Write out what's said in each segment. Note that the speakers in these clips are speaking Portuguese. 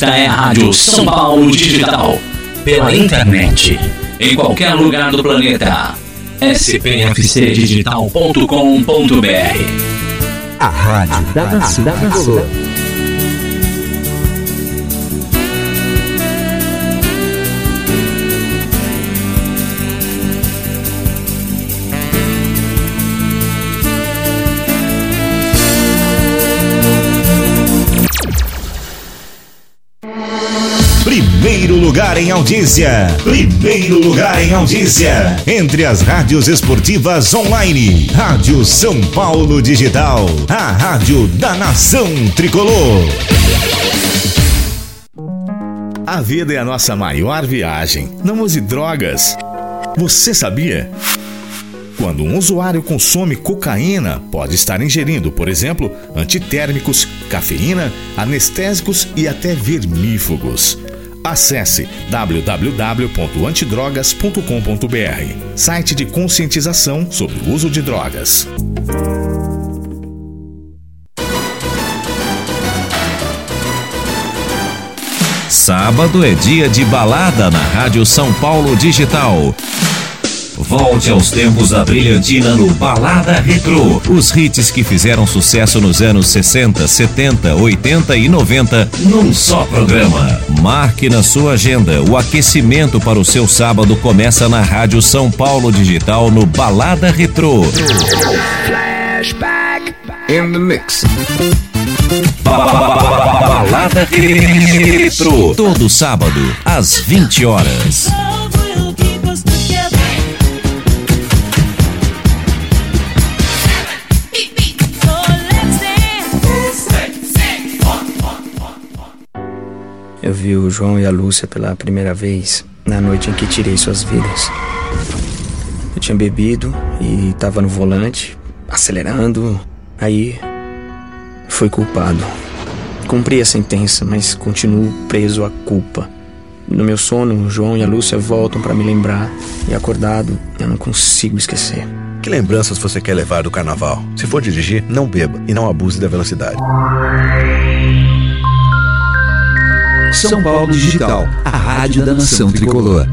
Esta é a Rádio São Paulo Digital. Pela internet. Em qualquer lugar do planeta. spfcdigital.com.br A Rádio da Nação Tricolor. Lugar em audiência. Primeiro lugar em audiência. Entre as rádios esportivas online. Rádio São Paulo Digital. A rádio da nação tricolor. A vida é a nossa maior viagem. Não use drogas. Você sabia? Quando um usuário consome cocaína, pode estar ingerindo, por exemplo, antitérmicos, cafeína, anestésicos e até vermífugos. Acesse www.antidrogas.com.br, site de conscientização sobre o uso de drogas. Sábado é dia de balada na Rádio São Paulo Digital. Volte aos tempos da brilhantina no Balada Retro. Os hits que fizeram sucesso nos anos 60, 70, 80 e 90 num só programa. Marque na sua agenda. O aquecimento para o seu sábado começa na Rádio São Paulo Digital no Balada Retro. Flashback in the mix. Balada Retro. Todo sábado, às 20 horas. Eu vi o João e a Lúcia pela primeira vez na noite em que tirei suas vidas. Eu tinha bebido e estava no volante, acelerando. Aí fui culpado. Cumpri a sentença, mas continuo preso à culpa. No meu sono, o João e a Lúcia voltam para me lembrar e acordado, eu não consigo esquecer. Que lembranças você quer levar do carnaval? Se for dirigir, não beba e não abuse da velocidade. São Paulo Digital, a rádio da nação tricolor.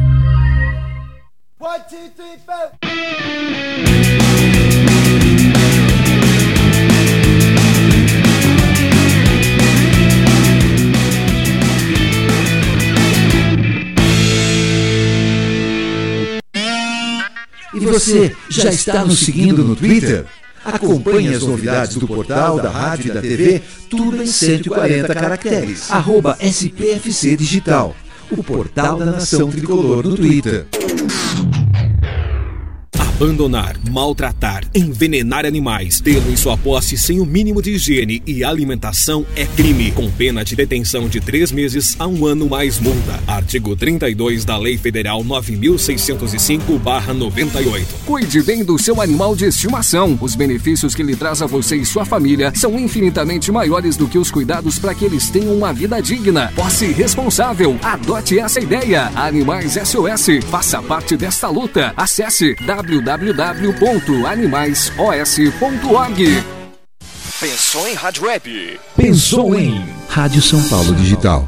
E você já está nos seguindo no Twitter? Acompanhe as novidades do portal, da rádio e da TV, tudo em 140 caracteres. Arroba SPFC Digital, o portal da nação tricolor no Twitter. Abandonar, maltratar, envenenar animais, tê-lo em sua posse sem o mínimo de higiene e alimentação é crime, com pena de detenção de três meses a um ano mais multa. Artigo 32 da Lei Federal 9.605-98. Cuide bem do seu animal de estimação. Os benefícios que ele traz a você e sua família são infinitamente maiores do que os cuidados para que eles tenham uma vida digna. Posse responsável. Adote essa ideia. Animais SOS. Faça parte desta luta. Acesse www www.animaisos.org. Pensou em rádio web? Pensou em Rádio São Paulo Digital.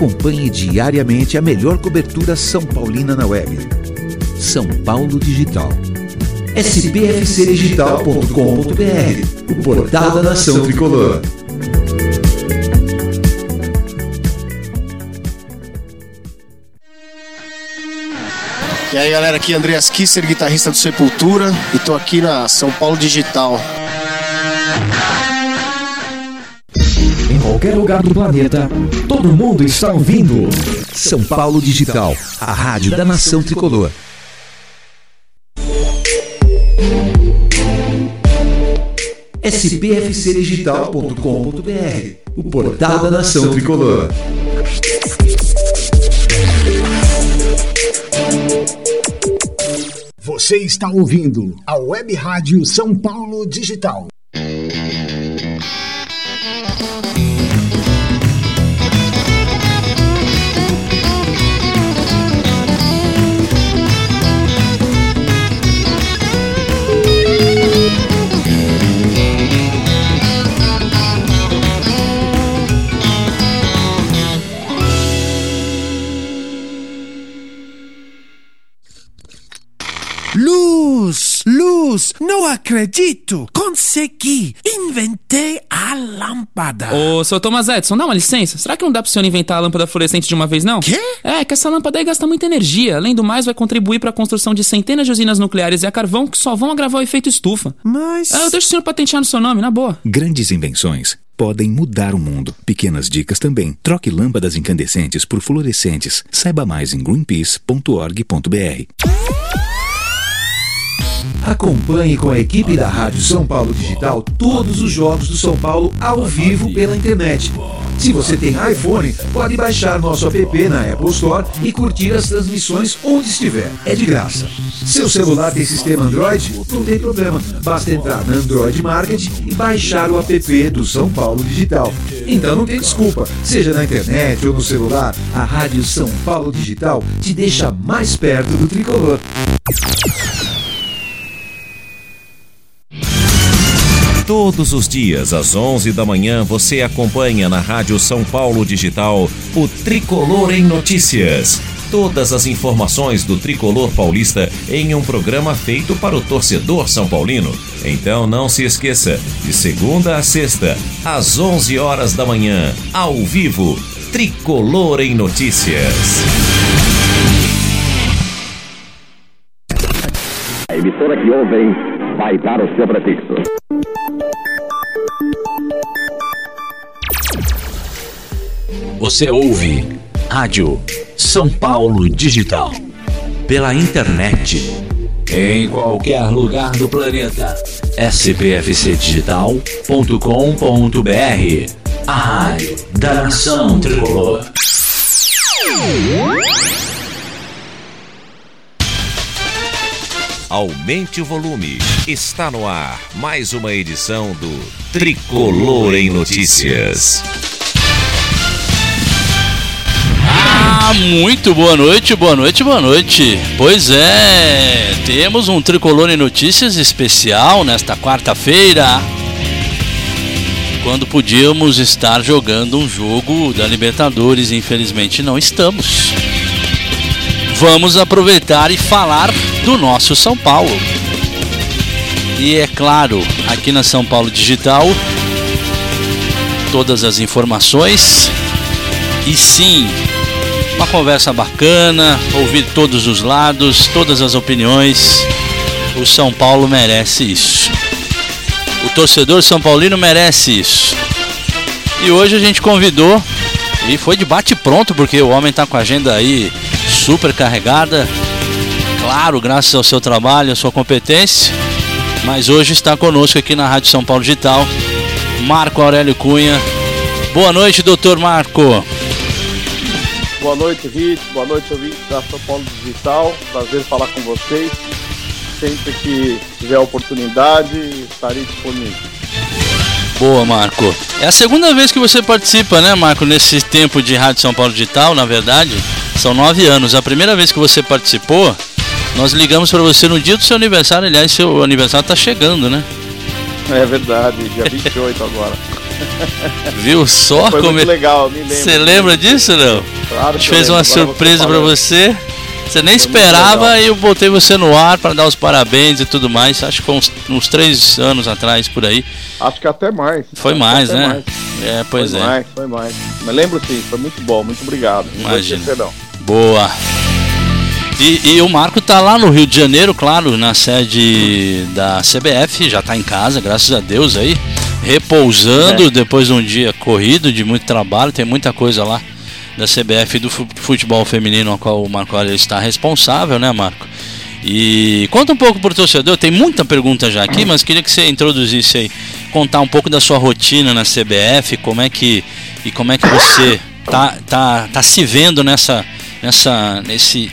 Acompanhe diariamente a melhor cobertura São Paulina na web. São Paulo Digital. spfcdigital.com.br O portal da nação tricolor. E aí galera, aqui é Andreas Kisser, guitarrista do Sepultura, e tô aqui na São Paulo Digital qualquer lugar do planeta, todo mundo está ouvindo. São Paulo Digital, a rádio da nação tricolor. spfcdigital.com.br, o portal da nação tricolor. Você está ouvindo a Web Rádio São Paulo Digital. Não acredito! Consegui! Inventei a lâmpada! Ô, seu Thomas Edison, dá uma licença. Será que não dá pro senhor inventar a lâmpada fluorescente de uma vez, não? Quê? É, que essa lâmpada aí gasta muita energia. Além do mais, vai contribuir para a construção de centenas de usinas nucleares e a carvão que só vão agravar o efeito estufa. Mas. É, eu deixo o senhor patentear no seu nome, na boa. Grandes invenções podem mudar o mundo. Pequenas dicas também. Troque lâmpadas incandescentes por fluorescentes. Saiba mais em greenpeace.org.br. Acompanhe com a equipe da Rádio São Paulo Digital todos os jogos do São Paulo ao vivo pela internet. Se você tem iPhone, pode baixar nosso app na Apple Store e curtir as transmissões onde estiver. É de graça. Seu celular tem sistema Android? Não tem problema. Basta entrar na Android Market e baixar o app do São Paulo Digital. Então não tem desculpa. Seja na internet ou no celular, a Rádio São Paulo Digital te deixa mais perto do tricolor. Todos os dias, às 11 da manhã, você acompanha na Rádio São Paulo Digital o Tricolor em Notícias. Todas as informações do tricolor paulista em um programa feito para o torcedor são paulino. Então não se esqueça, de segunda a sexta, às 11 horas da manhã, ao vivo, Tricolor em Notícias. A emissora que ouvem vai dar o seu prefixo. Você ouve Rádio São Paulo Digital. Pela internet. Em qualquer lugar do planeta. spfcdigital.com.br A rádio da nação tricolor. Aumente o volume. Está no ar mais uma edição do Tricolor em Notícias. Ah, muito boa noite, boa noite, boa noite. Pois é, temos um Tricolor em Notícias especial nesta quarta-feira. Quando podíamos estar jogando um jogo da Libertadores, infelizmente não estamos. Vamos aproveitar e falar do nosso São Paulo. E é claro, aqui na São Paulo Digital, todas as informações. E sim, uma conversa bacana, ouvir todos os lados, todas as opiniões. O São Paulo merece isso. O torcedor São Paulino merece isso. E hoje a gente convidou e foi de bate pronto, porque o homem tá com a agenda aí super carregada. Claro, graças ao seu trabalho, à sua competência. Mas hoje está conosco aqui na Rádio São Paulo Digital, Marco Aurélio Cunha. Boa noite, doutor Marco. Boa noite, Rit. Boa noite, ouvintes da São Paulo Digital. Prazer falar com vocês. Sempre que tiver oportunidade, estarei disponível. Boa, Marco. É a segunda vez que você participa, né, Marco, nesse tempo de Rádio São Paulo Digital, na verdade. São nove anos. A primeira vez que você participou, nós ligamos para você no dia do seu aniversário. Aliás, seu aniversário está chegando, né? É verdade, dia 28 agora. Viu só Foi como muito legal, me lembro. Você lembra disso, não? Claro A gente fez uma surpresa para você. Você nem Foi esperava e eu botei você no ar para dar os parabéns e tudo mais. Acho que foi uns, uns três anos atrás por aí. Acho que até mais. Foi Acho mais, né? mais. É, pois foi é. mais, foi mais. Mas lembro sim, foi muito bom, muito obrigado. Não Imagina. Boa. E, e o Marco tá lá no Rio de Janeiro, claro, na sede da CBF, já tá em casa, graças a Deus aí, repousando É. depois de um dia corrido, de muito trabalho, tem muita coisa lá da CBF do fu- futebol feminino, a qual o Marco Aurélio está responsável, né, Marco? E conta um pouco pro torcedor, tem muita pergunta já aqui, mas queria que você introduzisse aí, contar um pouco da sua rotina na CBF, como é que e como é que você tá, tá, tá se vendo nessa, nessa, nesse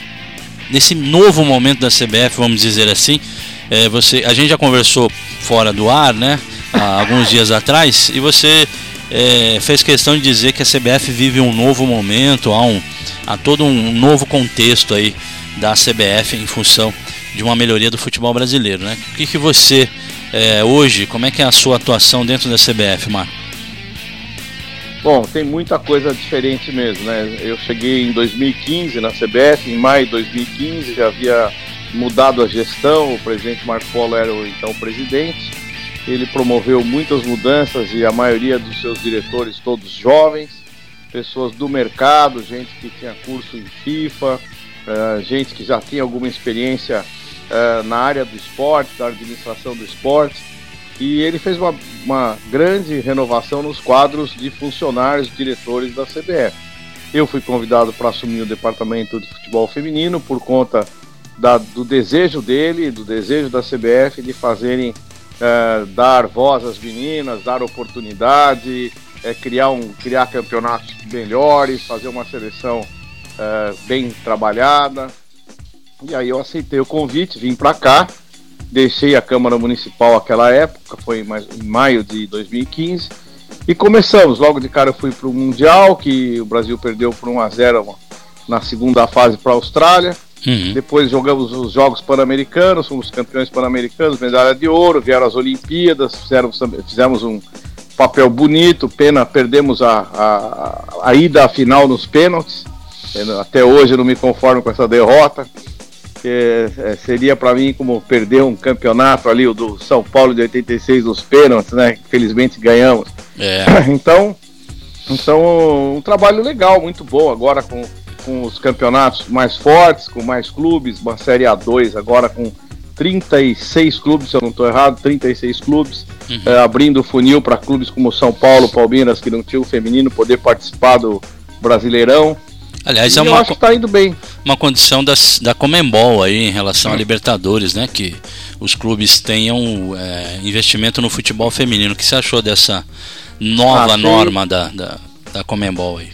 nesse novo momento da CBF, vamos dizer assim. É, você, a gente já conversou fora do ar, né? Há alguns dias atrás, e você é, fez questão de dizer que a CBF vive um novo momento, há, um, há todo um novo contexto aí da CBF em função de uma melhoria do futebol brasileiro, né? O que, que você é, hoje, como é que é a sua atuação dentro da CBF, Marco? Bom, tem muita coisa diferente mesmo, né? Eu cheguei em 2015 na CBF, em maio de 2015 já havia mudado a gestão, o presidente Marco Polo era o então presidente. Ele promoveu muitas mudanças e a maioria dos seus diretores todos jovens, pessoas do mercado, gente que tinha curso em FIFA, uh, gente que já tinha alguma experiência uh, na área do esporte, da administração do esporte. E ele fez uma, uma grande renovação nos quadros de funcionários, diretores da CBF. Eu fui convidado para assumir o departamento de futebol feminino por conta da, do desejo dele, do desejo da CBF de fazerem uh, dar voz às meninas, dar oportunidade, é, criar, um, criar campeonatos melhores, fazer uma seleção uh, bem trabalhada. E aí eu aceitei o convite, vim para cá, deixei a Câmara Municipal aquela época, foi em maio de 2015, e começamos. Logo de cara eu fui para o Mundial, que o Brasil perdeu por 1 a 0 na segunda fase para a Austrália. Uhum. Depois jogamos os Jogos Pan-Americanos, fomos campeões pan-americanos, medalha de ouro, vieram as Olimpíadas, fizemos, fizemos um papel bonito, pena, perdemos a, a, a ida à final nos pênaltis. Até hoje eu não me conformo com essa derrota que é, seria para mim como perder um campeonato ali, o do São Paulo de 86 nos pênaltis, né? Felizmente ganhamos. É. Então, então um trabalho legal, muito bom agora com, com os campeonatos mais fortes, com mais clubes, uma Série A2 agora com 36 clubes, se eu não estou errado, 36 clubes, uhum. é, abrindo o funil para clubes como São Paulo, Palmeiras, que não tinham o feminino, poder participar do Brasileirão. Aliás, e é uma, tá indo bem. uma condição das, da Comembol aí em relação à Libertadores, né? Que os clubes tenham é, investimento no futebol feminino. O que você achou dessa nova ah, norma da, da, da Comembol aí?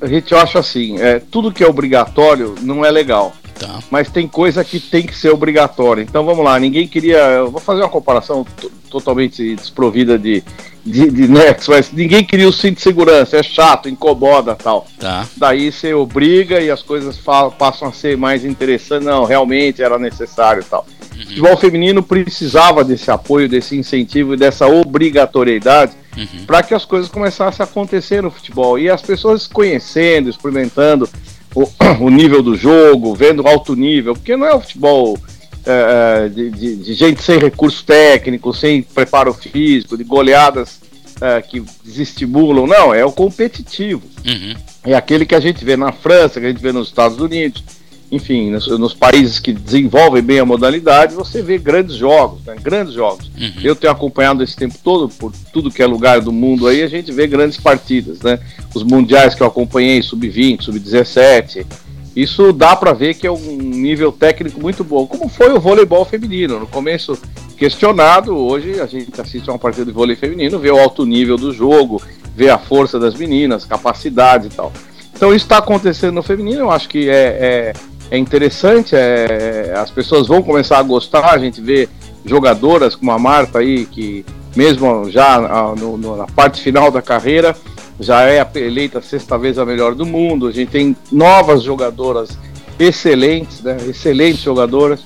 A gente acha assim, é, tudo que é obrigatório não é legal. Tá. Mas tem coisa que tem que ser obrigatória. Então vamos lá, ninguém queria. Eu vou fazer uma comparação totalmente desprovida de, de, de nexo, mas ninguém queria o cinto de segurança, é chato, incomoda tal. Tá. Daí você obriga e as coisas falam, passam a ser mais interessantes. Não, realmente era necessário tal. Uhum. O futebol feminino precisava desse apoio, desse incentivo e dessa obrigatoriedade uhum. para que as coisas começassem a acontecer no futebol. E as pessoas conhecendo, experimentando o, o nível do jogo, vendo alto nível, porque não é o futebol é, de, de, de, gente sem recurso técnico, sem preparo físico, de goleadas é, que desestimulam, não, é o competitivo. Uhum. É aquele que a gente vê na França, que a gente vê nos Estados Unidos, enfim, nos, nos países que desenvolvem bem a modalidade, você vê grandes jogos, né, grandes jogos. Uhum. Eu tenho acompanhado esse tempo todo, por tudo que é lugar do mundo aí, a gente vê grandes partidas, né? Os mundiais que eu acompanhei, sub-20, sub-17, isso dá para ver que é um nível técnico muito bom, como foi o voleibol feminino. No começo questionado, hoje a gente assiste a uma partida de vôlei feminino, vê o alto nível do jogo, vê a força das meninas, capacidade e tal. Então isso está acontecendo no feminino, eu acho que é, é, é interessante, é, as pessoas vão começar a gostar, a gente vê jogadoras como a Marta aí, que mesmo já no, no, na parte final da carreira, já é eleita sexta vez a melhor do mundo. A gente tem novas jogadoras excelentes, né? Excelentes jogadoras.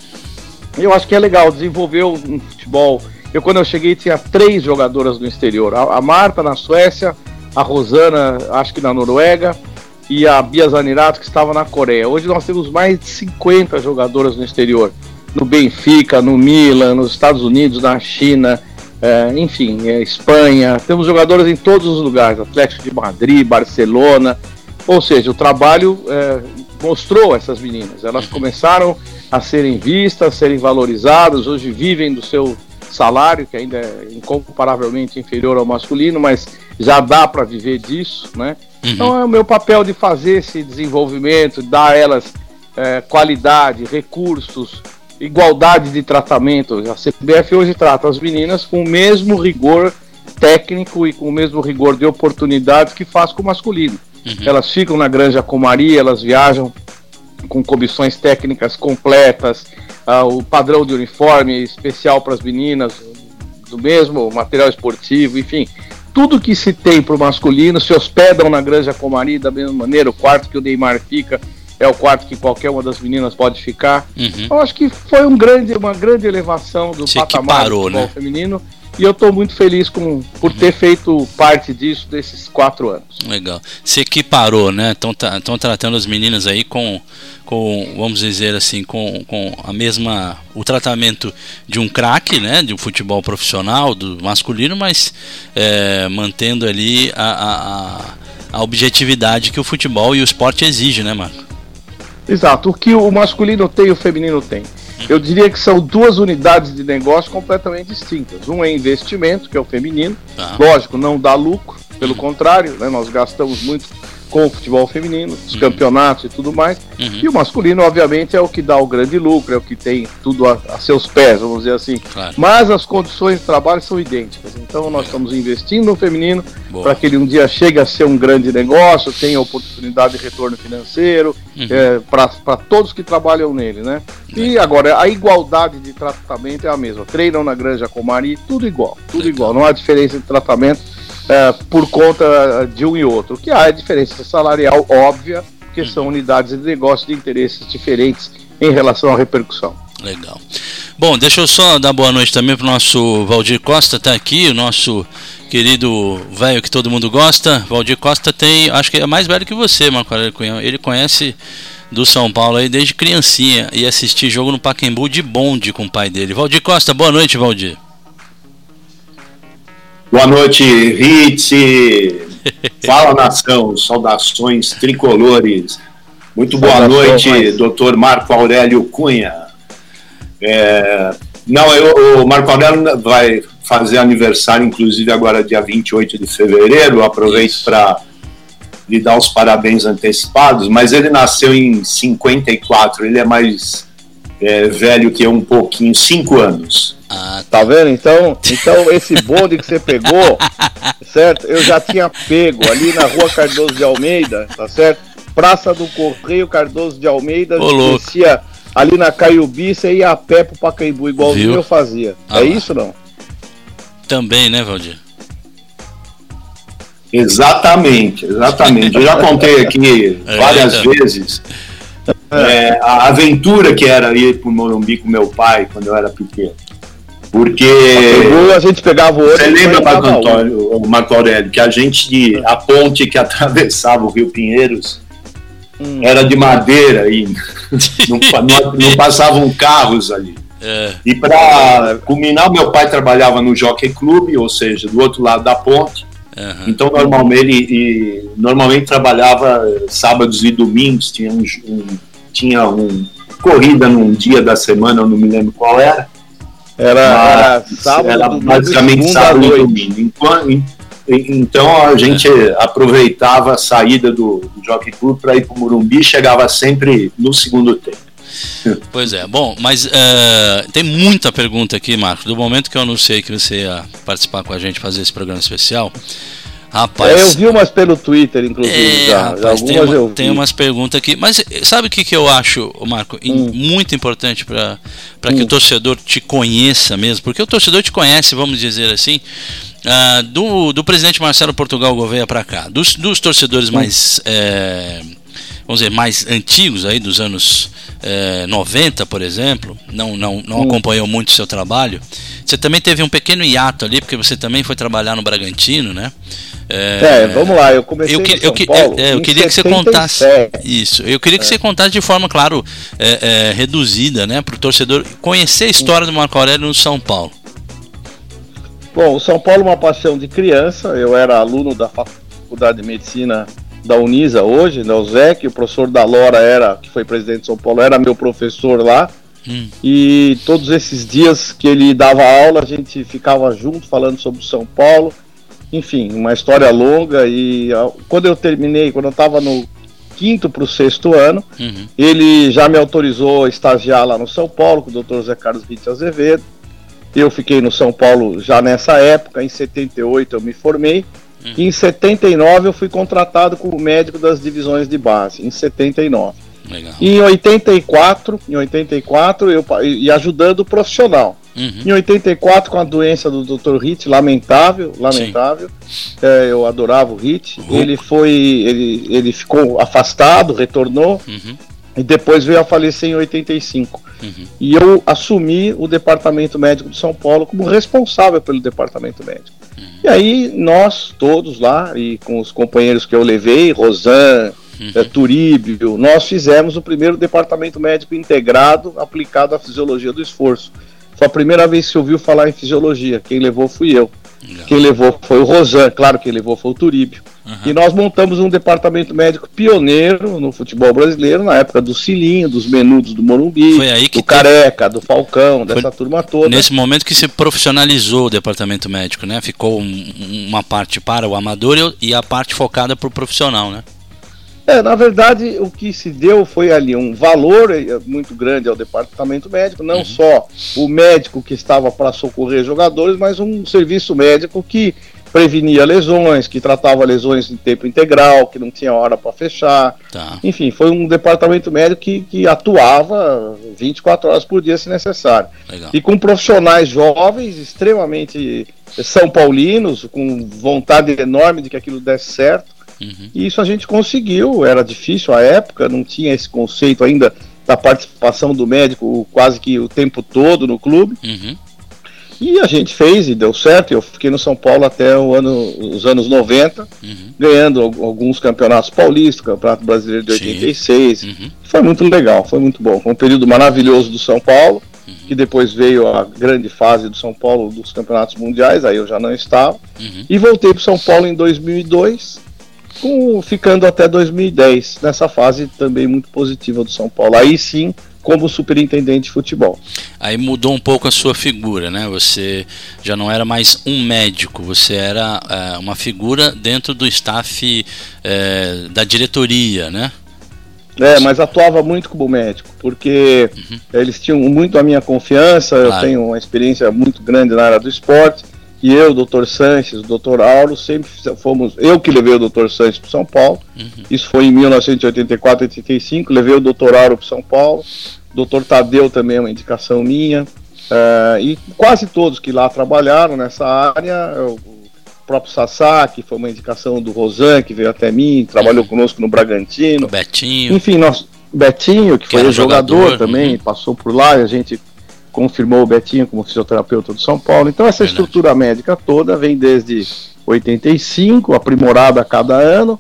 Eu acho que é legal desenvolver um futebol. Eu quando eu cheguei tinha três jogadoras no exterior. A, a Marta na Suécia, a Rosana, acho que na Noruega, e a Bia Zanirato que estava na Coreia. Hoje nós temos mais de 50 jogadoras no exterior. No Benfica, no Milan, nos Estados Unidos, na China, é, enfim, é, Espanha, temos jogadores em todos os lugares, Atlético de Madrid, Barcelona, ou seja, o trabalho é, mostrou essas meninas, elas começaram a serem vistas, a serem valorizadas, hoje vivem do seu salário, que ainda é incomparavelmente inferior ao masculino, mas já dá para viver disso, né? Uhum. Então é o meu papel de fazer esse desenvolvimento, dar a elas é, qualidade, recursos, igualdade de tratamento. A CBF hoje trata as meninas com o mesmo rigor técnico e com o mesmo rigor de oportunidades que faz com o masculino. Uhum. Elas ficam na Granja Comaria, elas viajam com comissões técnicas completas, uh, o padrão de uniforme especial para as meninas, do mesmo material esportivo, enfim, tudo que se tem para o masculino se hospedam na Granja Comari da mesma maneira. O quarto que o Neymar fica é o quarto que qualquer uma das meninas pode ficar. Uhum. Eu acho que foi um grande, uma grande elevação do se patamar equiparou, do futebol né? feminino. E eu estou muito feliz com, por ter feito parte disso desses quatro anos. Legal. Se equiparou, né? Estão tratando as meninas aí com, com, vamos dizer assim, com, com a mesma. o tratamento de um craque, né? De um futebol profissional, do masculino, mas é, mantendo ali a, a, a objetividade que o futebol e o esporte exige, né, Marco? Exato. O que o masculino tem e o feminino tem. Eu diria que são duas unidades de negócio completamente distintas. Um é investimento, que é o feminino. Tá. Lógico, não dá lucro, pelo contrário, né, nós gastamos muito com o futebol feminino, os Uhum. campeonatos e tudo mais. E o masculino, obviamente, é o que dá o grande lucro, é o que tem tudo a, a seus pés, vamos dizer assim. Claro. Mas as condições de trabalho são idênticas. Então nós estamos investindo no feminino para que ele um dia chegue a ser um grande negócio, tenha oportunidade de retorno financeiro Uhum. para todos que trabalham nele, né? E agora a igualdade de tratamento é a mesma. Treinam na Granja Comari, tudo igual, tudo igual. Não há diferença de tratamento é, por conta de um e outro. O que há é diferença salarial óbvia, porque são unidades de negócio de interesses diferentes em relação à repercussão. Legal. Bom, deixa eu só dar boa noite também pro nosso Valdir Costa, tá aqui, o nosso querido velho que todo mundo gosta. Valdir Costa tem, acho que é mais velho que você, Marco Aurélio Cunhão. Ele conhece do São Paulo aí desde criancinha e assistir jogo no Pacaembu de bonde com o pai dele. Valdir Costa, boa noite, Valdir. Boa noite, Ritz. Fala nação, saudações tricolores. Muito boa Saudações, noite, mas- doutor Marco Aurélio Cunha. É, não, eu, o Marco Aurélio vai fazer aniversário, inclusive agora dia 28 de fevereiro. Eu aproveito para lhe dar os parabéns antecipados, mas ele nasceu em 54, ele é mais é, velho que eu um pouquinho, 5 anos. Tá vendo? Então, então esse bonde que você pegou, certo? Eu já tinha pego ali na rua Cardoso de Almeida, tá certo? Praça do Correio Cardoso de Almeida, Ô, descia ali na Caiubi, você ia a pé pro Pacaembu, igualzinho Viu? eu fazia. Ah é isso não? Também, né, Valdir? Exatamente, exatamente. Eu já contei aqui É, várias então. vezes é, a aventura que era ir para o Morumbi com meu pai quando eu era pequeno. Porque. Pacaembu, a gente pegava o Você lembra, e Marco, Antônio, o Marco Aurélio, que a gente, a ponte que atravessava o Rio Pinheiros Hum. era de madeira e não, não- não passavam carros ali. É. E para culminar, meu pai trabalhava no Jockey Club, ou seja, do outro lado da ponte. Então, normalmente, ele, e- normalmente trabalhava sábados e domingos, tinha um, um- tinha um corrida num dia da semana, eu não me lembro qual era. Era, era Mas sábado, era basicamente sábado e domingo. Então a gente aproveitava a saída do, do Jockey Club para ir para o Morumbi, chegava sempre no segundo tempo. Pois é, bom, mas eh, tem muita pergunta aqui, Marco. Do momento que eu anunciei que você ia participar com a gente, fazer esse programa especial, rapaz. É, eu vi umas pelo Twitter, inclusive, É, já. já rapaz, tem, algumas uma- eu vi. tem umas perguntas aqui. Mas eh, sabe o que, que eu acho, Marco, Hum. muito importante para que o torcedor te conheça mesmo? Porque o torcedor te conhece, vamos dizer assim, ah, do, do presidente Marcelo Portugal Gouveia para cá. Dos, dos torcedores Hum. mais. eh, vamos dizer, mais antigos aí dos anos eh, 90, por exemplo, não, não, não acompanhou muito o seu trabalho. Você também teve um pequeno hiato ali, porque você também foi trabalhar no Bragantino, né? É, vamos lá, eu comecei eu, que- eu, que- Paulo é, eu queria que você 77. contasse isso. Eu queria que É. você contasse de forma, claro, é, é, reduzida, né, para o torcedor conhecer a história do Marco Aurélio no São Paulo. Bom, o São Paulo é uma paixão de criança. Eu era aluno da Faculdade de Medicina da Unisa hoje, da USEC. O professor da Lora era, que foi presidente de São Paulo, era meu professor lá. E todos esses dias que ele dava aula, a gente ficava junto falando sobre o São Paulo. Enfim, uma história longa. E quando eu terminei, quando eu estava no quinto para o sexto ano, Uhum. ele já me autorizou a estagiar lá no São Paulo com o Dr. Zé Carlos Ritt Azevedo. Eu fiquei no São Paulo já nessa época, em 78 eu me formei. E em 79 eu fui contratado como médico das divisões de base, em 79. Legal. E em 84, em 84 eu e ajudando o profissional. Uhum. Em 84, com a doença do Dr. Hit, lamentável, lamentável. É, eu adorava o Hit. Ele foi, ele, ele ficou afastado, retornou Uhum. E depois veio a falecer em 85. Uhum. E eu assumi o departamento médico de São Paulo como responsável pelo departamento médico. Uhum. E aí nós todos lá e com os companheiros que eu levei, Rosan, Uhum. eh, Turíbio, nós fizemos o primeiro departamento médico integrado aplicado à fisiologia do esforço. Foi a primeira vez que se ouviu falar em fisiologia. Quem levou fui eu. Quem levou foi o Rosan, claro quem levou foi o Turíbio. E nós montamos um departamento médico pioneiro no futebol brasileiro, na época do Cilinho, dos menudos do Morumbi, Foi que do Careca, do Falcão, dessa turma toda. Nesse momento que se profissionalizou o departamento médico, né? Ficou um- uma parte para o amador e- e a parte focada para o profissional, né? É, na verdade, o que se deu foi ali um valor eh, muito grande ao departamento médico, não só o médico que estava para socorrer jogadores, mas um serviço médico que prevenia lesões, que tratava lesões em tempo integral, que não tinha hora para fechar. Tá. Enfim, foi um departamento médico que, que atuava 24 horas por dia se necessário. Legal. E com profissionais jovens, extremamente são paulinos, com vontade enorme de que aquilo desse certo. E isso a gente conseguiu, era difícil à época, não tinha esse conceito ainda da participação do médico quase que o tempo todo no clube. Uhum. E a gente fez e deu certo. Eu fiquei no São Paulo até ano, os anos 90, ganhando al- alguns campeonatos paulistas, Campeonato Brasileiro de 86. Foi muito legal, foi muito bom. Foi um período maravilhoso do São Paulo, que depois veio a grande fase do São Paulo dos campeonatos mundiais, aí eu já não estava. E voltei para São Paulo em 2002, com, ficando até 2010, nessa fase também muito positiva do São Paulo. Aí sim, como superintendente de futebol. Aí mudou um pouco a sua figura, né? Você já não era mais um médico, você era é, uma figura dentro do staff é, da diretoria, né? É, mas atuava muito como médico, porque eles tinham muito a minha confiança, eu Claro. tenho uma experiência muito grande na área do esporte, e eu, o doutor Sanches, o doutor Auro, sempre fomos, eu que levei o doutor Sanches para São Paulo, isso foi em 1984, 85, levei o doutor Auro para São Paulo, o doutor Tadeu também é uma indicação minha, eh, e quase todos que lá trabalharam nessa área, o o próprio Sassá, que foi uma indicação do Rosan, que veio até mim, trabalhou conosco no Bragantino, Betinho. enfim, nós, Betinho, que, Que foi jogador, jogador, uhum. também, passou por lá e a gente confirmou o Betinho como fisioterapeuta do São Paulo. Então, essa estrutura médica toda vem desde 85, aprimorada a cada ano,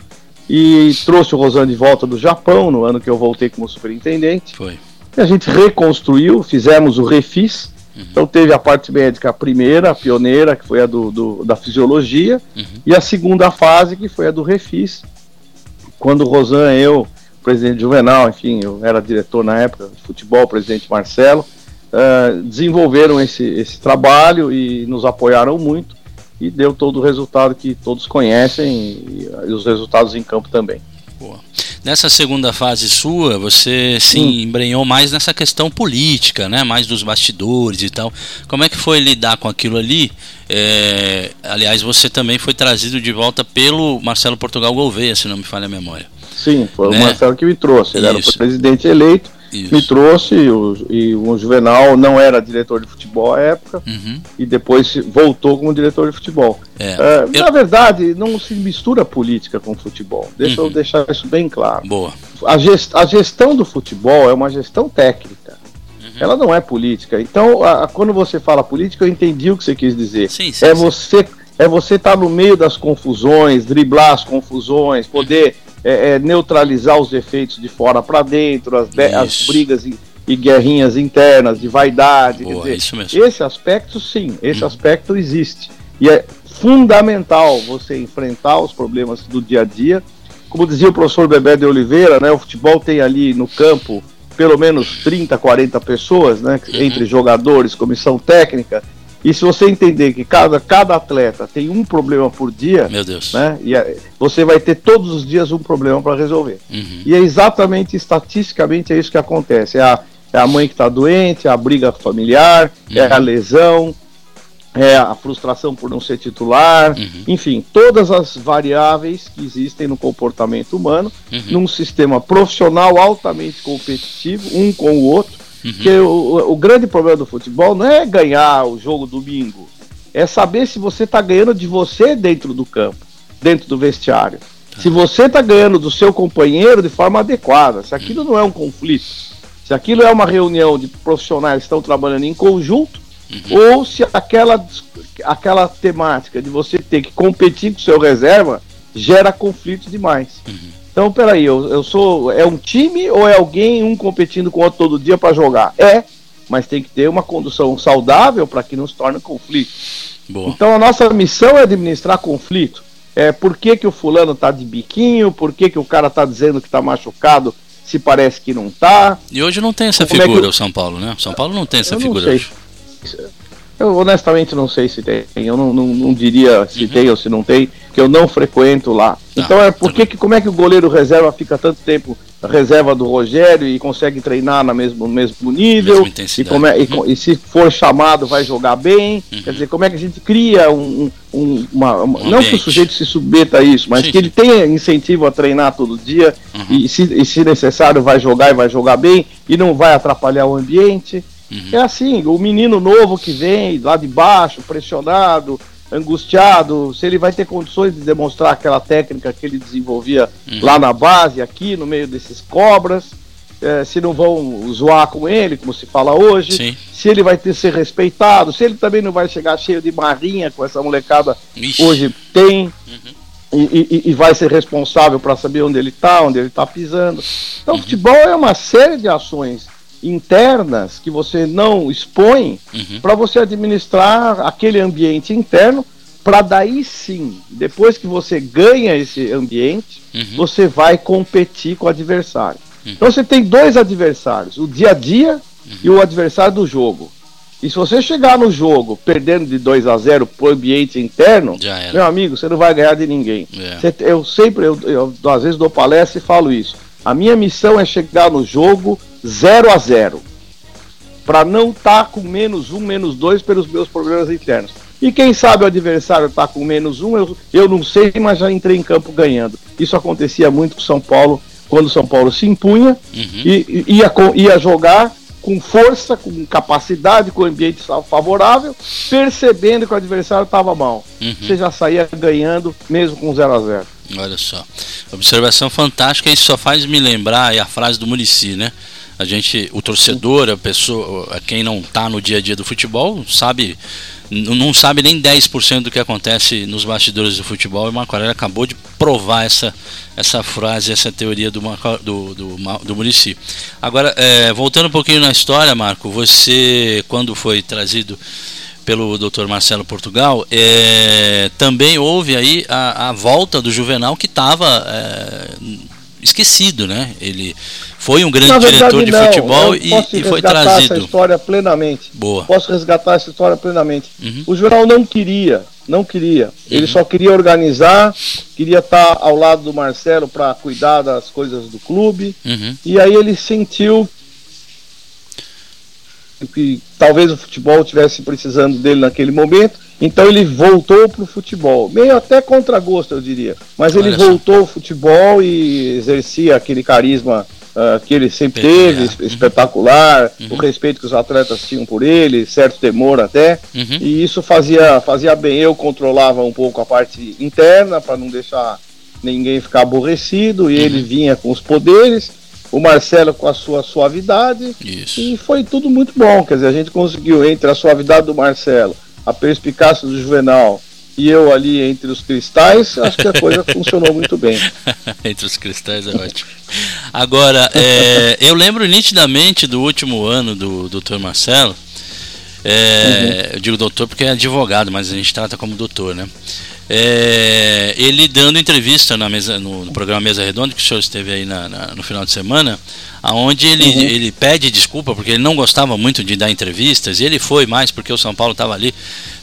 e trouxe o Rosan de volta do Japão, no ano que eu voltei como superintendente. Foi. E a gente reconstruiu, fizemos o refis. Então teve a parte médica a primeira, a pioneira, que foi a do, do- da fisiologia, e a segunda fase, que foi a do refis, quando o Rosan, eu, o presidente Juvenal, enfim, eu era diretor na época de futebol, o presidente Marcelo, eh, desenvolveram esse, esse trabalho e nos apoiaram muito e deu todo o resultado que todos conhecem e, e os resultados em campo também. Nessa segunda fase sua, você se embrenhou mais nessa questão política, né? Mais dos bastidores e tal. Como é que foi lidar com aquilo ali? É, aliás, você também foi trazido de volta pelo Marcelo Portugal Gouveia, se não me falha a memória. Sim, foi Né? o Marcelo que me trouxe. Ele era Isso. o presidente eleito, me trouxe e o, e o Juvenal não era diretor de futebol à época e depois voltou como diretor de futebol. Uhum. É, Eh, Na verdade, não se mistura política com futebol. Deixa eu deixar isso bem claro. Uhum. Boa. A, gest- a gestão do futebol é uma gestão técnica. Uhum. Ela não é política. Então, a- a- quando você fala política, eu entendi o que você quis dizer. Sim, sim, é sim. você é você estar no meio das confusões, driblar as confusões, poder é, é, neutralizar os efeitos de fora para dentro, as, as brigas e, e guerrinhas internas de vaidade. Boa, dizer, isso mesmo. Esse aspecto, sim, esse aspecto existe. E é fundamental você enfrentar os problemas do dia a dia. Como dizia o professor Bebé de Oliveira, né, o futebol tem ali no campo pelo menos 30, 40 pessoas, né, entre jogadores, comissão técnica. E se você entender que cada, cada atleta tem um problema por dia, Meu Deus. né, e é- você vai ter todos os dias um problema para resolver. Uhum. E é exatamente, estatisticamente, é isso que acontece. É a, é a mãe que está doente, é a briga familiar, é a lesão, é, a frustração por não ser titular, Uhum. enfim, todas as variáveis que existem no comportamento humano, Uhum. num sistema profissional altamente competitivo, um com o outro. Uhum. Que o, o- grande problema do futebol não é ganhar o jogo domingo, é saber se você está ganhando de você dentro do campo, dentro do vestiário. Se você está ganhando do seu companheiro de forma adequada, se aquilo não é um conflito, se aquilo é uma reunião de profissionais que estão trabalhando em conjunto, ou se aquela, aquela temática de você ter que competir com o seu reserva gera conflito demais. Então, peraí, eu, eu sou. É um time ou é alguém um competindo com o outro todo dia para jogar? É, mas tem que ter uma condução saudável para que não se torne conflito. Boa. Então a nossa missão é administrar conflito. É, por que, que o fulano tá de biquinho? Por que, que o cara tá dizendo que tá machucado se parece que não tá? E hoje não tem essa Como é que figura, o São Paulo, né? O São Paulo não tem essa Eu figura hoje. Eu honestamente não sei se tem. Eu não, não, não diria Uhum. se tem ou se não tem, que eu não frequento lá. Tá, então é por que, que como é que o goleiro reserva fica tanto tempo na reserva do Rogério e consegue treinar na mesmo, no mesmo nível? E, como é- e Uhum. co- e se for chamado vai jogar bem? Quer dizer, como é que a gente cria um, um- um- uma, uma- não que o sujeito se submeta a isso, mas Sim, que ele tenha incentivo a treinar todo dia Uhum. e, se, e se necessário vai jogar e vai jogar bem e não vai atrapalhar o ambiente. Uhum. É assim, o menino novo que vem lá de baixo, pressionado, angustiado, se ele vai ter condições de demonstrar aquela técnica que ele desenvolvia Uhum. lá na base, aqui no meio desses cobras, eh, se não vão zoar com ele, como se fala hoje, Sim. se ele vai ter ser respeitado, se ele também não vai chegar cheio de marrinha com essa molecada Ixi. hoje tem. E, e- e vai ser responsável para saber onde ele está, onde ele está pisando. Então, Uhum. futebol é uma série de ações internas que você não expõe Uhum. para você administrar aquele ambiente interno, para daí sim, depois que você ganha esse ambiente, Uhum. você vai competir com o adversário. Então você tem dois adversários, o dia a dia e o adversário do jogo. E se você chegar no jogo perdendo de 2 a 0 pro ambiente interno, meu amigo, você não vai ganhar de ninguém. É. Você- eu sempre, eu, eu às vezes dou palestra e falo isso. A minha missão é chegar no jogo 0 a 0 para não estar com menos um, menos dois pelos meus problemas internos. E quem sabe o adversário está com menos um, eu, eu não sei, mas já entrei em campo ganhando. Isso acontecia muito com o São Paulo, quando o São Paulo se impunha e, e ia, ia jogar com força, com capacidade, com ambiente sa- favorável, percebendo que o adversário estava mal. Uhum. Você já saía ganhando, mesmo com 0 a 0 Olha só. Observação fantástica, isso só faz me lembrar a frase do Murici, né? A gente, o torcedor, a pessoa, quem não está no dia a dia do futebol, sabe, não sabe nem 10% do que acontece nos bastidores do futebol. E o Marco Aurélio acabou de provar essa, essa frase, essa teoria do, Marco, do, do, do Murici. Agora, é, voltando um pouquinho na história, Marco, você, quando foi trazido pelo Dr. Marcelo Portugal, é, também houve aí a, a volta do Juvenal que estava esquecido, né? Ele foi um grande verdade, diretor de não. futebol e, e foi resgatar trazido. essa história plenamente. Boa. Posso resgatar essa história plenamente. Uhum. O Juvenal não queria, não queria. Ele só queria organizar, queria estar ao lado do Marcelo para cuidar das coisas do clube. Uhum. E aí ele sentiu que talvez o futebol tivesse precisando dele naquele momento. Então ele voltou para o futebol, meio até contra gosto, eu diria. Mas ele só. voltou ao futebol e exercia aquele carisma ah, que ele sempre Peculiar. teve, es- espetacular, o respeito que os atletas tinham por ele, certo temor até. Uhum. E isso fazia, fazia bem. Eu controlava um pouco a parte interna para não deixar ninguém ficar aborrecido, e Uhum. ele vinha com os poderes. O Marcelo com a sua suavidade. Isso. E foi tudo muito bom. Quer dizer, a gente conseguiu entre a suavidade do Marcelo, a perspicácia do Juvenal e eu ali entre os cristais, acho que a coisa funcionou muito bem. Entre os cristais é ótimo. Agora, é, eu lembro nitidamente do último ano do Dr. Marcelo. É, Eu digo doutor porque é advogado, mas a gente trata como doutor, né? É, ele dando entrevista na mesa, no, no programa Mesa Redonda, que o senhor esteve aí na- na- no final de semana, aonde ele, Uhum. ele pede desculpa porque ele não gostava muito de dar entrevistas, e ele foi mais porque o São Paulo estava ali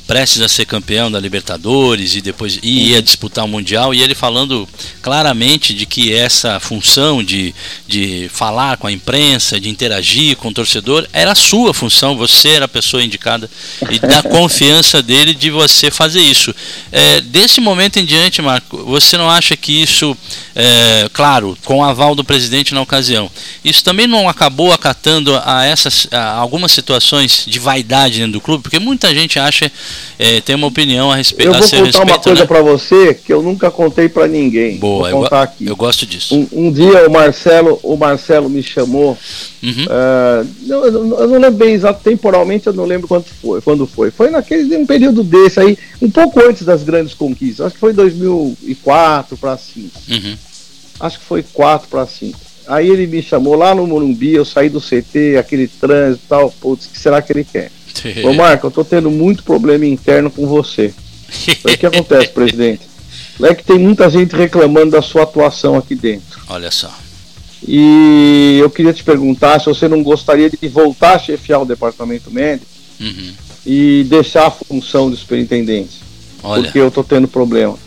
prestes a ser campeão da Libertadores e depois ia disputar o Mundial, e ele falando claramente de que essa função de, de falar com a imprensa, de interagir com o torcedor, era a sua função, você era a pessoa indicada e da confiança dele de você fazer isso. É, desse momento em diante, Marco, você não acha que isso, é, claro, com o aval do presidente na ocasião, isso também não acabou acatando a essas a algumas situações de vaidade dentro do clube? Porque muita gente acha, é, tem uma opinião a respeito Eu vou contar respeito, uma coisa né? para você que eu nunca contei para ninguém. Boa, vou eu, contar go- aqui. eu gosto disso. Um, um dia o Marcelo, o Marcelo me chamou. Uhum. não, eu, não, eu não lembro bem exato, temporalmente eu não lembro quando foi. Quando foi. Foi naquele um período desse aí, um pouco antes das grandes conquistas. Acho que foi 2004 para 5. Uhum. Acho que foi 4 para 5. Aí ele me chamou lá no Morumbi, eu saí do CT, aquele trânsito e tal. Putz, o que será que ele quer? Ô Marco, eu tô tendo muito problema interno com você. O que acontece, presidente? É que tem muita gente reclamando da sua atuação aqui dentro. Olha só. E eu queria te perguntar se você não gostaria de voltar a chefiar o departamento médico Uhum. e deixar a função de superintendente. Olha. Porque eu tô tendo problema.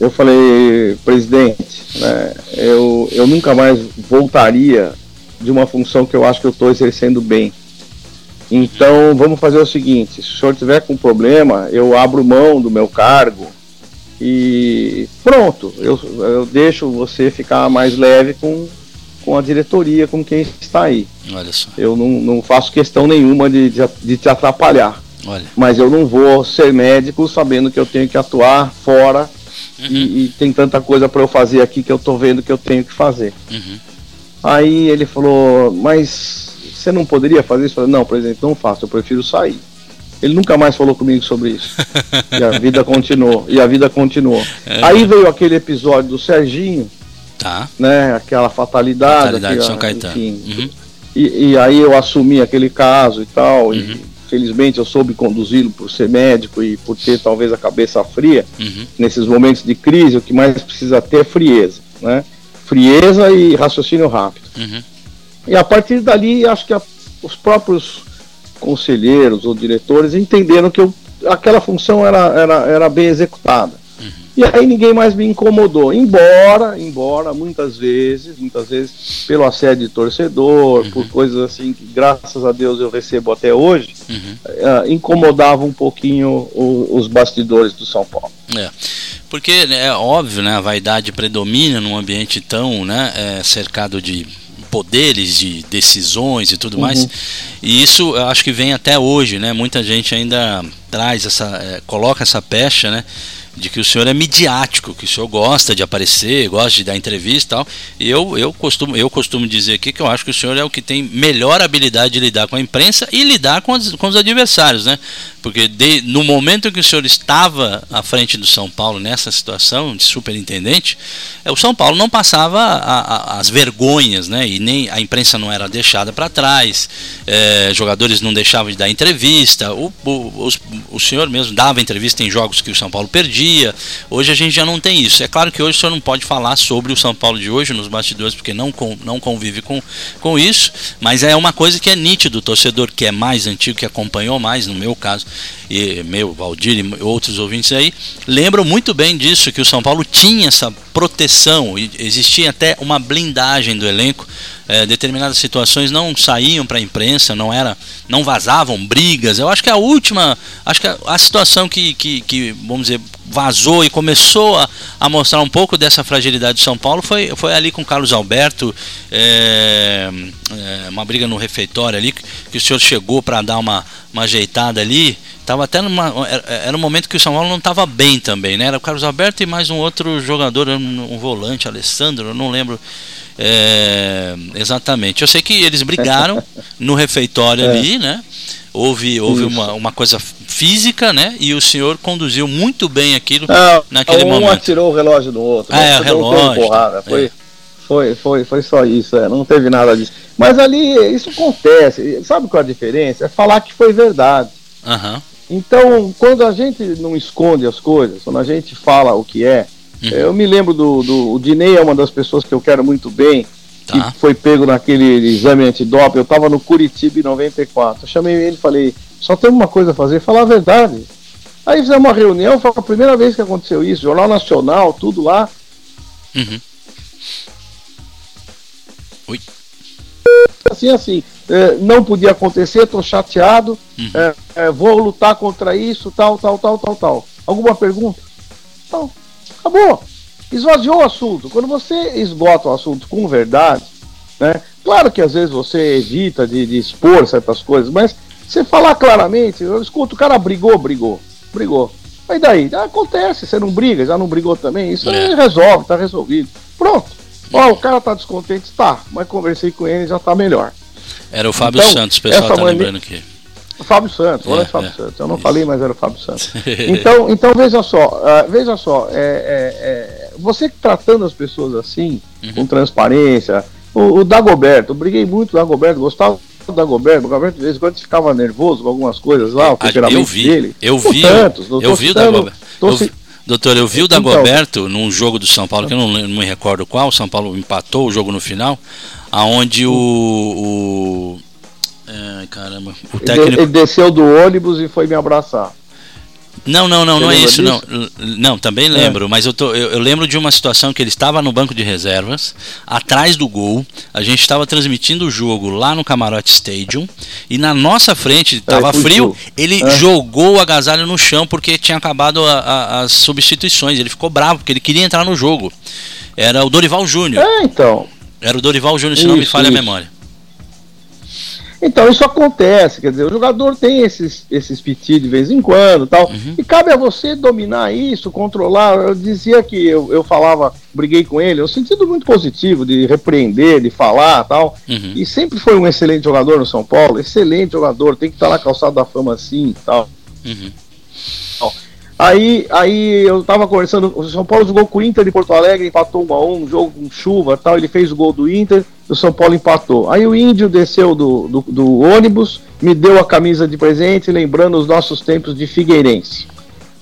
Eu falei, presidente, né, eu, eu nunca mais voltaria de uma função que eu acho que eu estou exercendo bem. Então vamos fazer o seguinte, se o senhor tiver com problema, eu abro mão do meu cargo e pronto, eu, eu deixo você ficar mais leve com, com a diretoria, com quem está aí. Olha só. Eu não, não faço questão nenhuma de, de, de te atrapalhar. Olha. Mas eu não vou ser médico sabendo que eu tenho que atuar fora e, e tem tanta coisa para eu fazer aqui que eu tô vendo que eu tenho que fazer. Uhum. Aí ele falou, mas você não poderia fazer isso? Não, presidente, não faço, eu prefiro sair. Ele nunca mais falou comigo sobre isso. e a vida continuou, e a vida continuou. É. Aí veio aquele episódio do Serginho, Tá. né? Aquela fatalidade. Fatalidade de São Caetano. enfim. Uhum. E, e aí eu assumi aquele caso e tal, e felizmente eu soube conduzi-lo por ser médico e por ter talvez a cabeça fria. Uhum. Nesses momentos de crise, o que mais precisa ter é frieza, né? Frieza e raciocínio rápido. Uhum. E a partir dali, acho que a- os próprios conselheiros ou diretores entenderam que eu, aquela função era, era, era bem executada. E aí ninguém mais me incomodou. Embora, embora, muitas vezes, muitas vezes, pelo assédio de torcedor, por coisas assim que graças a Deus eu recebo até hoje, eh, incomodava um pouquinho o- os bastidores do São Paulo. É. Porque né, é óbvio, né, a vaidade predomina num ambiente tão né, é, cercado de poderes, de decisões e tudo mais. Uhum. E isso eu acho que vem até hoje, né? Muita gente ainda traz essa, é, coloca essa pecha, né? De que o senhor é midiático, que o senhor gosta de aparecer, gosta de dar entrevista e tal. E eu, eu, costumo, eu costumo dizer aqui que eu acho que o senhor é o que tem melhor habilidade de lidar com a imprensa e lidar com, as- com os adversários, né? Porque de- no momento que o senhor estava à frente do São Paulo nessa situação de superintendente, é, o São Paulo não passava a- a- as vergonhas, né? E nem a imprensa não era deixada para trás, é, jogadores não deixavam de dar entrevista, o, o, o senhor mesmo dava entrevista em jogos que o São Paulo perdia. Hoje a gente já não tem isso. É claro que hoje o senhor não pode falar sobre o São Paulo de hoje nos bastidores, porque não, con- não convive com, com isso, mas é uma coisa que é nítido, o torcedor que é mais antigo, que acompanhou mais, no meu caso, e meu, Valdir e outros ouvintes aí, lembram muito bem disso, que o São Paulo tinha essa proteção, existia até uma blindagem do elenco. eh, determinadas situações não saíam para a imprensa, não era, não vazavam brigas. Eu acho que a última, acho que a, a situação que, que, que, vamos dizer, vazou e começou a, a mostrar um pouco dessa fragilidade de São Paulo foi, foi ali com Carlos Alberto, eh, eh, uma briga no refeitório ali, que, que o senhor chegou para dar uma, uma ajeitada ali. Tava até numa, era, era um momento que o São Paulo não estava bem também, né? Era o Carlos Alberto e mais um outro jogador, um, um volante, Alessandro, eu não lembro é, exatamente. Eu sei que eles brigaram no refeitório É. ali, né? Houve, houve Isso. uma, uma coisa física, né? E o senhor conduziu muito bem aquilo Ah, naquele um momento. atirou o relógio no outro. Ah, é, um relógio, porrada. Foi, é. foi, foi, foi só isso, é, não teve nada disso. Mas ali, isso acontece. Sabe qual é a diferença? É falar que foi verdade. Aham. Então, quando a gente não esconde as coisas, quando a gente fala o que é, Uhum. eu me lembro do, do o Dinei é uma das pessoas que eu quero muito bem, Tá. que foi pego naquele exame antidoping. Eu estava no Curitiba em 94. Eu chamei ele e falei: Só tem uma coisa a fazer, falar a verdade. Aí fizemos uma reunião, foi a primeira vez que aconteceu isso, Jornal Nacional, tudo lá. Uhum. Oi. Assim, assim, é, não podia acontecer, tô chateado, Uhum. é, é, vou lutar contra isso, tal, tal, tal, tal, tal. Alguma pergunta? Não. Acabou. Esvaziou o assunto. Quando você esgota o assunto com verdade, né? Claro que às vezes você evita de, de expor certas coisas, mas você falar claramente, eu escuto, o cara brigou, brigou, brigou. Mas daí, acontece, você não briga, já não brigou também, isso aí resolve, tá resolvido. Pronto. Ó, o cara tá descontente, tá, mas conversei com ele já tá melhor. Era o Fábio Então, Santos, o pessoal tá mania- lembrando aqui. O Fábio Santos, olha É, o Fábio é. Santos. Eu não falei, mas era o Fábio Santos. Então, então veja só, ah, veja só, é, é, é, você tratando as pessoas assim, Uhum. com transparência, o, o Dagoberto, eu briguei muito do Dagoberto, gostava do Dagoberto, o Dagoberto de vez em quando ficava nervoso com algumas coisas lá, o Ah, temperamento eu vi, dele. eu Com vi, tantos, não eu tô vi o Dagoberto. Eu Doutor, eu vi o Então- Dagoberto num jogo do São Paulo, que eu não, não me recordo qual, o São Paulo empatou o jogo no final, aonde o. o ai, caramba, o Ele, técnico. ele desceu do ônibus e foi me abraçar. Não, não, não, Você não é isso, não. disso? L- Não, também lembro, mas eu, tô, eu, eu lembro de uma situação que ele estava no banco de reservas, atrás do gol. A gente estava transmitindo o jogo lá no Camarote Stadium e na nossa frente estava fugiu. frio. Ele É. jogou o agasalho no chão porque tinha acabado a- a- as substituições. Ele ficou bravo porque ele queria entrar no jogo. Era o Dorival Júnior. É, então. Era o Dorival Júnior, se não me Isso, falha isso. a memória. Então isso acontece, quer dizer, o jogador tem esses, esses piti de vez em quando tal, Uhum. e cabe a você dominar isso, controlar. Eu dizia que eu, eu falava, briguei com ele, no sentido muito positivo, de repreender, de falar tal, Uhum. e sempre foi um excelente jogador no São Paulo, excelente jogador, tem que estar na calçada da fama assim tal. Uhum. Aí, aí eu tava conversando, o São Paulo jogou com o Inter de Porto Alegre, empatou 1 a 1 um jogo com chuva tal, ele fez o gol do Inter, o São Paulo empatou. Aí o Índio desceu do, do, do ônibus, me deu a camisa de presente, lembrando os nossos tempos de Figueirense.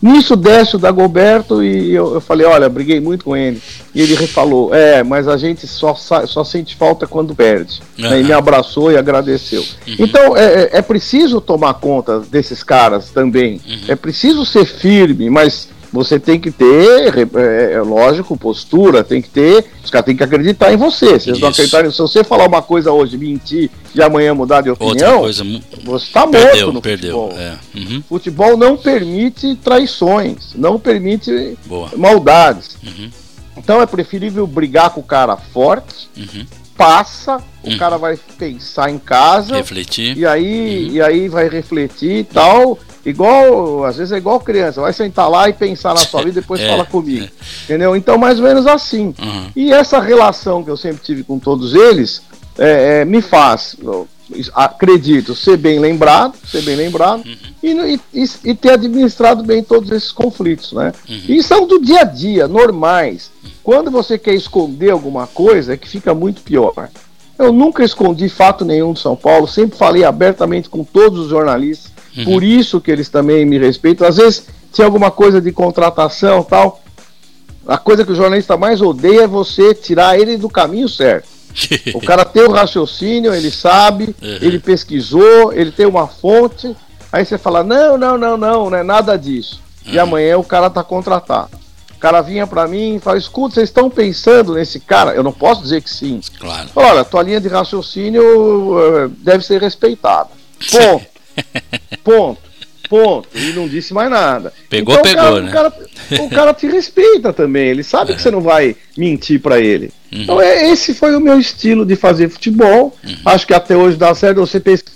Nisso desce o Dagoberto e eu, eu falei, olha, briguei muito com ele. E ele refalou, é, mas a gente só, só sente falta quando perde. Aham. E me abraçou e agradeceu. Então é, é- é preciso tomar conta desses caras também. É preciso ser firme, mas você tem que ter, é, é lógico, postura, tem que ter. Os caras têm que acreditar em você. Se eles não acreditarem, se você falar uma coisa hoje, mentir, e amanhã mudar de opinião, coisa. você está morto no perdeu. futebol. É. Uhum. Futebol não permite traições, não permite Boa. maldades. Uhum. Então é preferível brigar com o cara forte, Uhum. Passa, o Uhum. cara vai pensar em casa Refletir. e aí, e aí vai refletir e tal. Igual, às vezes é igual criança, vai sentar lá e pensar na sua vida e depois É, fala comigo. Entendeu? Então, mais ou menos assim. Uhum. E essa relação que eu sempre tive com todos eles é, é, me faz, acredito, ser bem lembrado, ser bem lembrado e, e- e- e ter administrado bem todos esses conflitos, né? E são do dia a dia, normais. Quando você quer esconder alguma coisa, é que fica muito pior. Eu nunca escondi fato nenhum de São Paulo, sempre falei abertamente com todos os jornalistas, Uhum. por isso que eles também me respeitam. Às vezes tinha alguma coisa de contratação tal. A coisa que o jornalista mais odeia é você tirar ele do caminho certo. O cara tem o raciocínio, ele sabe, Uhum. ele pesquisou, ele tem uma fonte. Aí você fala: não, não, não, não, não é nada disso. E Uhum. amanhã o cara tá contratado. O cara vinha pra mim e fala: escuta, vocês estão pensando nesse cara? Eu não posso dizer que sim. Claro. Fala, Olha, tua linha de raciocínio eh, deve ser respeitada. Ponto. Ponto. Ponto. E não disse mais nada. Pegou, o pegou, cara, né? O cara, o cara te respeita também. Ele sabe que você não vai mentir pra ele. Uhum. Então, é, esse foi o meu estilo de fazer futebol. Uhum. Acho que até hoje dá certo. Você pensa que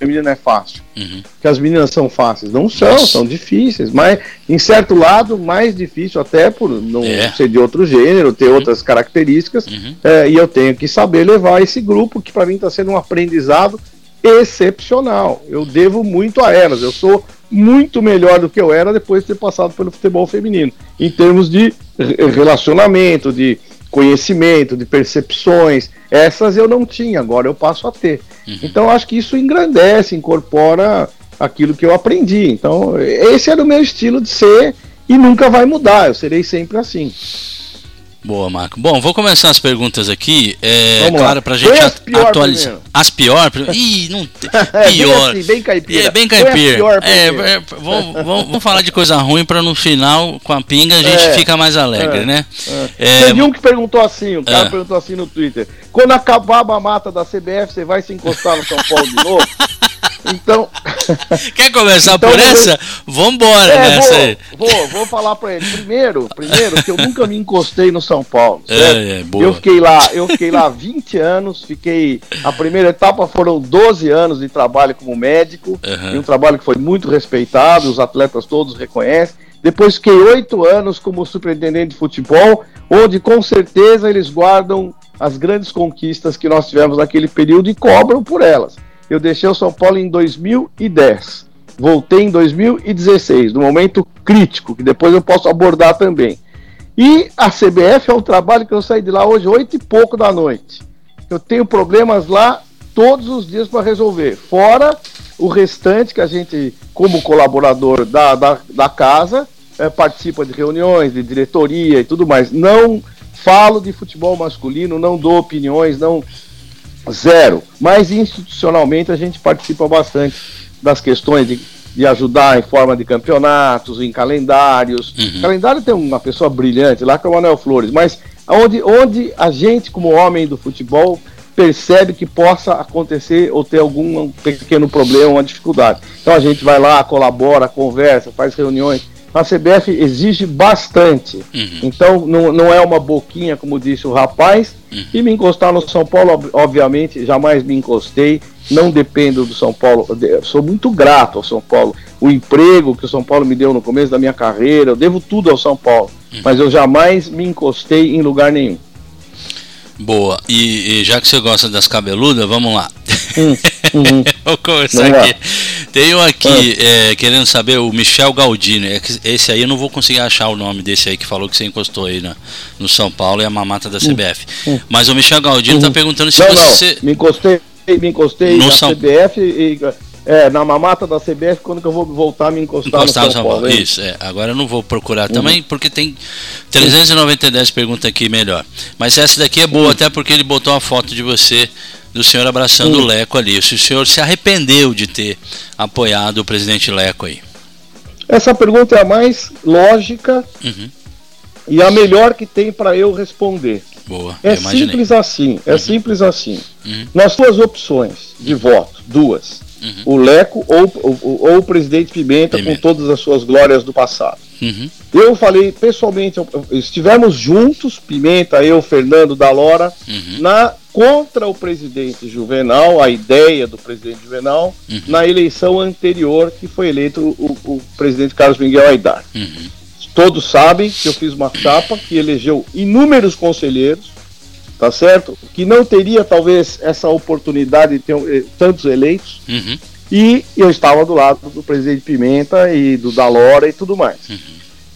a menina é fácil. Uhum. Que as meninas são fáceis. Não são, Nossa. são difíceis. Mas, em certo lado, mais difícil até por não É. Uhum. ser de outro gênero, ter outras características. É, e eu tenho que saber levar esse grupo, que para mim está sendo um aprendizado excepcional. Eu devo muito a elas. Eu sou muito melhor do que eu era depois de ter passado pelo futebol feminino, em termos de re- relacionamento, de conhecimento, de percepções. Essas eu não tinha, agora eu passo a ter. Então acho que isso engrandece, incorpora aquilo que eu aprendi. Então esse era o meu estilo de ser e nunca vai mudar. Eu serei sempre assim. Boa, Marco. Bom, vou começar as perguntas aqui. É Vamos claro, pra Põe gente as pior atualizar. As pior? Ih, não tem. É, bem Pior. assim, bem caipira. É, bem caipira. pior É, é, vamos, vamos, falar de coisa ruim pra no final, com a pinga, a gente É. fica mais alegre, É. né? É. Teve um que perguntou assim, o cara É. perguntou assim no Twitter. Quando acabar a mamata da CBF, você vai se encostar no São Paulo de novo? Então. Quer começar Então, por essa? Vambora É, nessa vou, aí. vou, vou falar pra ele. Primeiro, primeiro, que eu nunca me encostei no São Paulo. É, é. Eu fiquei lá, eu fiquei lá 20 anos, fiquei. A primeira etapa foram 12 anos de trabalho como médico, Aham. e um trabalho que foi muito respeitado, os atletas todos reconhecem. Depois fiquei oito anos como superintendente de futebol, onde com certeza eles guardam as grandes conquistas que nós tivemos naquele período e cobram por elas. Eu deixei o São Paulo em 2010. Voltei em 2016, no momento crítico, que depois eu posso abordar também. E a CBF é um trabalho que eu saí de lá hoje, oito e pouco da noite. Eu tenho problemas lá todos os dias para resolver. Fora o restante que a gente, como colaborador da, da, da casa, eh, participa de reuniões, de diretoria e tudo mais. Não falo de futebol masculino, não dou opiniões, não zero. Mas institucionalmente a gente participa bastante das questões de, de ajudar em forma de campeonatos, em calendários. Calendário tem uma pessoa brilhante lá que é o Manuel Flores, mas onde, onde a gente, como homem do futebol, percebe que possa acontecer ou ter algum pequeno problema, uma dificuldade. Então a gente vai lá, colabora, conversa, faz reuniões. A CBF exige bastante. Então não, não é uma boquinha, como disse o rapaz. E me encostar no São Paulo, ob- obviamente, jamais me encostei. Não dependo do São Paulo. Sou muito grato ao São Paulo. O emprego que o São Paulo me deu no começo da minha carreira, eu devo tudo ao São Paulo. Mas eu jamais me encostei em lugar nenhum. Boa. E, e já que você gosta das cabeludas, vamos lá. Vou começar Vamos lá. aqui. Um aqui é, querendo saber o Michel Galdino. É Esse aí eu não vou conseguir achar o nome desse aí que falou que você encostou aí na, no São Paulo e a mamata da CBF. hum. Mas o Michel Galdino está perguntando se não, você. não, me encostei, me encostei No na São- CBF e é, na mamata da CBF quando que eu vou voltar a me encostar, Encostar no São, Paulo. hein? Isso, é. Agora eu não vou procurar Uhum. também, porque tem 390 perguntas aqui melhor. Mas essa daqui é boa, Uhum. até porque ele botou uma foto de você, do senhor abraçando Uhum. o Leco ali. Se o senhor se arrependeu de ter apoiado o presidente Leco aí. Essa pergunta é a mais lógica Uhum. e a melhor que tem para eu responder. Boa, É simples assim, é simples assim. Uhum. Nas duas opções de voto, duas. Uhum. O Leco ou, ou, ou o presidente Pimenta, com todas as suas glórias do passado. Uhum. Eu falei pessoalmente, estivemos juntos, Pimenta, eu, Fernando Dalora, Uhum. na contra o presidente Juvenal, a ideia do presidente Juvenal, Uhum. na eleição anterior que foi eleito o, o presidente Carlos Miguel Aidar. Uhum. Todos sabem que eu fiz uma chapa que elegeu inúmeros conselheiros, tá certo? Que não teria talvez essa oportunidade de ter eh, tantos eleitos. Uhum. E eu estava do lado do presidente Pimenta e do Dalora e tudo mais.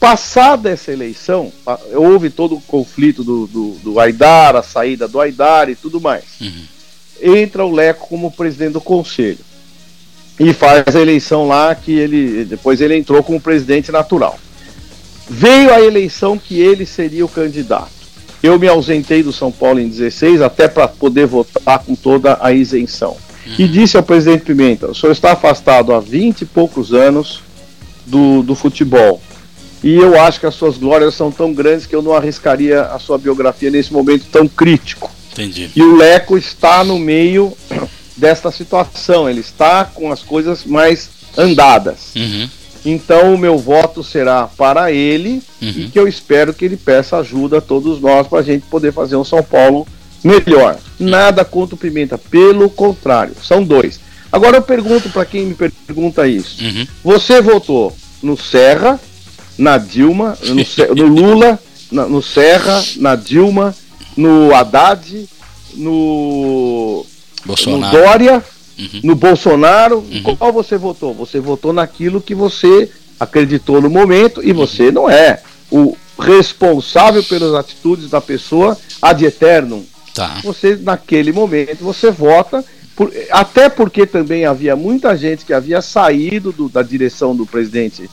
Passada essa eleição, houve todo o conflito do, do, do Aidar, a saída do Aidar e tudo mais. Entra o Leco como presidente do conselho. E faz a eleição lá que ele. Depois ele entrou como presidente natural. Veio a eleição que ele seria o candidato. Eu me ausentei do São Paulo em 16 até para poder votar com toda a isenção. E disse ao presidente Pimenta: o senhor está afastado há 20 e poucos anos do, do futebol. E eu acho que as suas glórias são tão grandes que eu não arriscaria a sua biografia nesse momento tão crítico. Entendi. E o Leco está no meio desta situação, ele está com as coisas mais andadas. Uhum. Então o meu voto será para ele e que eu espero que ele peça ajuda a todos nós para a gente poder fazer um São Paulo melhor. Nada contra o Pimenta, pelo contrário, são dois. Agora eu pergunto para quem me pergunta isso: Uhum. você votou no Serra, na Dilma, no, no Lula, na- no Serra, na Dilma, no Haddad, no, Bolsonaro. no Dória, no Bolsonaro. Qual você votou? Você votou naquilo que você acreditou no momento e você não é o responsável pelas atitudes da pessoa ad eternum. Tá. Você, naquele momento, você vota. por- até porque também havia muita gente que havia saído do- da direção do presidente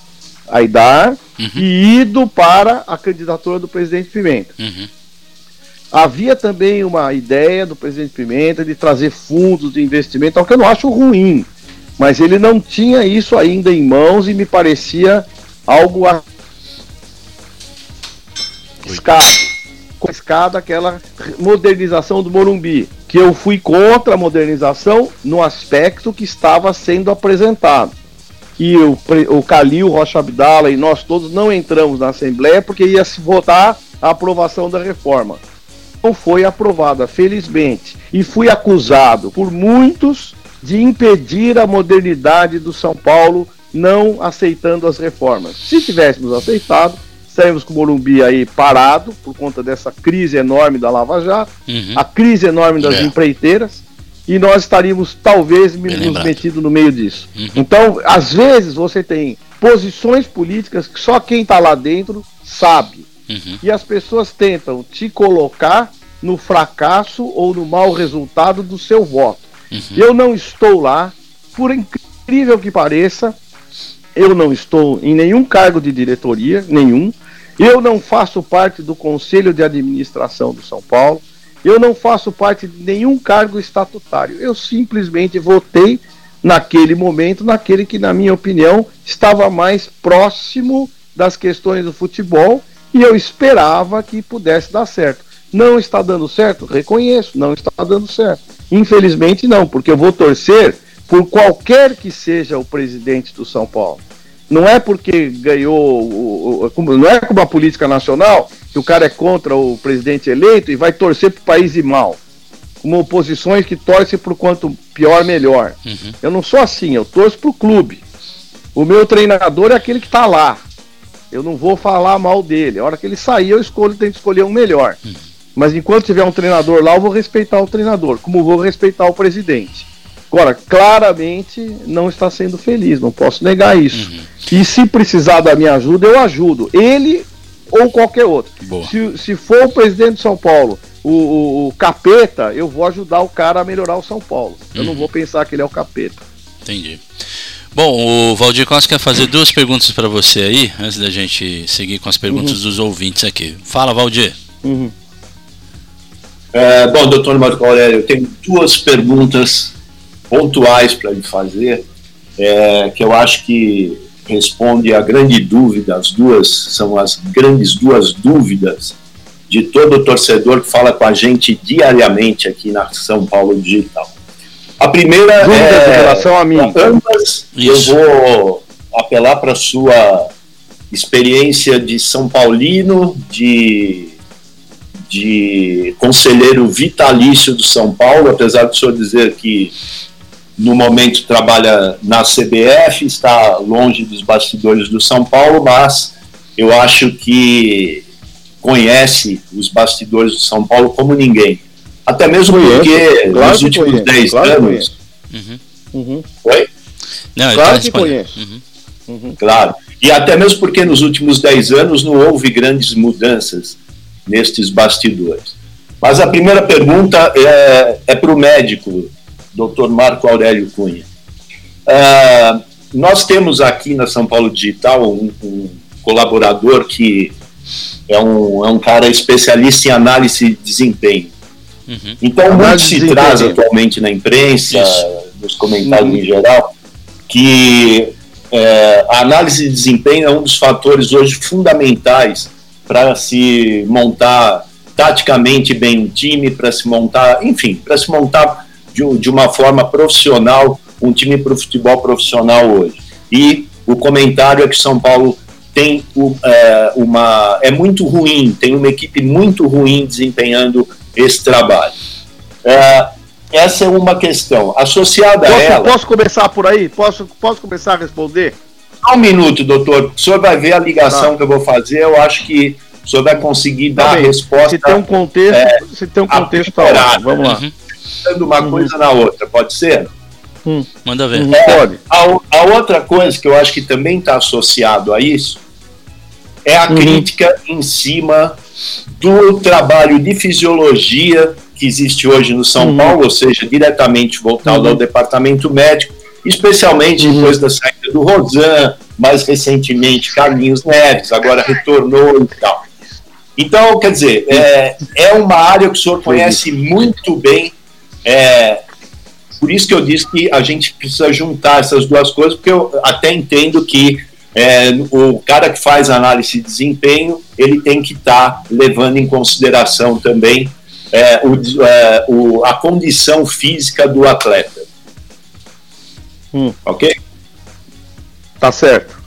Aidar e ido para a candidatura do presidente Pimenta. Havia também uma ideia do presidente Pimenta de trazer fundos de investimento, o que eu não acho ruim, mas ele não tinha isso ainda em mãos e me parecia algo escada, escada aquela modernização do Morumbi, que eu fui contra a modernização no aspecto que estava sendo apresentado. E o, o Calil, Rocha Abdala e nós todos não entramos na Assembleia porque ia se votar a aprovação da reforma. Não foi aprovada, felizmente. E fui acusado por muitos de impedir a modernidade do São Paulo não aceitando as reformas. Se tivéssemos aceitado, estaríamos com o Morumbi aí parado por conta dessa crise enorme da Lava Jato, uhum. a crise enorme das é. empreiteiras, e nós estaríamos talvez nos metidos no meio disso. Uhum. Então, às vezes você tem posições políticas que só quem está lá dentro sabe. Uhum. E as pessoas tentam te colocar no fracasso ou no mau resultado do seu voto. Uhum. Eu não estou lá, por incrível que pareça, eu não estou em nenhum cargo de diretoria, nenhum. Eu não faço parte do conselho de administração do São Paulo. Eu não faço parte de nenhum cargo estatutário. Eu simplesmente votei naquele momento, naquele que, na minha opinião, estava mais próximo das questões do futebol e eu esperava que pudesse dar certo. Não está dando certo? Reconheço, não está dando certo. Infelizmente, não, porque eu vou torcer por qualquer que seja o presidente do São Paulo. Não é porque ganhou, não é como a política nacional, que o cara é contra o presidente eleito e vai torcer para o país ir mal. Como oposições que torcem por quanto pior, melhor. Uhum. Eu não sou assim, eu torço para o clube. O meu treinador é aquele que está lá. Eu não vou falar mal dele. A hora que ele sair, eu escolho, tenho que escolher um melhor. Uhum. Mas enquanto tiver um treinador lá, eu vou respeitar o treinador, como vou respeitar o presidente. Agora, claramente não está sendo feliz, não posso negar isso. Uhum. E se precisar da minha ajuda, eu ajudo. Ele ou qualquer outro. Se, se for o presidente de São Paulo, o, o, o, capeta, eu vou ajudar o cara a melhorar o São Paulo. Eu não uhum. vou pensar que ele é o capeta. Entendi. Bom, o Valdir Costa quer fazer duas perguntas para você aí, antes da gente seguir com as perguntas uhum. dos ouvintes aqui. Fala, Valdir. Uhum. É, bom, doutor Marco Aurélio, eu tenho duas perguntas pontuais para lhe fazer, é, que eu acho que responde a grande dúvida, as duas são as grandes duas dúvidas de todo torcedor que fala com a gente diariamente aqui na São Paulo Digital. A primeira Dúvidas é em relação a mim. Ambas, eu vou apelar para sua experiência de São Paulino, de de conselheiro vitalício do São Paulo, apesar do senhor dizer que no momento trabalha na CBF, está longe dos bastidores do São Paulo, mas eu acho que conhece os bastidores do São Paulo como ninguém. Até mesmo porque claro nos últimos 10 claro anos. Uhum. Uhum. Oi? Não, claro que conhece. Uhum. uhum. Claro. E até mesmo porque nos últimos 10 anos não houve grandes mudanças nestes bastidores. Mas a primeira pergunta é, é para o médico, Dr. Marco Aurélio Cunha. Uh, nós temos aqui na São Paulo Digital um, um colaborador que é um, é um cara especialista em análise de desempenho. Uhum. Então, muito se traz atualmente na imprensa, Isso. nos comentários uhum. em geral, que é, a análise de desempenho é um dos fatores hoje fundamentais para se montar taticamente bem um time, para se montar, enfim, para se montar de, de, uma forma profissional um time para o futebol profissional hoje. E o comentário é que São Paulo tem o, é, uma é muito ruim, tem uma equipe muito ruim desempenhando esse trabalho. É, essa é uma questão. Associada posso, a ela. Posso começar por aí? Posso, posso começar a responder? Só um minuto, doutor. O senhor vai ver a ligação tá. que eu vou fazer. Eu acho que o senhor vai conseguir tá dar a resposta. Se tem um contexto, é, se tem um contexto, tá vamos lá. Uhum. Uma uhum. coisa na outra, pode ser? Hum. Manda ver. Uhum. É, pode. A, a, outra coisa que eu acho que também está associado a isso é a uhum. crítica em cima do trabalho de fisiologia que existe hoje no São uhum. Paulo, ou seja, diretamente voltado ao departamento médico, especialmente uhum. depois da saída do Rosan, mais recentemente Carlinhos Neves, agora retornou e tal. Então, quer dizer, é, é uma área que o senhor conhece muito bem. É, por isso que eu disse que a gente precisa juntar essas duas coisas, porque eu até entendo que é, o cara que faz análise de desempenho, ele tem que estar tá levando em consideração também é, o, é, o, a condição física do atleta. Hum. Ok? Tá certo.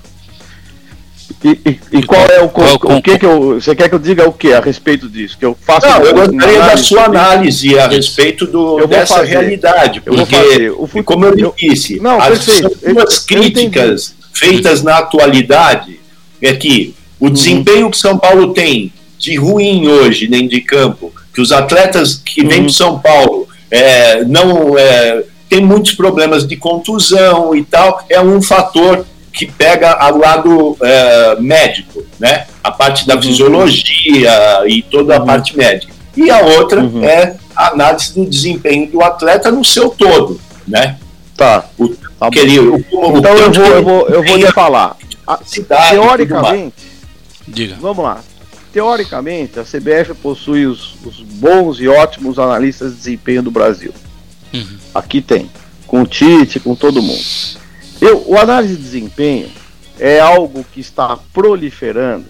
E, e, e qual é o, o, o que que eu você quer que eu diga o que a respeito disso que eu faço não, eu gostaria da sua análise a respeito do, dessa fazer. realidade porque o futebol, como eu disse não, as duas críticas feitas na atualidade é que o uhum. desempenho que São Paulo tem de ruim hoje dentro de campo que os atletas que vêm uhum. de São Paulo é, não é, tem muitos problemas de contusão e tal é um fator que pega ao lado é, médico, né? A parte da uhum. fisiologia e toda a uhum. parte médica. E a outra uhum. é a análise do desempenho do atleta no seu todo, né? Tá. O, tá aquele, o, o, então eu vou, eu vou, eu vou lhe falar. A, teoricamente, Diga. vamos lá. Teoricamente, a CBF possui os, os bons e ótimos analistas de desempenho do Brasil. Uhum. Aqui tem, com o Tite, com todo mundo. Eu, o análise de desempenho é algo que está proliferando.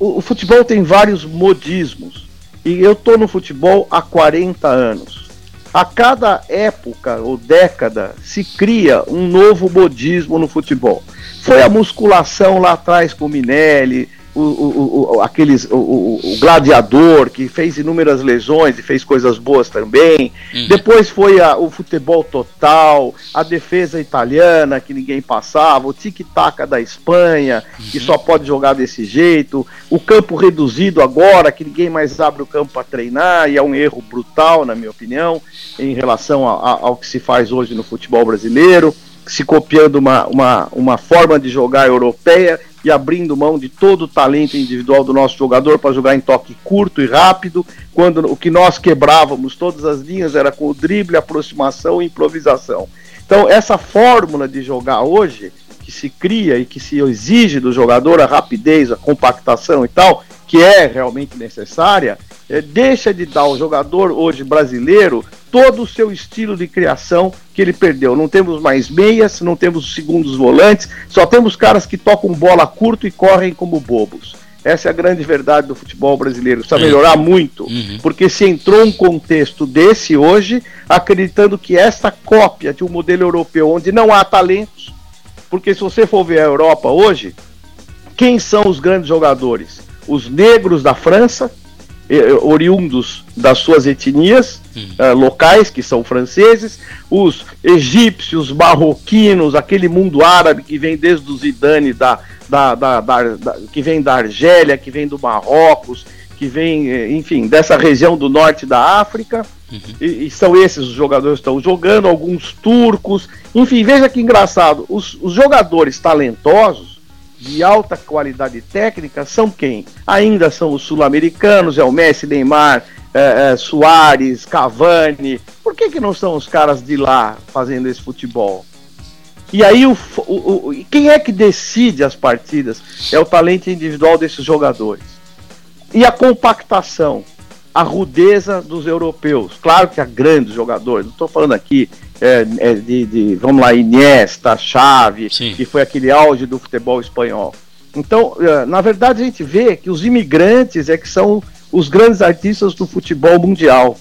O, o futebol tem vários modismos. E eu estou no futebol há 40 anos. A cada época ou década se cria um novo modismo no futebol. Foi a musculação lá atrás com o Minelli, o, o, o, aqueles, o, o, gladiador que fez inúmeras lesões e fez coisas boas também. Uhum. Depois foi a, o futebol total, a defesa italiana que ninguém passava, o tic-tac da Espanha uhum. que só pode jogar desse jeito, o campo reduzido agora que ninguém mais abre o campo para treinar e é um erro brutal na minha opinião em relação a, a, ao que se faz hoje no futebol brasileiro, se copiando uma, uma, uma forma de jogar europeia e abrindo mão de todo o talento individual do nosso jogador para jogar em toque curto e rápido, quando o que nós quebrávamos todas as linhas era com o drible, aproximação e improvisação. Então, essa fórmula de jogar hoje, que se cria e que se exige do jogador, a rapidez, a compactação e tal, que é realmente necessária, é, deixa de dar ao jogador hoje brasileiro todo o seu estilo de criação que ele perdeu. Não temos mais meias, não temos segundos volantes, só temos caras que tocam bola curto e correm como bobos. Essa é a grande verdade do futebol brasileiro. Precisa é. melhorar muito, uhum. porque se entrou um contexto desse hoje, acreditando que essa cópia de um modelo europeu onde não há talentos, porque se você for ver a Europa hoje, quem são os grandes jogadores? Os negros da França, oriundos das suas etnias uh, locais, que são franceses, os egípcios, marroquinos, aquele mundo árabe que vem desde o Zidane, da, da, da, da, que vem da Argélia, que vem do Marrocos, que vem, eh, enfim, dessa região do norte da África. Uhum. E, e, são esses os jogadores que estão jogando, alguns turcos. Enfim, veja que engraçado. Os, os jogadores talentosos de alta qualidade técnica são quem? Ainda são os sul-americanos, é o Messi, Neymar, é, é, Soares, Cavani. Por que, que não são os caras de lá fazendo esse futebol? E aí, o, o, o, quem é que decide as partidas? É o talento individual desses jogadores. E a compactação, a rudeza dos europeus. Claro que há grandes jogadores, não estou falando aqui é, é, de, de, vamos lá, Iniesta, Sim. que foi aquele auge do futebol espanhol. Então, é, na verdade, a gente vê que os imigrantes é que são os grandes artistas do futebol mundial.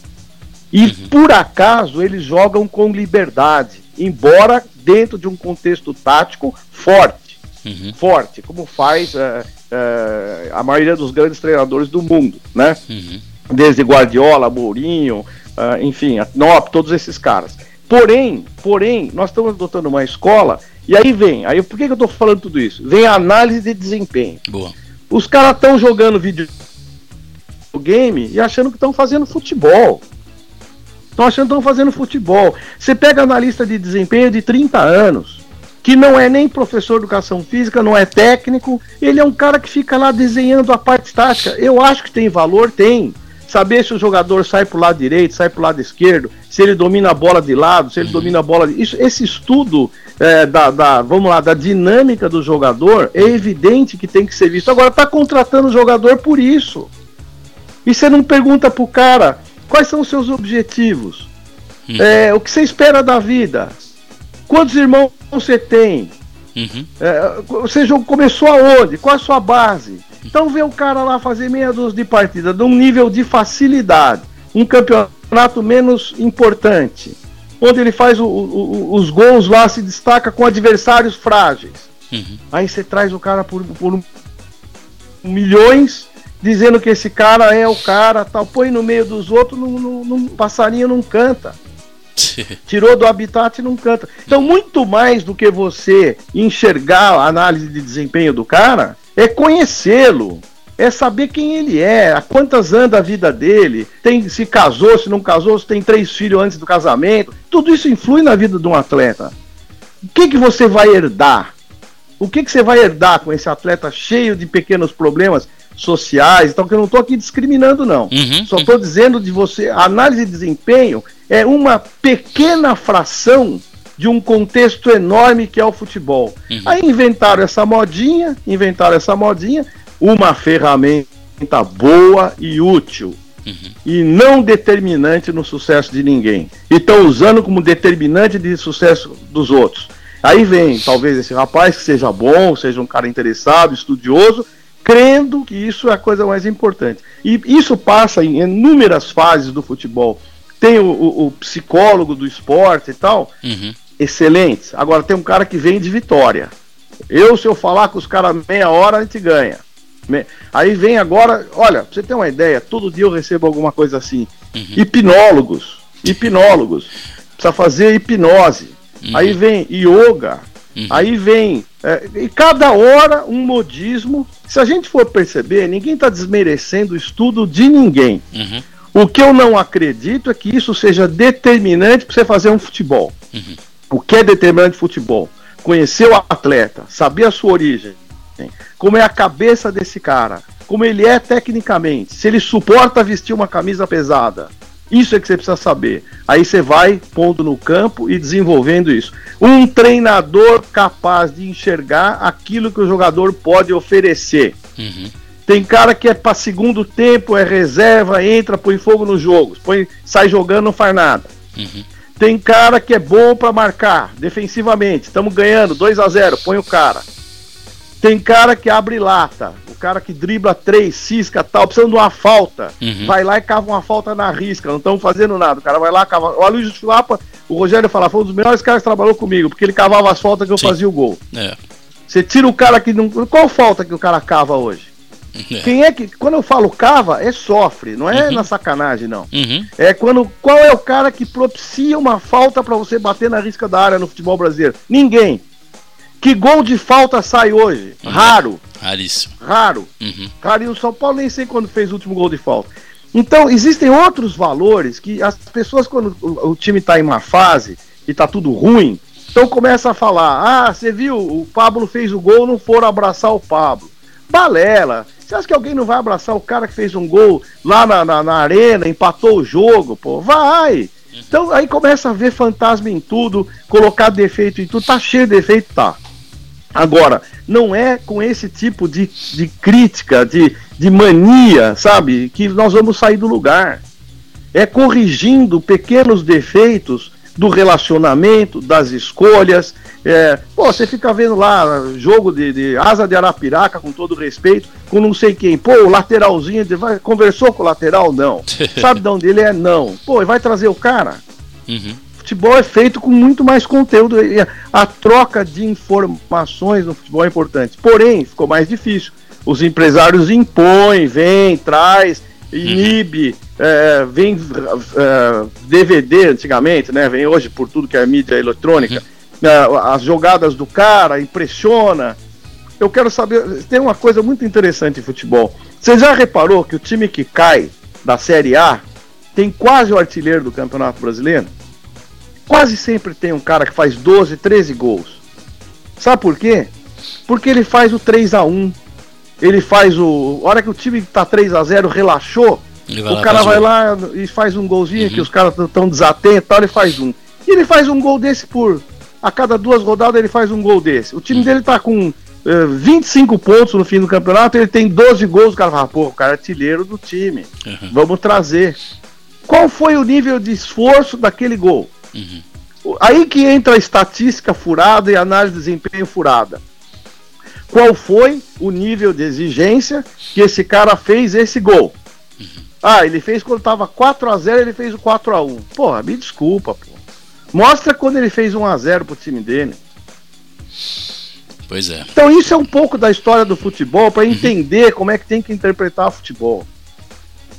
E uhum. por acaso eles jogam com liberdade, embora dentro de um contexto tático forte. Uhum. Forte, como faz uh, uh, a maioria dos grandes treinadores do mundo, né? Uhum. Desde Guardiola, Mourinho, uh, enfim, Nop, todos esses caras. Porém, porém, nós estamos adotando uma escola, e aí vem, aí por que, que eu estou falando tudo isso? Vem a análise de desempenho. Boa. Os caras estão jogando videogame e achando que estão fazendo futebol. Estão achando que estão fazendo futebol. Você pega analista de desempenho de 30 anos, que não é nem professor de educação física, não é técnico, ele é um cara que fica lá desenhando a parte tática. Eu acho que tem valor, tem saber se o jogador sai para o lado direito, sai para o lado esquerdo, se ele domina a bola de lado, se ele uhum. domina a bola. De... Isso, esse estudo é, da, da, vamos lá, da dinâmica do jogador é evidente que tem que ser visto. Agora está contratando o jogador por isso. E você não pergunta pro cara quais são os seus objetivos, Uhum. é, o que você espera da vida, quantos irmãos você tem, Uhum. é, você jogou- começou aonde, qual a sua base. Então vê o cara lá fazer meia dúzia de partida, de um nível de facilidade, um campeonato menos importante, onde ele faz o- o- o- os gols lá, se destaca com adversários frágeis. Uhum. Aí você traz o cara por, por milhões, dizendo que esse cara é o cara, tal, põe no meio dos outros, não- passarinho não canta. Tirou do habitat e não canta. Então, muito mais do que você enxergar a análise de desempenho do cara, é conhecê-lo. É saber quem ele é, a quantas anda a vida dele, tem, se casou, se não casou, se tem três filhos antes do casamento. Tudo isso influi na vida de um atleta. O que, que você vai herdar? O que, que você vai herdar com esse atleta cheio de pequenos problemas sociais? Então, que eu não estou aqui discriminando, não. Uhum. Só estou dizendo de você. A análise de desempenho é uma pequena fração de um contexto enorme que é o futebol. Aí inventaram essa modinha, inventaram essa modinha, uma ferramenta boa e útil. E não determinante no sucesso de ninguém. E estão usando como determinante de sucesso dos outros. Aí vem, talvez, esse rapaz que seja bom, seja um cara interessado, estudioso, crendo que isso é a coisa mais importante. E isso passa em inúmeras fases do futebol. Tem o, o- o psicólogo do esporte e tal, Uhum. excelentes. Agora tem um cara que vem de vitória. Eu, se eu falar com os caras meia hora, a gente ganha. Aí vem agora, olha, pra você ter uma ideia, todo dia eu recebo alguma coisa assim. Hipnólogos, hipnólogos. Precisa fazer hipnose. Aí vem yoga. Aí vem. É, e cada hora um modismo. Se a gente for perceber, ninguém está desmerecendo o estudo de ninguém. Uhum. O que eu não acredito é que isso seja determinante para você fazer um futebol. O que é determinante de futebol? Conhecer o atleta, saber a sua origem, como é a cabeça desse cara, como ele é tecnicamente, se ele suporta vestir uma camisa pesada. Isso é que você precisa saber. Aí você vai pondo no campo e desenvolvendo isso. Um treinador capaz de enxergar aquilo que o jogador pode oferecer. Uhum. Tem cara que é para segundo tempo, é reserva, entra, põe fogo nos jogos, põe, sai jogando, não faz nada. Uhum. Tem cara que é bom para marcar defensivamente, estamos ganhando 2 a 0 põe o cara. Tem cara que abre lata, o cara que dribla três, cisca tal, precisando de uma falta. Uhum. Vai lá e cava uma falta na risca, não estão fazendo nada. O cara vai lá, cava. O Aloysio Chulapa, o Rogério fala, foi um dos melhores caras que trabalhou comigo, porque ele cavava as faltas que eu fazia o gol. É. Você tira o cara que não. Qual falta que o cara cava hoje? Quem é que. Quando eu falo cava, é sofre, não é na sacanagem, não. Uhum. É quando. Qual é o cara que propicia uma falta pra você bater na risca da área no futebol brasileiro? Ninguém. Que gol de falta sai hoje? Raro, Raríssimo. raro. Uhum. E o São Paulo nem sei quando fez o último gol de falta. Então, existem outros valores que as pessoas, quando o, o time tá em uma fase e tá tudo ruim, então começa a falar: ah, você viu, o Pablo fez o gol, não foram abraçar o Pablo. Balela. Você acha que alguém não vai abraçar o cara que fez um gol lá na, na, na arena, empatou o jogo, pô? Vai! Então aí começa a ver fantasma em tudo, colocar defeito em tudo, tá cheio de defeito, tá. Agora, não é com esse tipo de, de crítica, de, de mania, sabe, que nós vamos sair do lugar. É corrigindo pequenos defeitos do relacionamento, das escolhas. É, pô, você fica vendo lá jogo de, de asa de Arapiraca, com todo respeito, com não sei quem. Pô, o lateralzinho, de- vai, conversou com o lateral? Não. Sabe de onde ele é? Não. Pô, e vai trazer o cara? Uhum. Futebol é feito com muito mais conteúdo. e a- troca de informações no futebol é importante. Porém, ficou mais difícil. Os empresários impõem, vem, traz, inibe, é, vem é, DVD antigamente, né? Vem hoje por tudo que é mídia eletrônica. É, as jogadas do cara, impressiona. Eu quero saber. Tem uma coisa muito interessante em futebol. Você já reparou que o time que cai da Série A tem quase o artilheiro do Campeonato Brasileiro? Quase sempre tem um cara que faz 12, 13 gols. Sabe por quê? Porque ele faz o 3 a 1 Ele faz o. A hora que o time tá 3 a 0 relaxou, o cara vai lá e faz um golzinho que os caras estão desatentos e tal, ele faz um. E ele faz um gol desse por. A cada duas rodadas ele faz um gol desse. O time dele tá com eh, 25 pontos no fim do campeonato, ele tem 12 gols. O cara fala, pô, o cara é artilheiro do time. Uhum. Vamos trazer. Qual foi o nível de esforço daquele gol? Uhum. Aí que entra a estatística furada e a análise de desempenho furada. Qual foi o nível de exigência que esse cara fez esse gol? Ah, ele fez quando tava 4 a 0 ele fez o 4 a 1 Porra, me desculpa, pô. Mostra quando ele fez 1 a 0 pro time dele. Pois é. Então isso é um pouco da história do futebol para entender como é que tem que interpretar futebol.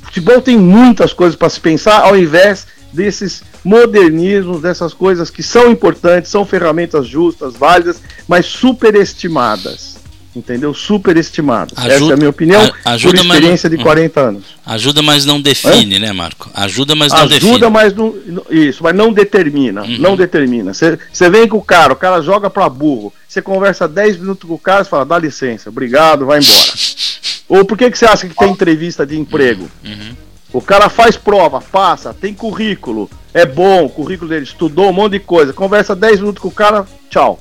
Futebol tem muitas coisas para se pensar ao invés desses modernismos, dessas coisas que são importantes, são ferramentas justas, válidas, mas superestimadas. Entendeu? Superestimadas. Essa é a Ajuda- minha opinião a- ajuda, por experiência não- de 40 anos. Ajuda, mas não define, né, Marco? Ajuda, mas não define. Ajuda, mas não. Isso, mas não determina. Uhum. Não determina. Você vem com o cara, o cara joga pra burro. Você conversa 10 minutos com o cara e fala, dá licença, obrigado, vai embora. Ou por que que você acha que tem entrevista de emprego? Uhum. O cara faz prova, passa, tem currículo, é bom, o currículo dele estudou um monte de coisa. Conversa 10 minutos com o cara, tchau.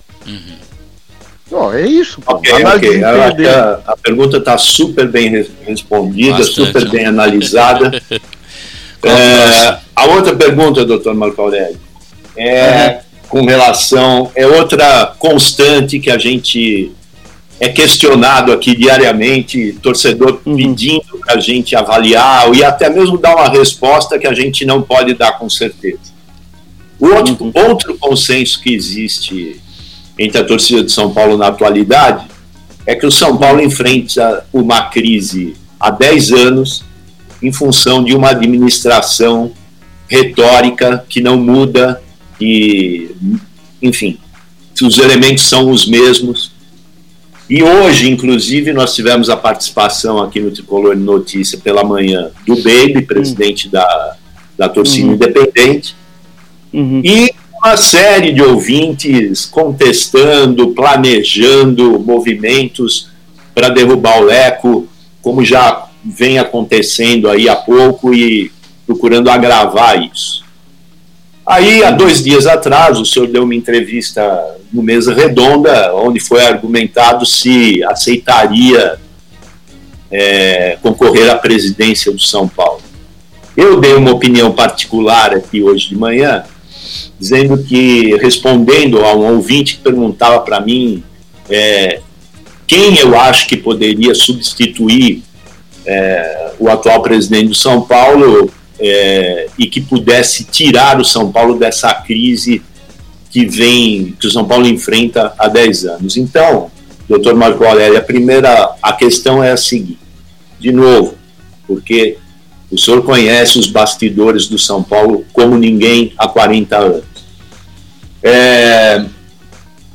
Ó, é isso, pô. Ok, Análise de ok. Eu desempenho acho que dele. a, a pergunta está super bem re- respondida, Bastante, super né? bem analisada. É, a outra pergunta, doutor Marco Aurélio, é com relação. É outra constante que a gente é questionado aqui diariamente, torcedor pedindo para a gente avaliar e até mesmo dar uma resposta que a gente não pode dar com certeza. O outro, outro consenso que existe entre a torcida de São Paulo na atualidade é que o São Paulo enfrenta uma crise há 10 anos em função de uma administração retórica que não muda e, enfim, os elementos são os mesmos. E hoje, inclusive, nós tivemos a participação aqui no Tricolor Notícia pela manhã do Baby, presidente da, da torcida Uhum. independente, e uma série de ouvintes contestando, planejando movimentos para derrubar o Leco, como já vem acontecendo aí há pouco e procurando agravar isso. Aí, há dois dias atrás, o senhor deu uma entrevista no Mesa Redonda, onde foi argumentado se aceitaria é, concorrer à presidência do São Paulo. Eu dei uma opinião particular aqui hoje de manhã, dizendo que, respondendo a um ouvinte que perguntava para mim é, quem eu acho que poderia substituir é, o atual presidente do São Paulo é, e que pudesse tirar o São Paulo dessa crise que vem, que o São Paulo enfrenta há 10 anos. Então, doutor Marco Aurélio, a primeira a questão é a seguinte, de novo, porque o senhor conhece os bastidores do São Paulo como ninguém há 40 anos. É,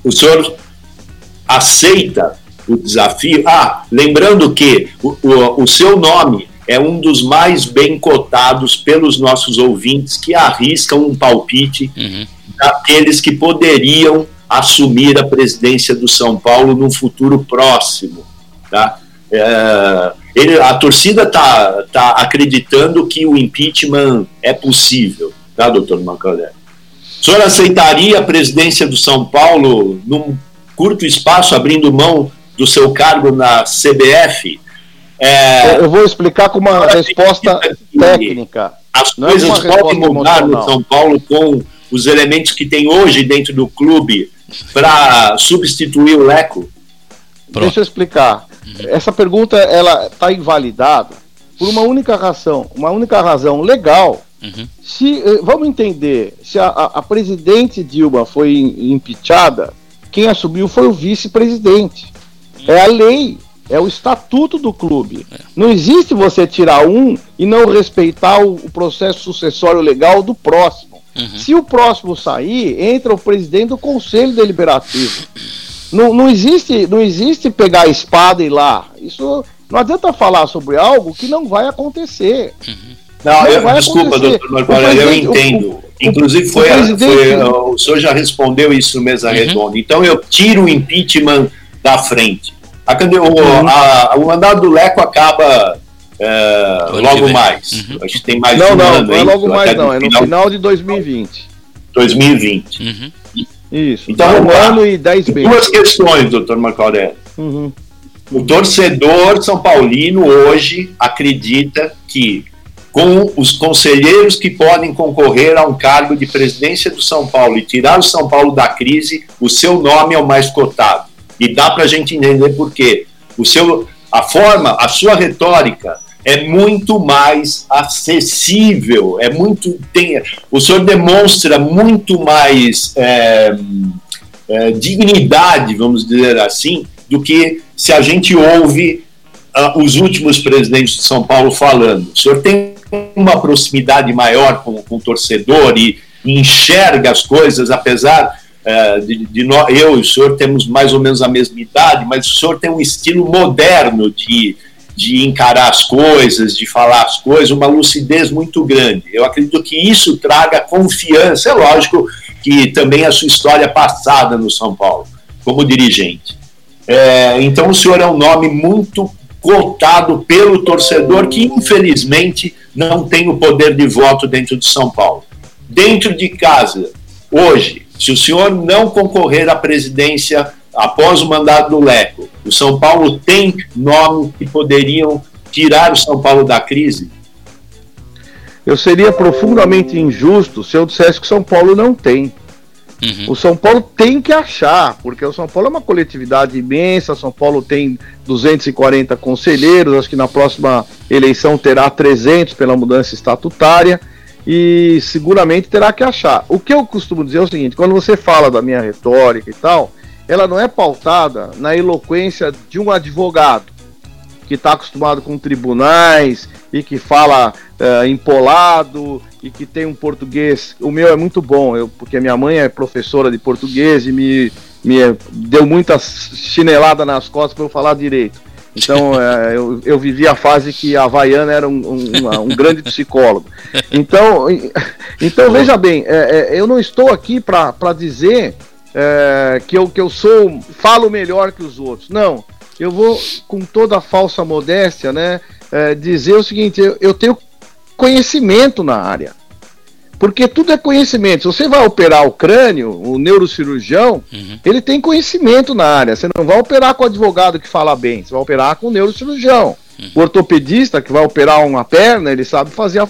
o senhor aceita o desafio? Ah, lembrando que o, o, o seu nome é um dos mais bem cotados pelos nossos ouvintes que arriscam um palpite daqueles que poderiam assumir a presidência do São Paulo no futuro próximo. Tá? É, ele, a torcida está tá acreditando que o impeachment é possível, tá, doutor Mancalé? O senhor aceitaria a presidência do São Paulo num curto espaço, abrindo mão do seu cargo na CBF? É, Eu vou explicar com uma resposta técnica. as é coisas uma podem mudar no. São Paulo com os elementos que tem hoje dentro do clube para substituir o Leco? Deixa eu explicar. Essa pergunta ela está invalidada por uma única razão, uma única razão legal. Se eh, vamos entender, se a, a- a presidente Dilma foi im- impeachada, quem assumiu foi o vice-presidente. É a lei, é o estatuto do clube. Não existe você tirar um e não respeitar o, o processo sucessório legal do próximo. Se o próximo sair, entra o presidente do conselho deliberativo. Não, não existe, não existe pegar a espada e ir lá. Isso não adianta falar sobre algo que não vai acontecer. Não, eu, vai desculpa, acontecer. doutor Marco O Aurélio, eu o- entendo. o- Inclusive, o foi, presidente- foi, o senhor já respondeu isso no Mesa Redonda. Então, eu tiro o impeachment da frente. A, cande- o, Uhum. a- o mandato do Leco acaba é, logo mais. Acho que tem mais Não, um não, ano não é logo mais não, é no final de 2020. 2020. Isso. Então, um lá. ano e dez meses. Duas questões, doutor Marco Aurélio. Uhum. O torcedor São Paulino hoje acredita que com os conselheiros que podem concorrer a um cargo de presidência do São Paulo e tirar o São Paulo da crise, o seu nome é o mais cotado. E dá para a gente entender por quê. O seu, a forma, a sua retórica é muito mais acessível, é muito tem, o senhor demonstra muito mais é, é, dignidade, vamos dizer assim, do que se a gente ouve uh, os últimos presidentes de São Paulo falando. O senhor tem uma proximidade maior com, com o torcedor e, e enxerga as coisas, apesar uh, de, de nós, eu e o senhor temos mais ou menos a mesma idade, mas o senhor tem um estilo moderno de, de encarar as coisas, de falar as coisas, uma lucidez muito grande. Eu acredito que isso traga confiança. É lógico que também a sua história passada no São Paulo, como dirigente. É, então o senhor é um nome muito cotado pelo torcedor que, infelizmente, não tem o poder de voto dentro de São Paulo. Dentro de casa, hoje, se o senhor não concorrer à presidência após o mandato do Leco, o São Paulo tem nomes que poderiam tirar o São Paulo da crise? Eu seria profundamente injusto se eu dissesse que o São Paulo não tem. Uhum. O São Paulo tem que achar, porque o São Paulo é uma coletividade imensa, São Paulo tem 240 conselheiros, acho que na próxima eleição terá 300 pela mudança estatutária e seguramente terá que achar. O que eu costumo dizer é o seguinte: quando você fala da minha retórica e tal, ela não é pautada na eloquência de um advogado que está acostumado com tribunais e que fala uh, empolado e que tem um português. O meu é muito bom, eu, porque minha mãe é professora de português e me, me deu muita chinelada nas costas para eu falar direito. Então é, eu, eu vivi a fase que a Havaiana era um, um, um grande psicólogo. Então, então veja bem, é, é, eu não estou aqui para dizer é, que, eu, que eu sou falo melhor que os outros. Não, eu vou com toda a falsa modéstia, né, é, dizer o seguinte: eu, eu tenho conhecimento na área. Porque tudo é conhecimento. Se você vai operar o crânio, o neurocirurgião, uhum. ele tem conhecimento na área. Você não vai operar com o advogado que fala bem, você vai operar com o neurocirurgião. Uhum. O ortopedista que vai operar uma perna, ele sabe fazer a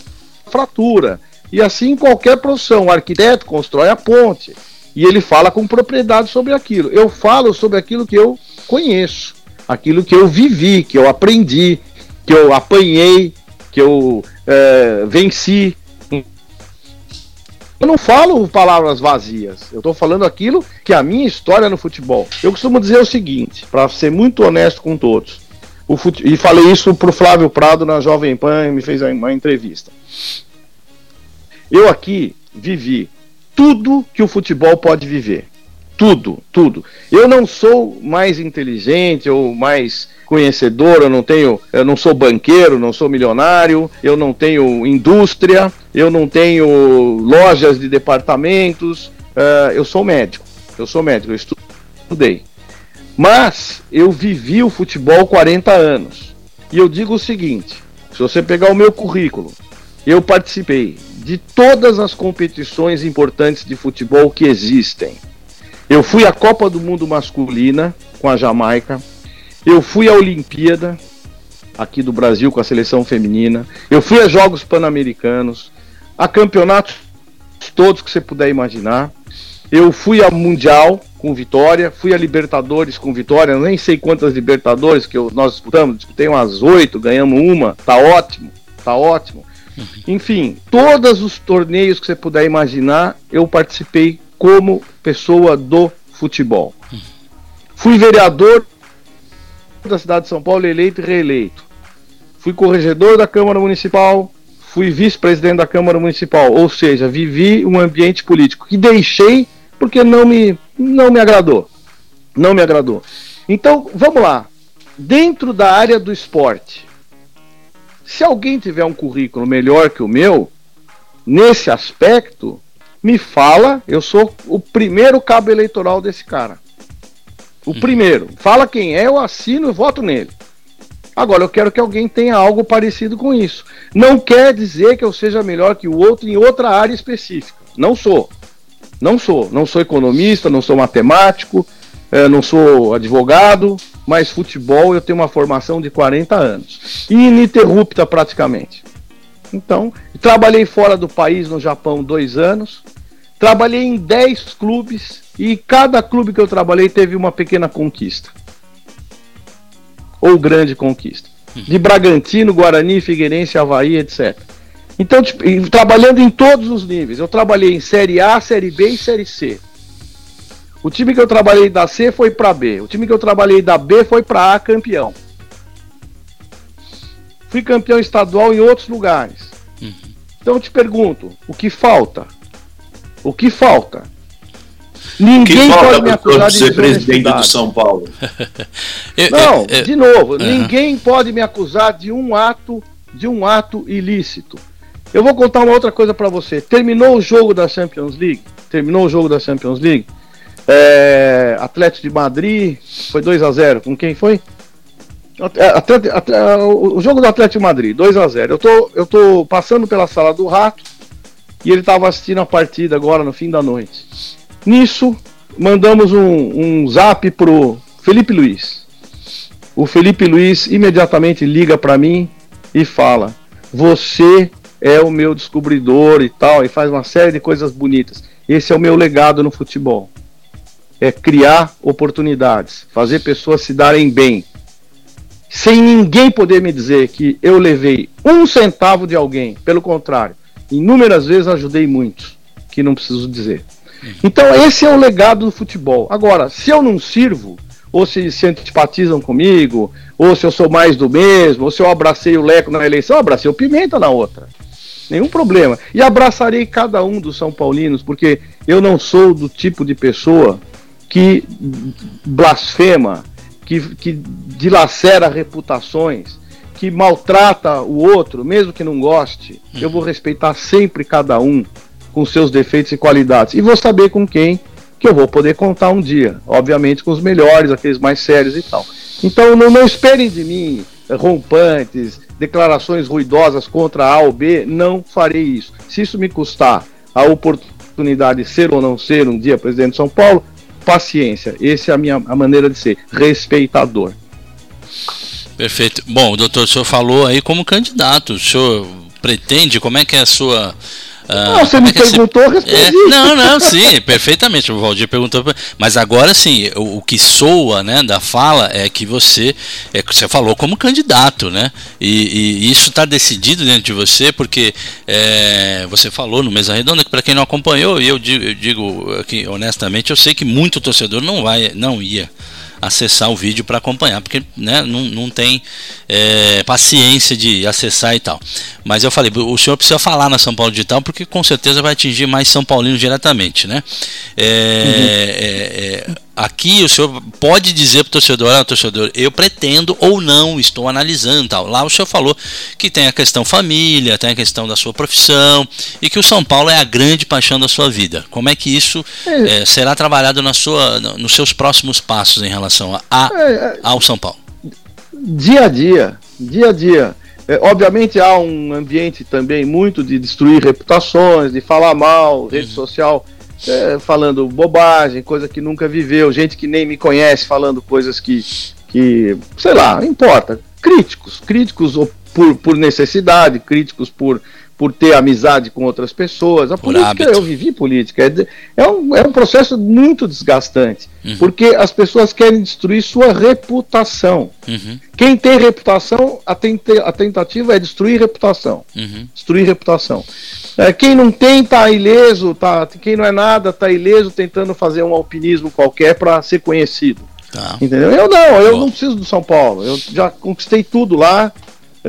fratura. E assim qualquer profissão. O arquiteto constrói a ponte. E ele fala com propriedade sobre aquilo. Eu falo sobre aquilo que eu conheço, aquilo que eu vivi, que eu aprendi, que eu apanhei, que eu é, venci. Eu não falo palavras vazias, eu estou falando aquilo que é a minha história no futebol. Eu costumo dizer o seguinte, para ser muito honesto com todos, fute... e falei isso para o Flávio Prado na Jovem Pan, me fez uma entrevista. Eu aqui vivi tudo que o futebol pode viver. Tudo, tudo. Eu não sou mais inteligente ou mais conhecedor, eu não tenho, eu não sou banqueiro, não sou milionário, eu não tenho indústria, eu não tenho lojas de departamentos, uh, eu sou médico, eu sou médico, eu estudei. Mas eu vivi o futebol 40 anos. E eu digo o seguinte: se você pegar o meu currículo, eu participei de todas as competições importantes de futebol que existem. Eu fui à Copa do Mundo masculina com a Jamaica. Eu fui à Olimpíada aqui do Brasil com a seleção feminina. Eu fui a Jogos Pan-Americanos, a campeonatos todos que você puder imaginar. Eu fui a Mundial com vitória, fui a Libertadores com vitória, eu nem sei quantas Libertadores que eu, nós disputamos, disputei umas oito, ganhamos uma, tá ótimo, tá ótimo. Enfim, todos os torneios que você puder imaginar, eu participei como pessoa do futebol. Fui vereador da cidade de São Paulo, eleito e reeleito. Fui corregedor da Câmara Municipal, fui vice-presidente da Câmara Municipal, ou seja, vivi um ambiente político que deixei porque não me, não me agradou. Não me agradou. Então, vamos lá. Dentro da área do esporte, se alguém tiver um currículo melhor que o meu, nesse aspecto, me fala, eu sou o primeiro cabo eleitoral desse cara. O hum. primeiro. Fala quem é, eu assino e voto nele. Agora, eu quero que alguém tenha algo parecido com isso. Não quer dizer que eu seja melhor que o outro em outra área específica. Não sou. Não sou. Não sou economista, não sou matemático, eh, não sou advogado. mas futebol eu tenho uma formação de 40 anos, ininterrupta praticamente. Então, trabalhei fora do país, no Japão, dois anos, trabalhei em 10 clubes e cada clube que eu trabalhei teve uma pequena conquista ou grande conquista. De Bragantino, Guarani, Figueirense, Havaí, etc. Então, tipo, trabalhando em todos os níveis. Eu trabalhei em Série A, Série B e Série C. O time que eu trabalhei da C foi para B. O time que eu trabalhei da B foi para A, campeão. Fui campeão estadual em outros lugares. Uhum. Então eu te pergunto, o que falta? O que falta? Ninguém pode me acusar de ser presidente do São Paulo. Não, de novo, uhum. ninguém pode me acusar de um ato, de um ato ilícito. Eu vou contar uma outra coisa para você. Terminou o jogo da Champions League? Terminou o jogo da Champions League? É, Atlético de Madrid foi 2 a 0 Com quem foi? O jogo do Atlético Madrid, 2 a 0 eu tô, eu tô passando pela sala do Rato e ele estava assistindo a partida agora no fim da noite. Nisso, mandamos um, um zap pro Felipe Luiz. O Felipe Luiz imediatamente liga para mim e fala: Você é o meu descobridor e tal, e faz uma série de coisas bonitas. Esse é o meu legado no futebol. É criar oportunidades, fazer pessoas se darem bem, sem ninguém poder me dizer que eu levei um centavo de alguém. Pelo contrário, inúmeras vezes ajudei muitos, que não preciso dizer. Então, esse é o legado do futebol. Agora, se eu não sirvo, ou se se antipatizam comigo, ou se eu sou mais do mesmo, ou se eu abracei o Leco na eleição, abracei o Pimenta na outra. Nenhum problema. E abraçarei cada um dos São Paulinos, porque eu não sou do tipo de pessoa que blasfema, que, que dilacera reputações, que maltrata o outro, mesmo que não goste. Eu vou respeitar sempre cada um com seus defeitos e qualidades. E vou saber com quem que eu vou poder contar um dia. Obviamente com os melhores, aqueles mais sérios e tal. Então não, não esperem de mim rompantes, declarações ruidosas contra A ou B, não farei isso. Se isso me custar a oportunidade de ser ou não ser um dia presidente de São Paulo, paciência. Essa é a minha a maneira de ser, respeitador. Perfeito. Bom, doutor, o senhor falou aí como candidato. O senhor pretende, como é que é a sua ah, você me perguntou, eu respondi. É, não, não, sim, perfeitamente. O Valdir perguntou. Mas agora sim, o, o, que soa né, da fala é que você, é, você falou como candidato, né? E, e isso está decidido dentro de você, porque é, você falou no Mesa Redonda que para quem não acompanhou, e eu digo, eu digo aqui honestamente, eu sei que muito torcedor não vai, não ia acessar o vídeo para acompanhar, porque né, não, não tem é, paciência de acessar e tal. Mas eu falei, o senhor precisa falar na São Paulo Digital, porque com certeza vai atingir mais São Paulinos diretamente, né? É, uhum. é, é aqui o senhor pode dizer para o torcedor, ah, torcedor, eu pretendo ou não, estou analisando tal. Lá o senhor falou que tem a questão família, tem a questão da sua profissão e que o São Paulo é a grande paixão da sua vida. Como é que isso é. É, será trabalhado na sua, nos seus próximos passos em relação a, a é, é. ao São Paulo? Dia a dia, dia a dia. É, obviamente há um ambiente também muito de destruir reputações, de falar mal, rede uhum. social é, falando bobagem, coisa que nunca viveu, gente que nem me conhece falando coisas que, que sei lá, importa. Críticos, críticos por, por necessidade, críticos por, por ter amizade com outras pessoas. A por política, hábito. eu vivi política, é, é, um, é um processo muito desgastante, uhum. porque as pessoas querem destruir sua reputação. Uhum. Quem tem reputação, a, tenta, a tentativa é destruir reputação. Uhum. Destruir reputação. É, quem não tem tá ileso, tá, quem não é nada tá ileso tentando fazer um alpinismo qualquer para ser conhecido. Tá. Entendeu? Eu não, eu Boa. não preciso do São Paulo. Eu já conquistei tudo lá.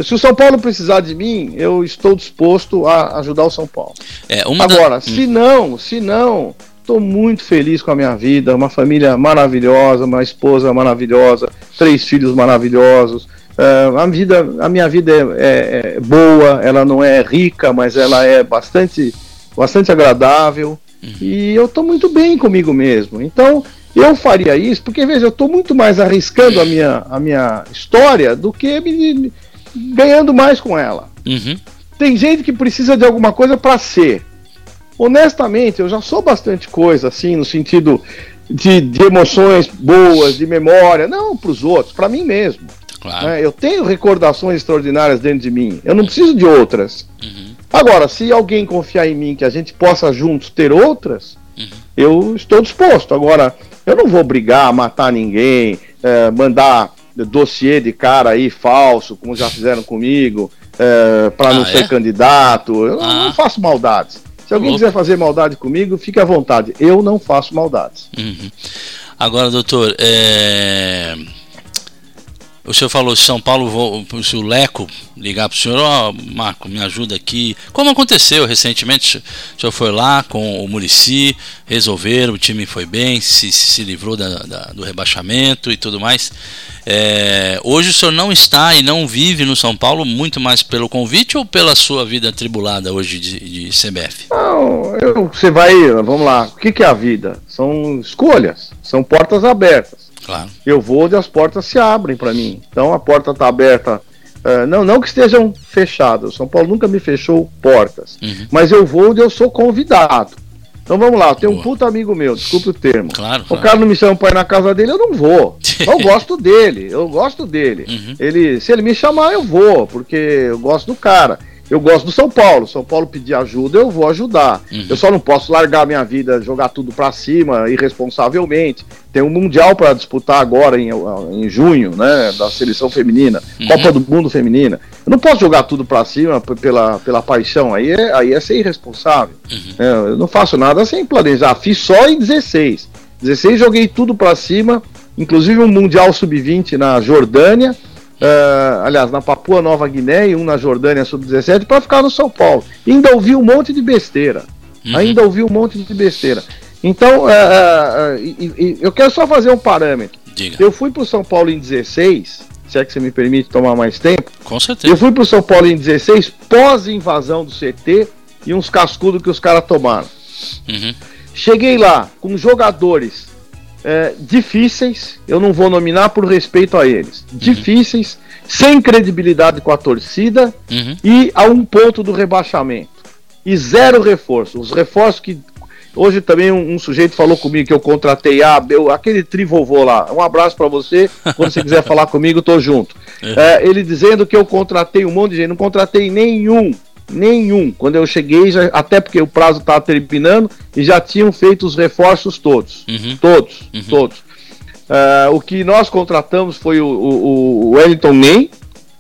Se o São Paulo precisar de mim, eu estou disposto a ajudar o São Paulo. É, Agora, da... se não, se não, estou muito feliz com a minha vida, uma família maravilhosa, uma esposa maravilhosa, três filhos maravilhosos. Uh, a, vida, a minha vida é, é, é, boa, ela não é rica, mas ela é bastante, bastante agradável. Uhum. E eu estou muito bem comigo mesmo. Então, eu faria isso, porque veja, eu estou muito mais arriscando a minha, a minha história do que me, ganhando mais com ela. Uhum. Tem gente que precisa de alguma coisa para ser. Honestamente, eu já sou bastante coisa, assim, no sentido de, de emoções boas, de memória, não para os outros, para mim mesmo. Claro. Né? Eu tenho recordações extraordinárias dentro de mim, eu não preciso de outras. Uhum. Agora, se alguém confiar em mim que a gente possa juntos ter outras, uhum. eu estou disposto. Agora, eu não vou brigar, matar ninguém, é, mandar dossiê de cara aí falso, como já fizeram comigo, é, para ah, não é? ser candidato. Eu ah. não faço maldades. Se alguém quiser fazer maldade comigo, fique à vontade. Eu não faço maldades. Uhum. Agora, doutor, é... O senhor falou São Paulo, se o Leco ligar para o senhor, ó, oh, Marco, me ajuda aqui. Como aconteceu recentemente, o senhor foi lá com o Murici, resolveram, o time foi bem, se, se livrou da, da, do rebaixamento e tudo mais. É, hoje o senhor não está e não vive no São Paulo muito mais pelo convite ou pela sua vida tribulada hoje de, de CBF? Não, eu, você vai, vamos lá, o que, que é a vida? São escolhas, são portas abertas. Claro. Eu vou onde as portas se abrem para mim. Então a porta está aberta. Uh, não, não que estejam fechadas. São Paulo nunca me fechou portas. Uhum. Mas eu vou onde eu sou convidado. Então vamos lá, tem um puta amigo meu, desculpe o termo. Claro, claro. O cara não me chama para ir na casa dele, eu não vou. eu gosto dele, eu gosto dele. Uhum. Ele, se ele me chamar, eu vou, porque eu gosto do cara. Eu gosto do São Paulo. São Paulo pedir ajuda, eu vou ajudar. Uhum. Eu só não posso largar minha vida, jogar tudo para cima irresponsavelmente. Tem um mundial para disputar agora em, em junho, né, da seleção feminina, uhum. Copa do Mundo feminina. Eu não posso jogar tudo para cima pela, pela paixão. Aí é, aí é ser irresponsável. Uhum. É, eu não faço nada sem planejar. Fiz só em 16. 16 joguei tudo para cima, inclusive um mundial sub-20 na Jordânia Uh, aliás, na Papua Nova Guiné e um na Jordânia sub-17 para ficar no São Paulo. Ainda ouvi um monte de besteira. Uhum. Ainda ouvi um monte de besteira. Então, uh, uh, eu quero só fazer um parâmetro. Diga. Eu fui para o São Paulo em 16, se é que você me permite tomar mais tempo. Com certeza. Eu fui para o São Paulo em 16, pós-invasão do CT e uns cascudos que os caras tomaram. Uhum. Cheguei lá com jogadores é, difíceis, eu não vou nominar por respeito a eles, uhum. difíceis, sem credibilidade com a torcida uhum. e a um ponto do rebaixamento. E zero reforço. Os reforços que. Hoje também um, um sujeito falou comigo que eu contratei a ah, aquele trivovô lá. Um abraço para você. Quando você quiser falar comigo, tô junto. É. É, ele dizendo que eu contratei um monte de gente. Não contratei nenhum nenhum. Quando eu cheguei, já, até porque o prazo estava terminando, e já tinham feito os reforços todos. Uhum. Todos, uhum. todos. Uh, o que nós contratamos foi o, o, o Wellington Ney,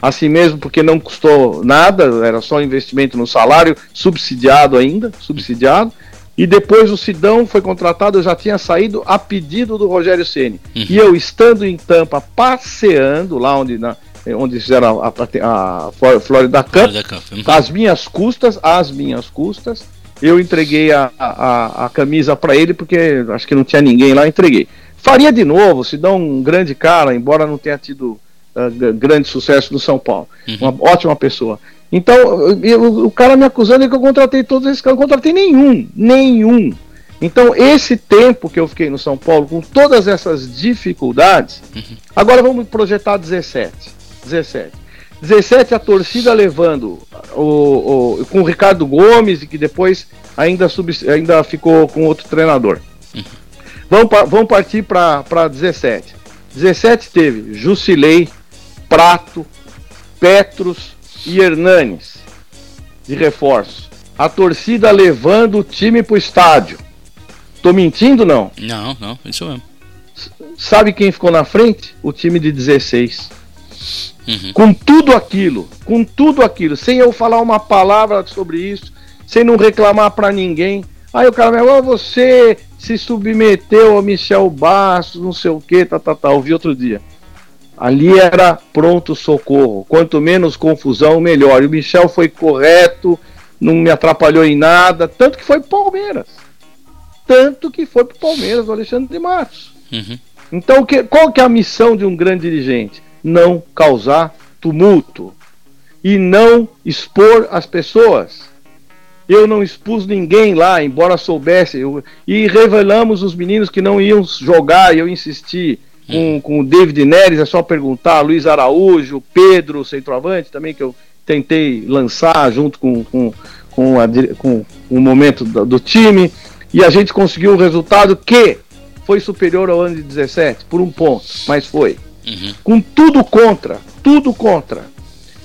assim mesmo, porque não custou nada, era só investimento no salário, subsidiado ainda, subsidiado. E depois o Sidão foi contratado, eu já tinha saído a pedido do Rogério Ceni. Uhum. E eu estando em Tampa, passeando lá onde na, onde fizeram a, a, a Florida Cup, Cup. Uhum. às minhas custas, às minhas custas, eu entreguei a, a, a camisa para ele, porque acho que não tinha ninguém lá, entreguei. Faria de novo, se dá um grande cara, embora não tenha tido uh, grande sucesso no São Paulo. Uhum. Uma ótima pessoa. Então, eu, o cara me acusando que eu contratei todos esses caras, eu não contratei nenhum, nenhum. Então, esse tempo que eu fiquei no São Paulo, com todas essas dificuldades, uhum. agora vamos projetar 17. 17. 17 a torcida levando o, o, com o Ricardo Gomes, que depois ainda, sub, ainda ficou com outro treinador. Uhum. Vamos, vamos partir para 17. 17 teve Jusilei, Prato, Petros e Hernanes de reforço. A torcida levando o time para o estádio. Tô mentindo não? Não, não, isso mesmo. Sabe quem ficou na frente? O time de 16. Uhum. Com tudo aquilo, com tudo aquilo, sem eu falar uma palavra sobre isso, sem não reclamar para ninguém. Aí o cara me falou, você se submeteu ao Michel Bastos, não sei o que, tá, tá, tá. Ouvi outro dia. Ali era pronto socorro. Quanto menos confusão, melhor. E o Michel foi correto, não me atrapalhou em nada. Tanto que foi pro Palmeiras. Tanto que foi pro Palmeiras, o Alexandre de Matos. Uhum. Então, que, qual que é a missão de um grande dirigente? Não causar tumulto e não expor as pessoas. Eu não expus ninguém lá, embora soubesse. Eu, e revelamos os meninos que não iam jogar, eu insisti. Com, com o David Neres, é só perguntar. Luiz Araújo, Pedro, centroavante também, que eu tentei lançar junto com, com, com, a, com o momento do, do time. E a gente conseguiu um resultado que foi superior ao ano de 17, por um ponto, mas foi. Uhum. Com tudo contra, tudo contra.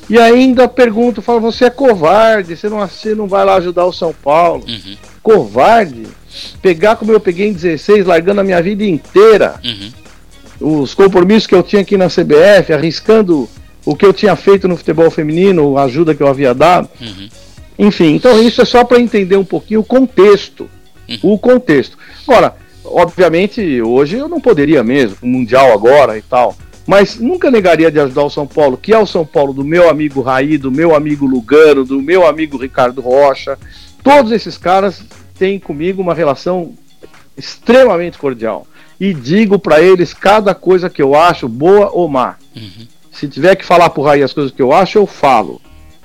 E ainda pergunto, falo, você é covarde, você não, você não vai lá ajudar o São Paulo. Uhum. Covarde? Pegar como eu peguei em 16, largando a minha vida inteira. Uhum. Os compromissos que eu tinha aqui na CBF, arriscando o que eu tinha feito no futebol feminino, a ajuda que eu havia dado. Uhum. Enfim, então isso é só para entender um pouquinho o contexto. O contexto. Agora, obviamente, hoje eu não poderia mesmo, o Mundial agora e tal. Mas nunca negaria de ajudar o São Paulo, que é o São Paulo do meu amigo Raí, do meu amigo Lugano, do meu amigo Ricardo Rocha. Todos esses caras têm comigo uma relação extremamente cordial. E digo para eles cada coisa que eu acho, boa ou má. Se tiver que falar pro Raí as coisas que eu acho, eu falo.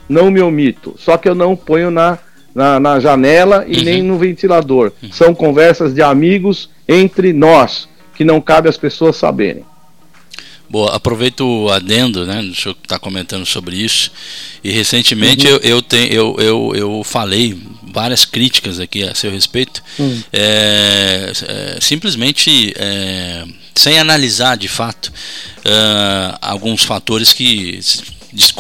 Não me omito. Só que eu não ponho na, na, na janela e nem no ventilador. São conversas de amigos entre nós, que não cabe às pessoas saberem. Boa, aproveito o adendo, né? O senhor está comentando sobre isso. E recentemente Uhum. eu, eu, tenho, eu, eu, eu falei várias críticas aqui a seu respeito, Hum. é, é, simplesmente é, sem analisar de fato é, alguns fatores que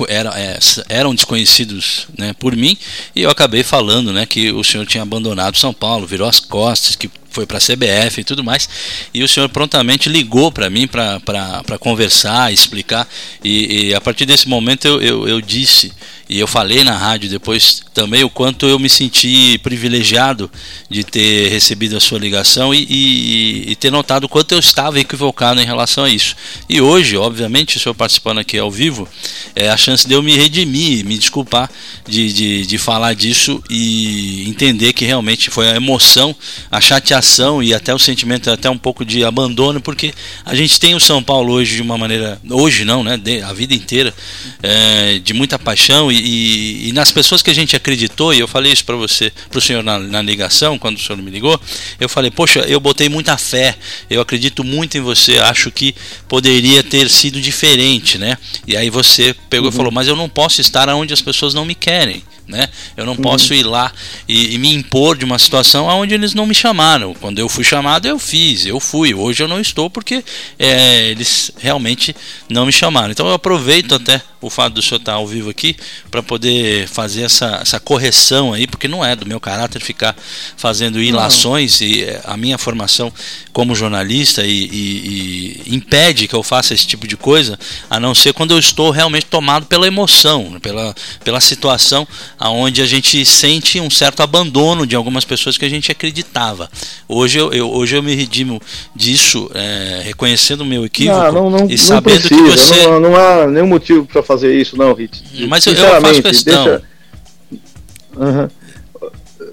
eram, é, eram desconhecidos né, por mim e eu acabei falando né, que o senhor tinha abandonado São Paulo, virou as costas, que foi para a CBF e tudo mais, e o senhor prontamente ligou para mim para conversar, explicar, e, e a partir desse momento eu, eu, eu disse, e eu falei na rádio depois também o quanto eu me senti privilegiado de ter recebido a sua ligação e, e, e ter notado o quanto eu estava equivocado em relação a isso. E hoje, obviamente, o senhor participando aqui ao vivo, é a chance de eu me redimir, me desculpar de, de, de falar disso e entender que realmente foi a emoção, a chateação e até o sentimento até um pouco de abandono, porque a gente tem o São Paulo hoje de uma maneira, hoje não, né, de- a vida inteira, é, de muita paixão e, e- e nas pessoas que a gente acreditou, e eu falei isso para você, para o senhor na, na ligação, quando o senhor me ligou, eu falei, poxa, eu botei muita fé, eu acredito muito em você, acho que poderia ter sido diferente, né? E aí você pegou e falou, mas eu não posso estar onde as pessoas não me querem. Né? Eu não posso ir lá e, e me impor de uma situação onde eles não me chamaram. Quando eu fui chamado, eu fiz, eu fui. Hoje eu não estou porque é, eles realmente não me chamaram. Então eu aproveito até o fato do senhor estar ao vivo aqui para poder fazer essa, essa correção aí, porque não é do meu caráter ficar fazendo ilações e é, a minha formação como jornalista e, e- e impede que eu faça esse tipo de coisa, a não ser quando eu estou realmente tomado pela emoção, pela, pela situação aonde a gente sente um certo abandono de algumas pessoas que a gente acreditava. Hoje eu, eu- hoje eu me redimo disso, é, reconhecendo o meu equívoco Não, não, não, e sabendo precisa, que você. não, não há nenhum motivo para fazer isso, não, Rit. Mas eu- eu faço questão. Deixa, Aham.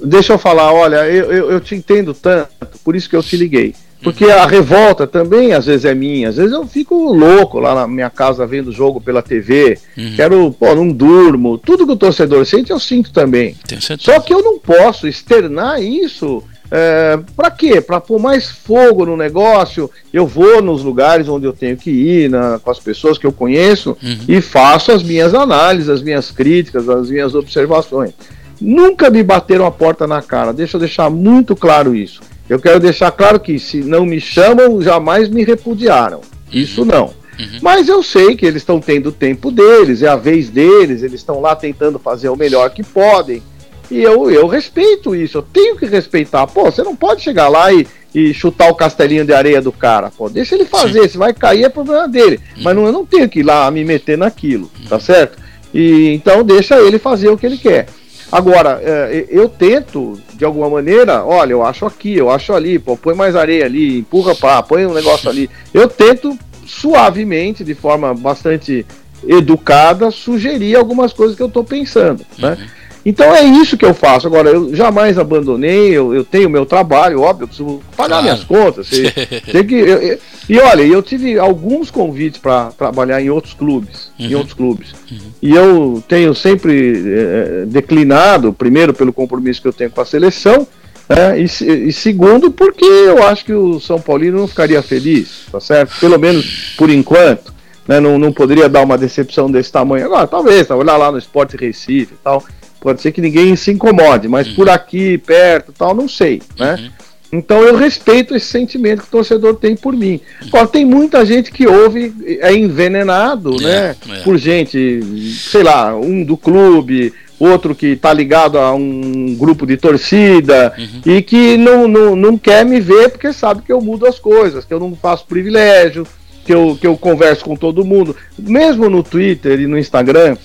Deixa eu falar, olha, eu, eu, eu te entendo tanto, por isso que eu te liguei. Porque a revolta também às vezes é minha, às vezes eu fico louco lá na minha casa vendo o jogo pela TV, quero, pô, não durmo, tudo que o torcedor sente eu sinto também. Só que eu não posso externar isso. É, para quê? Para pôr mais fogo no negócio. Eu vou nos lugares onde eu tenho que ir, na- com as pessoas que eu conheço, e faço as minhas análises, as minhas críticas, as minhas observações. Nunca me bateram a porta na cara. Deixa eu deixar muito claro isso. Eu quero deixar claro que se não me chamam, jamais me repudiaram. Isso não. Mas eu sei que eles estão tendo o tempo deles, é a vez deles, eles estão lá tentando fazer o melhor que podem. E eu, eu respeito isso, eu tenho que respeitar. Pô, você não pode chegar lá e, e chutar o castelinho de areia do cara. Pô, deixa ele fazer, se vai cair é problema dele. Mas não, eu não tenho que ir lá me meter naquilo, tá certo? E então deixa ele fazer o que ele quer. Agora, é, eu tento, de alguma maneira, olha, eu acho aqui, eu acho ali, pô, põe mais areia ali, empurra pra, põe um negócio ali. Eu tento suavemente, de forma bastante educada, sugerir algumas coisas que eu tô pensando, né? Então é isso que eu faço. Agora, eu jamais abandonei, eu, eu tenho meu trabalho, óbvio, eu preciso pagar Claro. minhas contas. Tem, tem que, eu- eu- e olha, eu tive alguns convites para trabalhar em outros clubes, em Uhum. outros clubes. E eu tenho sempre eh, declinado, primeiro pelo compromisso que eu tenho com a seleção, né, e, e segundo porque eu acho que o São Paulino não ficaria feliz, tá certo? Pelo menos por enquanto. né, não, não poderia dar uma decepção desse tamanho. Agora, talvez, tá, olhar lá no Esporte Recife e tal, pode ser que ninguém se incomode, mas por aqui, perto e tal, não sei, né? Então eu respeito esse sentimento que o torcedor tem por mim. Agora, tem muita gente que ouve, é envenenado, né? é. Por gente, sei lá, um do clube, outro que tá ligado a um grupo de torcida e que não, não, não quer me ver porque sabe que eu mudo as coisas, que eu não faço privilégio, que eu, que eu converso com todo mundo. Mesmo no Twitter e no Instagram,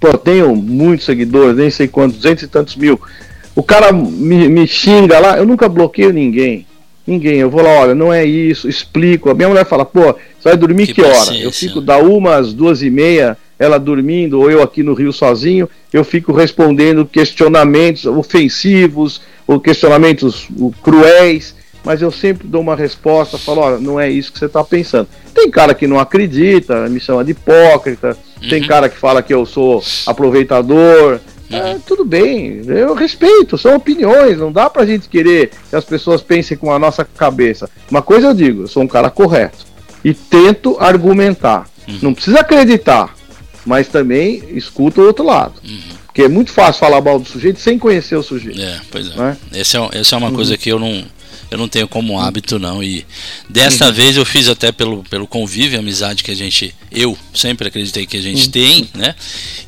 pô, tenho muitos seguidores, nem sei quantos, duzentos e tantos mil. O cara me, me xinga lá, eu nunca bloqueio ninguém. Ninguém. Eu vou lá, olha, não é isso, explico. A minha mulher fala, pô, você vai dormir que, Que hora? Eu fico da uma às duas e meia, ela dormindo, ou eu aqui no Rio sozinho, eu fico respondendo questionamentos ofensivos, ou questionamentos uh, cruéis, mas eu sempre dou uma resposta, falo, olha, não é isso que você está pensando. Tem cara que não acredita, me chama de hipócrita, tem cara que fala que eu sou aproveitador, é, tudo bem, eu respeito, são opiniões, não dá pra gente querer que as pessoas pensem com a nossa cabeça. Uma coisa eu digo, eu sou um cara correto e tento argumentar. Não precisa acreditar, mas também escuta o outro lado. Porque é muito fácil falar mal do sujeito sem conhecer o sujeito. É, pois é. Né? Essa é, essa é uma Uhum. coisa que eu não, eu não tenho como hábito, não. E desta vez eu fiz até pelo, pelo convívio, amizade que a gente, eu sempre acreditei que a gente Uhum. tem, né?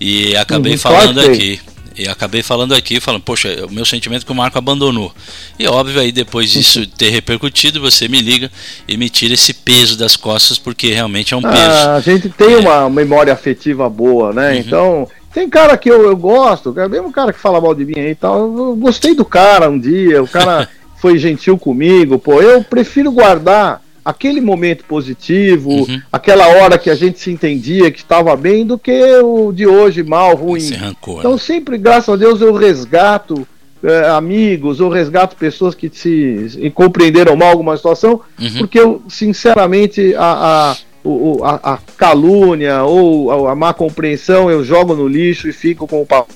E acabei Uhum, falando aqui. E acabei falando aqui, falando, poxa, o meu sentimento é que o Marco abandonou. E óbvio, aí depois disso ter repercutido, você me liga e me tira esse peso das costas, porque realmente é um peso. Ah, a gente tem uma memória afetiva boa, né? Então, tem cara que eu, eu gosto, cara, mesmo cara que fala mal de mim aí e tal, eu gostei do cara um dia, o cara foi gentil comigo, pô, eu prefiro guardar aquele momento positivo, aquela hora que a gente se entendia, que estava bem, do que o de hoje mal, ruim. Rancor. Então sempre, graças a Deus, eu resgato eh, amigos, eu resgato pessoas que se compreenderam mal alguma situação, Uhum. porque eu, sinceramente, a, a, o- a, a calúnia ou a, má compreensão eu jogo no lixo e fico com o pa-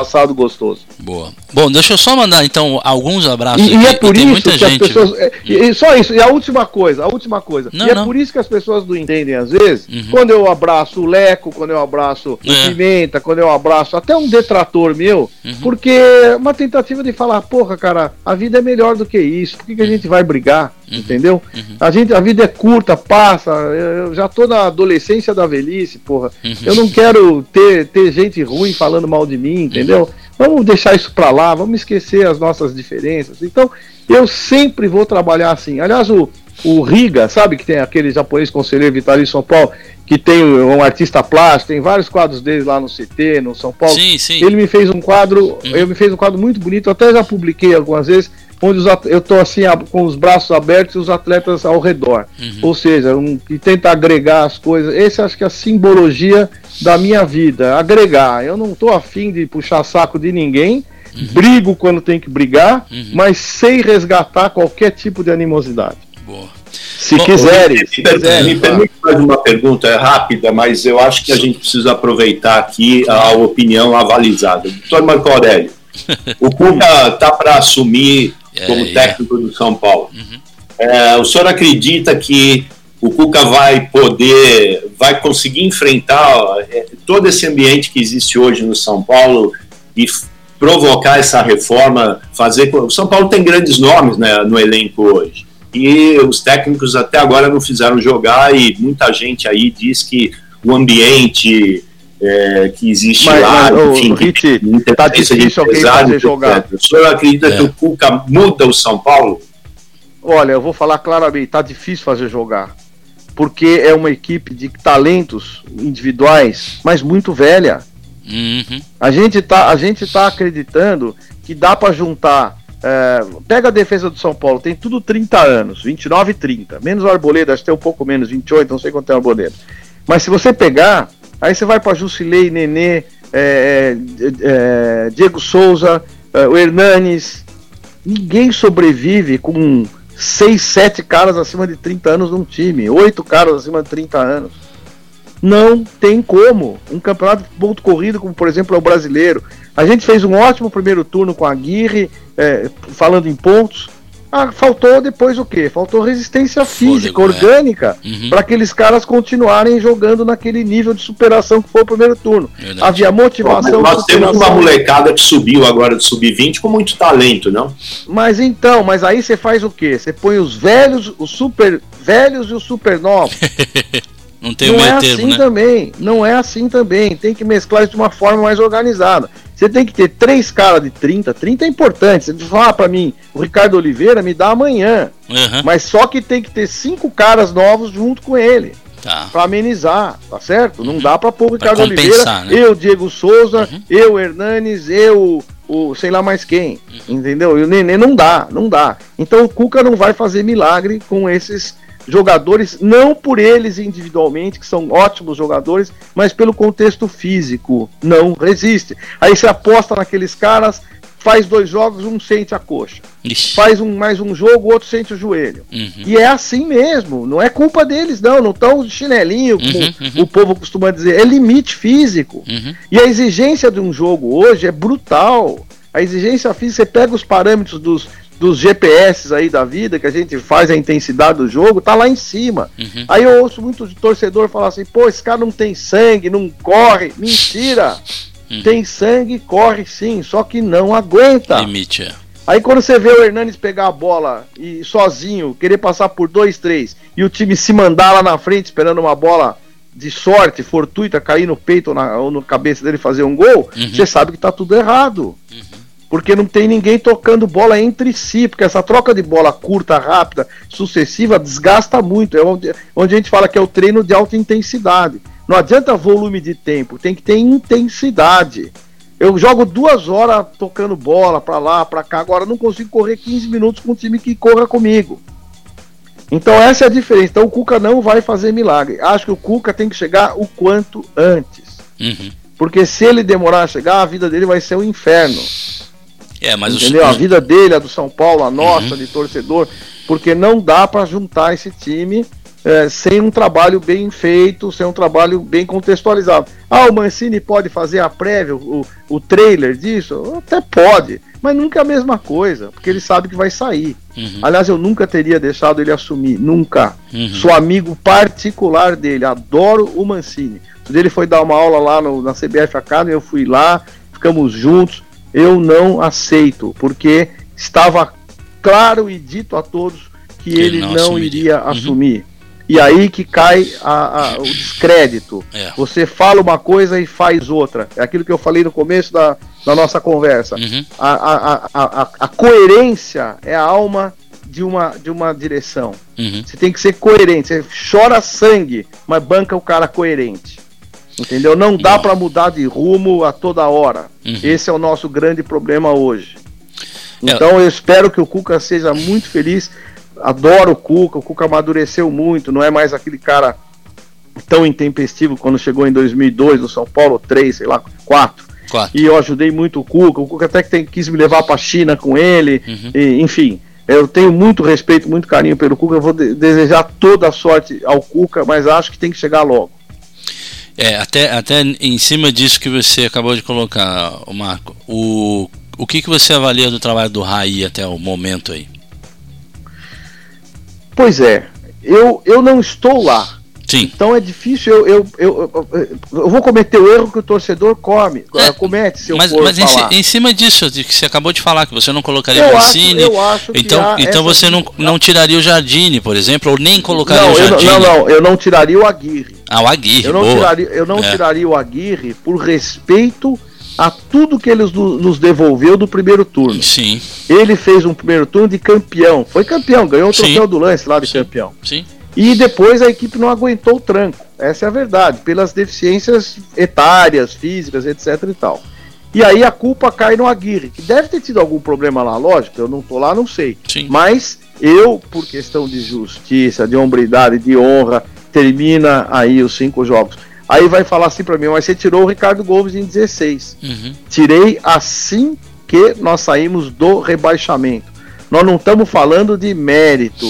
passado gostoso. Boa. Bom, deixa eu só mandar então alguns abraços E, e é por isso que gente. as pessoas. é, e, e só isso, e a última coisa, a última coisa. Não, e é não. por isso que as pessoas não entendem, às vezes, Uhum. quando eu abraço o Leco, quando eu abraço o É. Pimenta, quando eu abraço até um detrator meu, Uhum. porque é uma tentativa de falar, porra, cara, a vida é melhor do que isso, por que, que a gente vai brigar? Uhum. Entendeu? A, gente, a vida é curta, passa. Eu já tô na adolescência da velhice, porra. Uhum. Eu não quero ter, ter gente ruim falando mal de mim, entendeu? Vamos deixar isso pra lá, vamos esquecer as nossas diferenças. Então, eu sempre vou trabalhar assim. Aliás, o, o Riga, sabe que tem aquele japonês conselheiro vitalício São Paulo, que tem um artista plástico, tem vários quadros dele lá no CT, no São Paulo. Sim, sim. Ele me fez um quadro, ele me fez um quadro muito bonito, até já publiquei algumas vezes, onde os at- eu tô assim a- com os braços abertos e os atletas ao redor. Ou seja, um, que tenta agregar as coisas. Esse acho que é a simbologia da minha vida, agregar. Eu não tô afim de puxar saco de ninguém, brigo quando tem que brigar, mas sei resgatar qualquer tipo de animosidade. Se Bom, quiserem, Me, se quiserem. me permite mais uma pergunta é rápida, mas eu acho que a gente precisa aproveitar aqui a opinião avalizada. Doutor Marco Aurélio, o Cuca está para assumir como é. técnico do São Paulo. É, o senhor acredita que o Cuca vai poder, vai conseguir enfrentar é, todo esse ambiente que existe hoje no São Paulo e provocar essa reforma, fazer. O São Paulo tem grandes nomes né, no elenco hoje. E os técnicos até agora não fizeram jogar e muita gente aí diz que o ambiente é, que existe Mas, lá, mas, enfim, Riti, muita tá difícil alguém fazer jogar. etc. O senhor acredita É. que o Cuca muda o São Paulo? Olha, eu vou falar claramente, tá difícil fazer jogar. Porque é uma equipe de talentos individuais, mas muito velha. Uhum. A gente tá, a gente tá acreditando que dá para juntar. é, pega a defesa do São Paulo, tem tudo 30 anos, 29 e 30. Menos o Arboleda, acho que tem um pouco menos, 28, não sei quanto tem o Arboleda. Mas se você pegar, aí você vai para Jusilei, Nenê, é, é, é, Diego Souza, é, o Hernanes. Ninguém sobrevive com 6, 7 caras acima de 30 anos num time, 8 caras acima de 30 anos. Não tem como. Um campeonato de ponto corrido, como por exemplo é o brasileiro. A gente fez um ótimo primeiro turno com a Aguirre, é, falando em pontos. Ah, faltou depois o quê? Faltou resistência física, orgânica, é. uhum. para aqueles caras continuarem jogando naquele nível de superação que foi o primeiro turno. Verdade. Havia motivação. Mas nós temos uma molecada que subiu agora do sub-20 com muito talento, não? Mas então, mas aí você faz o quê? Você põe os velhos, os super velhos e os super novos. Não tem não o meio é termo, assim né? também. Não é assim também. Tem que mesclar isso de uma forma mais organizada. Você tem que ter três caras de 30. 30 é importante. Você fala pra mim, o Ricardo Oliveira me dá amanhã. Uhum. Mas só que tem que ter cinco caras novos junto com ele. Tá. Pra amenizar, tá certo? Não dá pra pôr o Ricardo Oliveira, né? eu, Diego Souza, eu, Hernanes, eu, o sei lá mais quem. Entendeu? E o Nenê não dá, não dá. Então o Cuca não vai fazer milagre com esses jogadores, não por eles individualmente, que são ótimos jogadores, mas pelo contexto físico. Não resiste. Aí você aposta naqueles caras, faz dois jogos, um sente a coxa. Faz um, mais um jogo, outro sente o joelho. Uhum. E é assim mesmo, não é culpa deles, não. Não estão de chinelinho, como Uhum, o povo costuma dizer. É limite físico. E a exigência de um jogo hoje é brutal. A exigência física, você pega os parâmetros dos, dos GPS aí da vida, que a gente faz a intensidade do jogo, tá lá em cima. Uhum. Aí eu ouço muito de torcedor falar assim, pô, esse cara não tem sangue, não corre. Mentira! Uhum. Tem sangue, corre sim, só que não aguenta. Limite, é. Aí quando você vê o Hernanes pegar a bola e sozinho, querer passar por dois, três, e o time se mandar lá na frente esperando uma bola de sorte, fortuita, cair no peito ou na, ou na cabeça dele fazer um gol, você sabe que tá tudo errado. Porque não tem ninguém tocando bola entre si, porque essa troca de bola curta, rápida, sucessiva, desgasta muito. É onde, onde a gente fala que é o treino de alta intensidade. Não adianta volume de tempo, tem que ter intensidade. Eu jogo duas horas tocando bola pra lá, pra cá, agora não consigo correr 15 minutos com um time que corra comigo. Então essa é a diferença. Então o Cuca não vai fazer milagre. Acho que o Cuca tem que chegar o quanto antes. Uhum. Porque se ele demorar a chegar, a vida dele vai ser um inferno. É, mas os- Entendeu? A vida dele, a do São Paulo, a nossa, de torcedor, porque não dá para juntar esse time eh, sem um trabalho bem feito, sem um trabalho bem contextualizado. Ah, o Mancini pode fazer a prévia, o, o trailer disso? Até pode, mas nunca é a mesma coisa, porque ele sabe que vai sair. Aliás, eu nunca teria deixado ele assumir, nunca. Uhum. Sou amigo particular dele, adoro o Mancini. Ele foi dar uma aula lá no- na CBF Academy, eu fui lá, ficamos juntos. Eu não aceito, porque estava claro e dito a todos que, Que ele não não, iria Uhum. assumir. E aí que cai a- a- o descrédito. É. Você fala uma coisa e faz outra. É aquilo que eu falei no começo da, da nossa conversa. Uhum. A, a coerência é a alma de uma, de uma direção. Uhum. Você tem que ser coerente. Você chora sangue, mas banca o cara coerente. Entendeu? Não dá pra mudar de rumo a toda hora. Uhum. Esse é o nosso grande problema hoje. É. Então eu espero que o Cuca seja muito feliz. Adoro o Cuca, o Cuca amadureceu muito, não é mais aquele cara tão intempestivo quando chegou em 2002 no São Paulo, 3, sei lá, 4. Quatro. E eu ajudei muito o Cuca, o Cuca até que tem, quis me levar pra China com ele, Uhum. e, enfim. Eu tenho muito respeito, muito carinho pelo Cuca. Eu vou de- desejar toda a sorte ao Cuca, mas acho que tem que chegar logo. É, até, até em cima disso que você acabou de colocar, Marco, o, o que, que você avalia do trabalho do Raí até o momento aí? Pois é, eu, eu não estou lá. Sim. Então é difícil, eu, eu, eu, eu, vou cometer o erro que o torcedor come, comete se eu É, Mas, for mas falar. em cima disso, de que você acabou de falar, que você não colocaria Eu o acho- Mancini, eu acho então, então você não, não tiraria o Jardine, por exemplo, ou nem colocaria não, o Jardine. não, não, eu não tiraria o Aguirre. Ah, o Aguirre, Eu não, boa. tiraria, eu não É. tiraria o Aguirre por respeito a tudo que ele nos, devolveu do primeiro turno. Sim. Ele fez um primeiro turno de campeão. Foi campeão, ganhou o Sim. troféu do lance lá de campeão. Sim. E depois a equipe não aguentou o tranco. Essa é a verdade, pelas deficiências etárias, físicas, etc e tal. E aí a culpa cai no Aguirre, que deve ter tido algum problema lá, lógico, eu não tô lá, não sei. Mas eu, por questão de justiça, de hombridade, de honra, termina aí os cinco jogos. Aí vai falar assim pra mim, mas você tirou o Ricardo Gomes em 16. Uhum. Tirei assim que nós saímos do rebaixamento. Nós não estamos falando de mérito,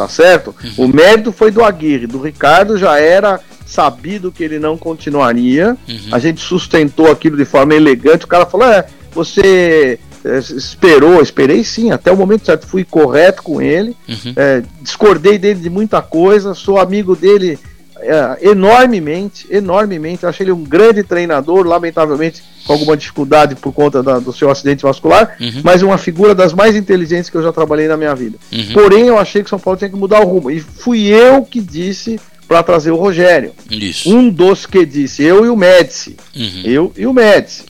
tá certo? O mérito foi do Aguirre, do Ricardo já era sabido que ele não continuaria. A gente sustentou aquilo de forma elegante. O cara falou: é, você é, esperou, esperei sim, até o momento certo, fui correto com ele, Uhum. é, discordei dele de muita coisa, sou amigo dele é, enormemente, enormemente, achei ele um grande treinador, lamentavelmente com alguma dificuldade por conta da- do seu acidente vascular, Uhum. mas uma figura das mais inteligentes que eu já trabalhei na minha vida. Uhum. Porém, eu achei que São Paulo tinha que mudar o rumo, e fui eu que disse para trazer o Rogério. Isso. Um dos que disse, eu e o Médici. Uhum. Eu e o Médici.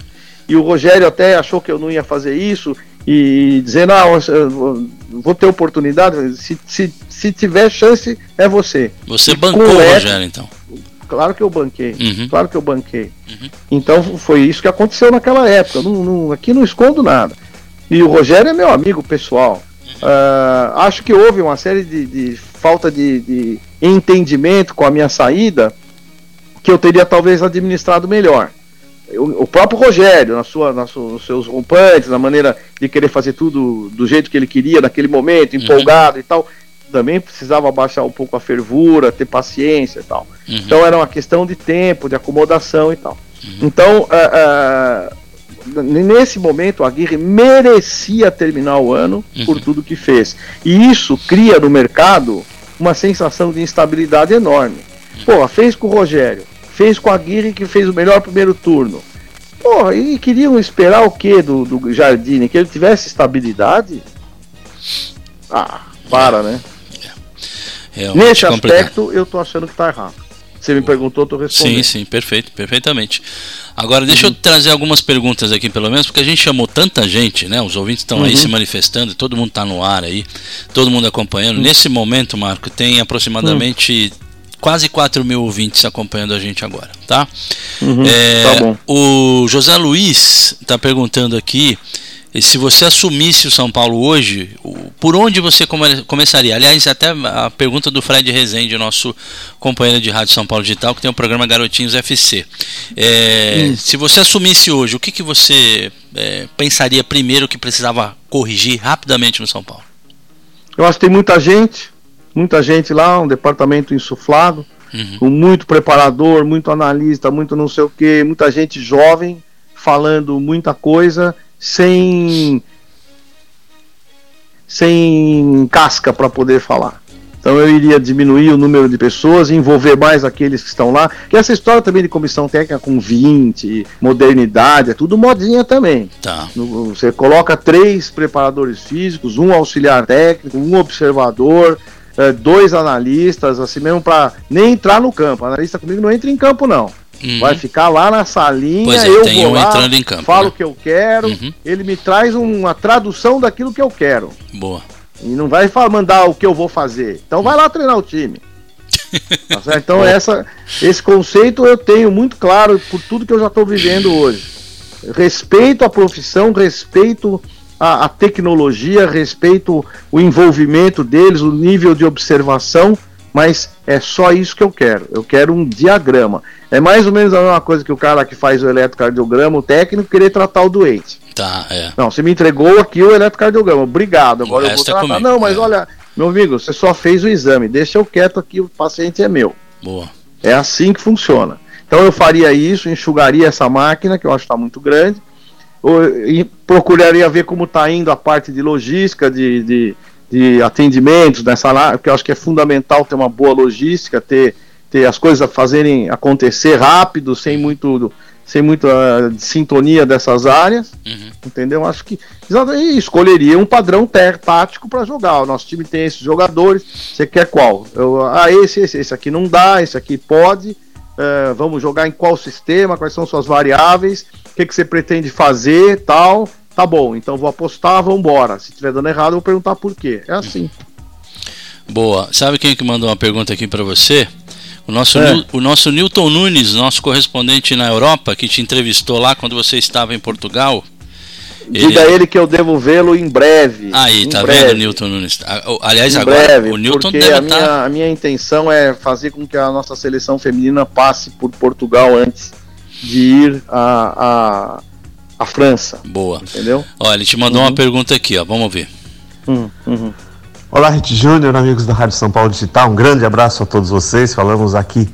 E o Rogério até achou que eu não ia fazer isso e dizendo, ah, eu vou- ter oportunidade, se, se, se tiver chance, é você. Você E bancou o Rogério, então. Claro que eu banquei. Uhum. Claro que eu banquei. Então foi isso que aconteceu naquela época. Não, não- aqui não escondo nada. E o Rogério é meu amigo pessoal. Ah, acho que houve uma série de, de falta de, de entendimento com a minha saída que eu teria talvez administrado melhor. O, próprio Rogério, na sua, na sua- nos seus rompantes, na maneira de querer fazer tudo do jeito que ele queria naquele momento, empolgado e tal, também precisava baixar um pouco a fervura, ter paciência e tal. Então era uma questão de tempo, de acomodação e tal. Então, ah, ah, n- nesse momento, a Aguirre merecia terminar o ano por tudo que fez. E isso cria no mercado uma sensação de instabilidade enorme. Pô, fez com o Rogério, fez com a Aguirre que fez o melhor primeiro turno. Pô, e queriam esperar o quê do, do Jardine? Que ele tivesse estabilidade? Ah, para, né? Realmente Nesse complicado. aspecto, eu tô achando que tá errado. Você me perguntou, eu tô respondendo. Sim, sim, perfeito, perfeitamente. Agora, deixa Uhum. eu trazer algumas perguntas aqui, pelo menos, porque a gente chamou tanta gente, né? Os ouvintes estão aí Uhum. se manifestando, todo mundo está no ar aí, todo mundo acompanhando. Uhum. Nesse momento, Marco, tem aproximadamente quase 4 mil ouvintes acompanhando a gente agora, tá? Uhum, É, tá bom. O José Luiz está perguntando aqui se você assumisse o São Paulo hoje, por onde você come- começaria? Aliás, até a pergunta do Fred Rezende, nosso companheiro de Rádio São Paulo Digital, que tem o programa Garotinhos FC. É. Se você assumisse hoje, o que, que você é, pensaria primeiro que precisava corrigir rapidamente no São Paulo? Eu acho que tem muita gente, muita gente lá, um departamento insuflado, Uhum. com muito preparador, muito analista, muito não sei o que, muita gente jovem falando muita coisa sem sem casca para poder falar. Então eu iria diminuir o número de pessoas, envolver mais aqueles que estão lá. Que essa história também de comissão técnica com 20, modernidade, é tudo modinha também. Tá. Você coloca três preparadores físicos, um auxiliar técnico, um observador, eh, dois analistas, assim mesmo para nem entrar no campo. analista comigo não entra em campo não. Uhum. Vai ficar lá na salinha, é, eu vou um lá, campo, falo né? o que eu quero, Uhum. ele me traz uma tradução daquilo que eu quero. Boa. E não vai mandar o que eu vou fazer. Então vai lá treinar o time. Tá? Então essa, esse conceito eu tenho muito claro por tudo que eu já estou vivendo hoje. Respeito a profissão, respeito a, a tecnologia, respeito o envolvimento deles, o nível de observação, mas é só isso que eu quero. Eu quero um diagrama. É mais ou menos a mesma coisa que o cara que faz o eletrocardiograma, o técnico, querer tratar o doente. Tá, é. Não, você me entregou aqui o eletrocardiograma. Obrigado. Agora eu vou é tratar. comigo, não, mas olha, meu amigo, você só fez o exame. Deixa eu quieto aqui, o paciente é meu. Boa. É assim que funciona. Então eu faria isso, enxugaria essa máquina, que eu acho que está muito grande, e procuraria ver como está indo a parte de logística, de, de, de atendimentos nessa lá, porque eu acho que é fundamental ter uma boa logística, ter, ter as coisas a fazerem acontecer rápido, sem muito sem muita sintonia dessas áreas, entendeu? Acho que e escolheria um padrão té- tático para jogar. O nosso time tem esses jogadores. Você quer qual? Eu, ah, esse, esse, esse aqui não dá, esse aqui pode. Eh, vamos jogar em qual sistema? Quais são suas variáveis? O que, que você pretende fazer? Tal. Tá bom, então vou apostar, vamos embora. Se estiver dando errado, eu vou perguntar por quê. É assim. Boa. Sabe quem que mandou uma pergunta aqui para você? O nosso, É. O nosso Newton Nunes, nosso correspondente na Europa, que te entrevistou lá quando você estava em Portugal. Diga a ele que eu devo vê-lo em breve. Aí, em tá breve. vendo, Newton Nunes? O- Aliás, em agora breve, o Newton porque deve a estar. minha, a minha intenção é fazer com que a nossa seleção feminina passe por Portugal antes de ir à a, a, França. Boa. Entendeu? Olha, ele te mandou uma pergunta aqui, ó. Vamos ver. Hum, uhum. Olá, Rit Júnior, amigos da Rádio São Paulo Digital. Um grande abraço a todos vocês. Falamos aqui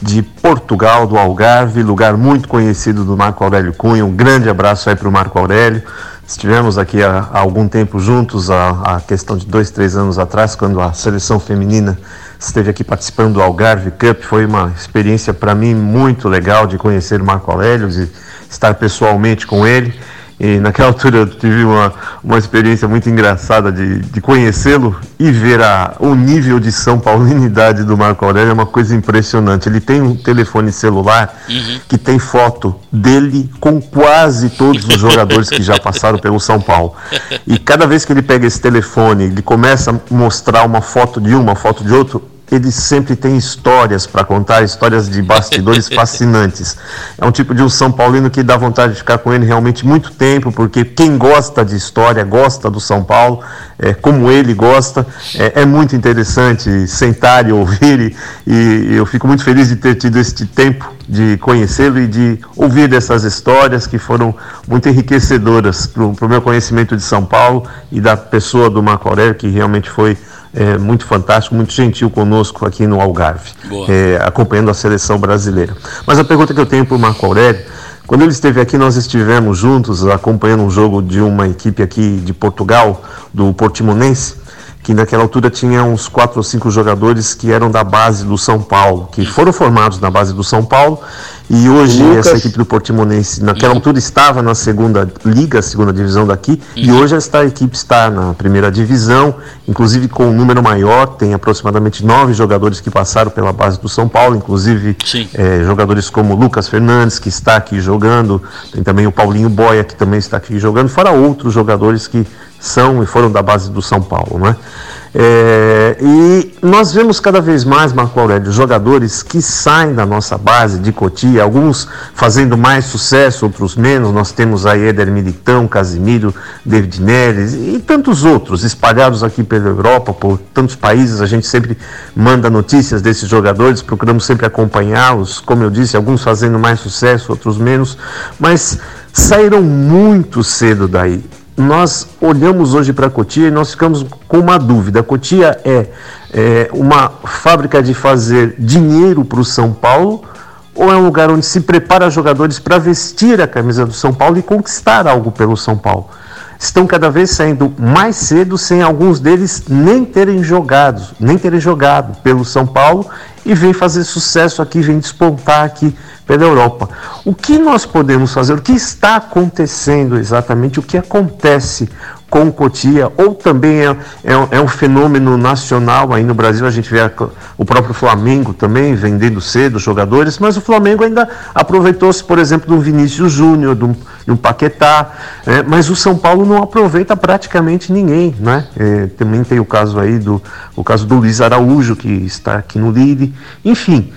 de Portugal, do Algarve, lugar muito conhecido do Marco Aurélio Cunha. Um grande abraço aí para o Marco Aurélio. Estivemos aqui há, há algum tempo juntos, a, a questão de dois, três anos atrás, quando a seleção feminina esteve aqui participando do Algarve Cup. Foi uma experiência para mim muito legal de conhecer Marco Aurélio, de estar pessoalmente com ele. E naquela altura eu tive uma, uma experiência muito engraçada de, de conhecê-lo e ver a, o nível de São Paulinidade do Marco Aurélio é uma coisa impressionante. Ele tem um telefone celular uhum. que tem foto dele com quase todos os jogadores que já passaram pelo São Paulo. E cada vez que ele pega esse telefone, ele começa a mostrar uma foto de uma, foto de outro, ele sempre tem histórias para contar, histórias de bastidores fascinantes. É um tipo de um São Paulino que dá vontade de ficar com ele realmente muito tempo, porque quem gosta de história, gosta do São Paulo, é, como ele gosta, é, é, muito interessante sentar e ouvir, e, e eu fico muito feliz de ter tido este tempo de conhecê-lo e de ouvir dessas histórias que foram muito enriquecedoras para o meu conhecimento de São Paulo e da pessoa do Marco Aurélio, que realmente foi é, muito fantástico, muito gentil conosco aqui no Algarve, é, acompanhando a seleção brasileira. Mas a pergunta que eu tenho para o Marco Aurélio, quando ele esteve aqui, nós estivemos juntos acompanhando um jogo de uma equipe aqui de Portugal, do Portimonense, que naquela altura tinha uns quatro ou cinco jogadores que eram da base do São Paulo, que foram formados na base do São Paulo, e hoje Lucas. essa equipe do Portimonense, naquela altura estava na segunda liga, segunda divisão daqui, e hoje esta equipe está na primeira divisão, inclusive com um número maior, tem aproximadamente nove jogadores que passaram pela base do São Paulo, inclusive é, jogadores como Lucas Fernandes, que está aqui jogando, tem também o Paulinho Boia, que também está aqui jogando, fora outros jogadores que são e foram da base do São Paulo, né? É, e nós vemos cada vez mais, Marco Aurélio, jogadores que saem da nossa base de Cotia, alguns fazendo mais sucesso, outros menos. Nós temos aí Éder Militão, Casimiro, David Neres e tantos outros espalhados aqui pela Europa, por tantos países. A gente sempre manda notícias desses jogadores, procuramos sempre acompanhá-los. Como eu disse, alguns fazendo mais sucesso, outros menos, mas saíram muito cedo daí nós olhamos hoje para a Cotia e nós ficamos com uma dúvida. A Cotia é, é uma fábrica de fazer dinheiro para o São Paulo ou é um lugar onde se prepara jogadores para vestir a camisa do São Paulo e conquistar algo pelo São Paulo? Estão cada vez saindo mais cedo, sem alguns deles nem terem jogado, nem terem jogado pelo São Paulo e vem fazer sucesso aqui, vem despontar aqui pela Europa. O que nós podemos fazer? O que está acontecendo exatamente? O que acontece com o Cotia? Ou também é, é, é um fenômeno nacional aí no Brasil? A gente vê a, o próprio Flamengo também vendendo cedo jogadores, mas o Flamengo ainda aproveitou-se, por exemplo, do Vinícius Júnior, do, do Paquetá, é, mas o São Paulo não aproveita praticamente ninguém, né? É, também tem o caso aí do o caso do Luiz Araújo que está aqui no Lille, enfim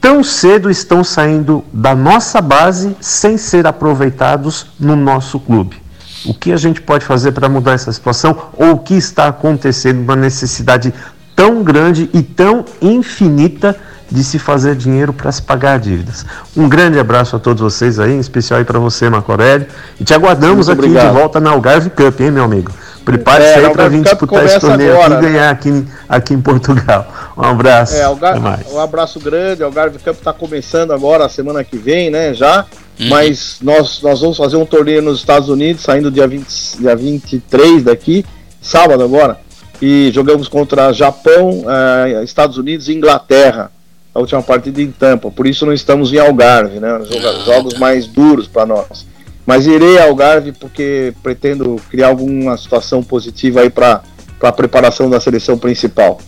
tão cedo estão saindo da nossa base sem ser aproveitados no nosso clube. O que a gente pode fazer para mudar essa situação ou o que está acontecendo, uma necessidade tão grande e tão infinita de se fazer dinheiro para se pagar dívidas. Um grande abraço a todos vocês aí, em especial aí para você, Marco Aurélio, e te aguardamos Muito aqui obrigado. de volta na Algarve Cup, hein, meu amigo? Prepare-se é, aí para vir disputar esse torneio agora, aqui e ganhar né? aqui, aqui em Portugal. Um abraço. É, um abraço grande. O Algarve Cup está começando agora, a semana que vem, né? Já. Uhum. Mas nós, nós vamos fazer um torneio nos Estados Unidos, saindo dia, 20, dia 23 daqui, sábado agora. E jogamos contra Japão, eh, Estados Unidos e Inglaterra. A última partida em Tampa. Por isso não estamos em Algarve, né? Jogos, jogos mais duros para nós. Mas irei ao Algarve porque pretendo criar alguma situação positiva aí para a preparação da seleção principal.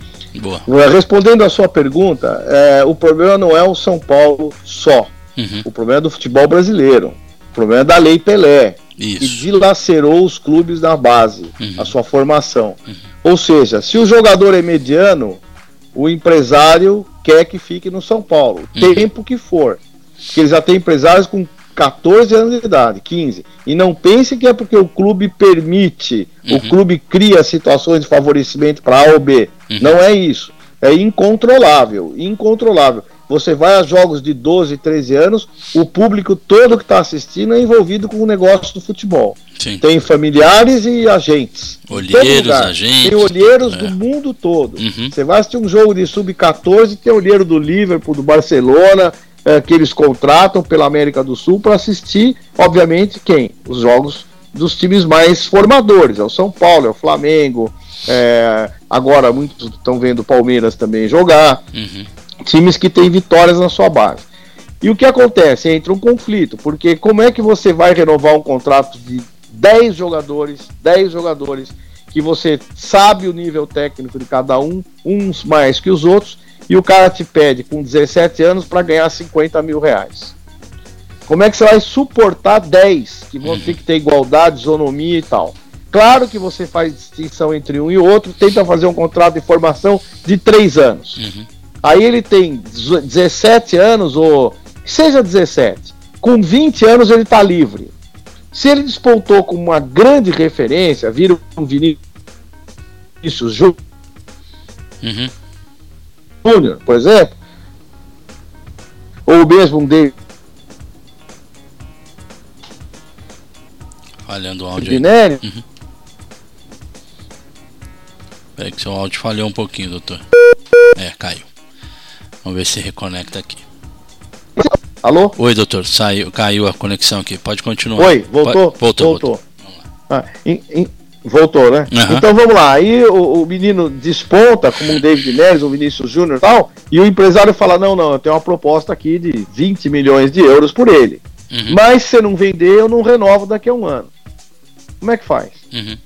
Boa. Eh, respondendo a sua pergunta, é, o problema não é o São Paulo só. Uhum. O problema é do futebol brasileiro. O problema é da Lei Pelé, Isso. que dilacerou os clubes da base, uhum. a sua formação. Uhum. Ou seja, se o jogador é mediano, o empresário quer que fique no São Paulo, uhum. tempo que for. Porque ele já tem empresários com 14 anos de idade, 15. E não pense que é porque o clube permite, uhum. o clube cria situações de favorecimento para A ou B. Uhum. Não é isso. É incontrolável, incontrolável. Você vai a jogos de 12, 13 anos, o público todo que está assistindo é envolvido com o negócio do futebol. Sim. Tem familiares e agentes. Olheiros, agentes. Tem olheiros é. do mundo todo. Uhum. Você vai assistir um jogo de sub-14, tem olheiro do Liverpool, do Barcelona, é, que eles contratam pela América do Sul para assistir, obviamente, quem? Os jogos dos times mais formadores. É o São Paulo, é o Flamengo. É, agora muitos estão vendo o Palmeiras também jogar. Uhum. Times que têm vitórias na sua base. E o que acontece? Entra um conflito, porque como é que você vai renovar um contrato de 10 jogadores, 10 jogadores, que você sabe o nível técnico de cada um, uns mais que os outros, e o cara te pede com 17 anos para ganhar 50 mil reais? Como é que você vai suportar 10 que vão ter que ter igualdade, isonomia e tal? Claro que você faz distinção entre um e outro, tenta fazer um contrato de formação de 3 anos. Uhum. Aí ele tem 17 anos, ou seja 17, com 20 anos ele está livre. Se ele despontou como uma grande referência, vira um Vinícius Júnior, Uhum. por exemplo, ou mesmo um David Falhando o áudio aí. Uhum. Peraí que seu áudio falhou um pouquinho, doutor. É, caiu. Vamos ver se reconecta aqui. Alô? Oi, doutor. Saiu, caiu a conexão aqui. Pode continuar. Oi, voltou? Pode- voltou, voltou. Ah, em- em- voltou, né? Aham. Então vamos lá. Aí o, o menino desponta como um David Neres, um Vinícius Júnior e tal, e o empresário fala: não, não, eu tenho uma proposta aqui de 20 milhões de euros por ele. Uhum. Mas se você não vender, eu não renovo daqui a um ano. Como é que faz? Uhum.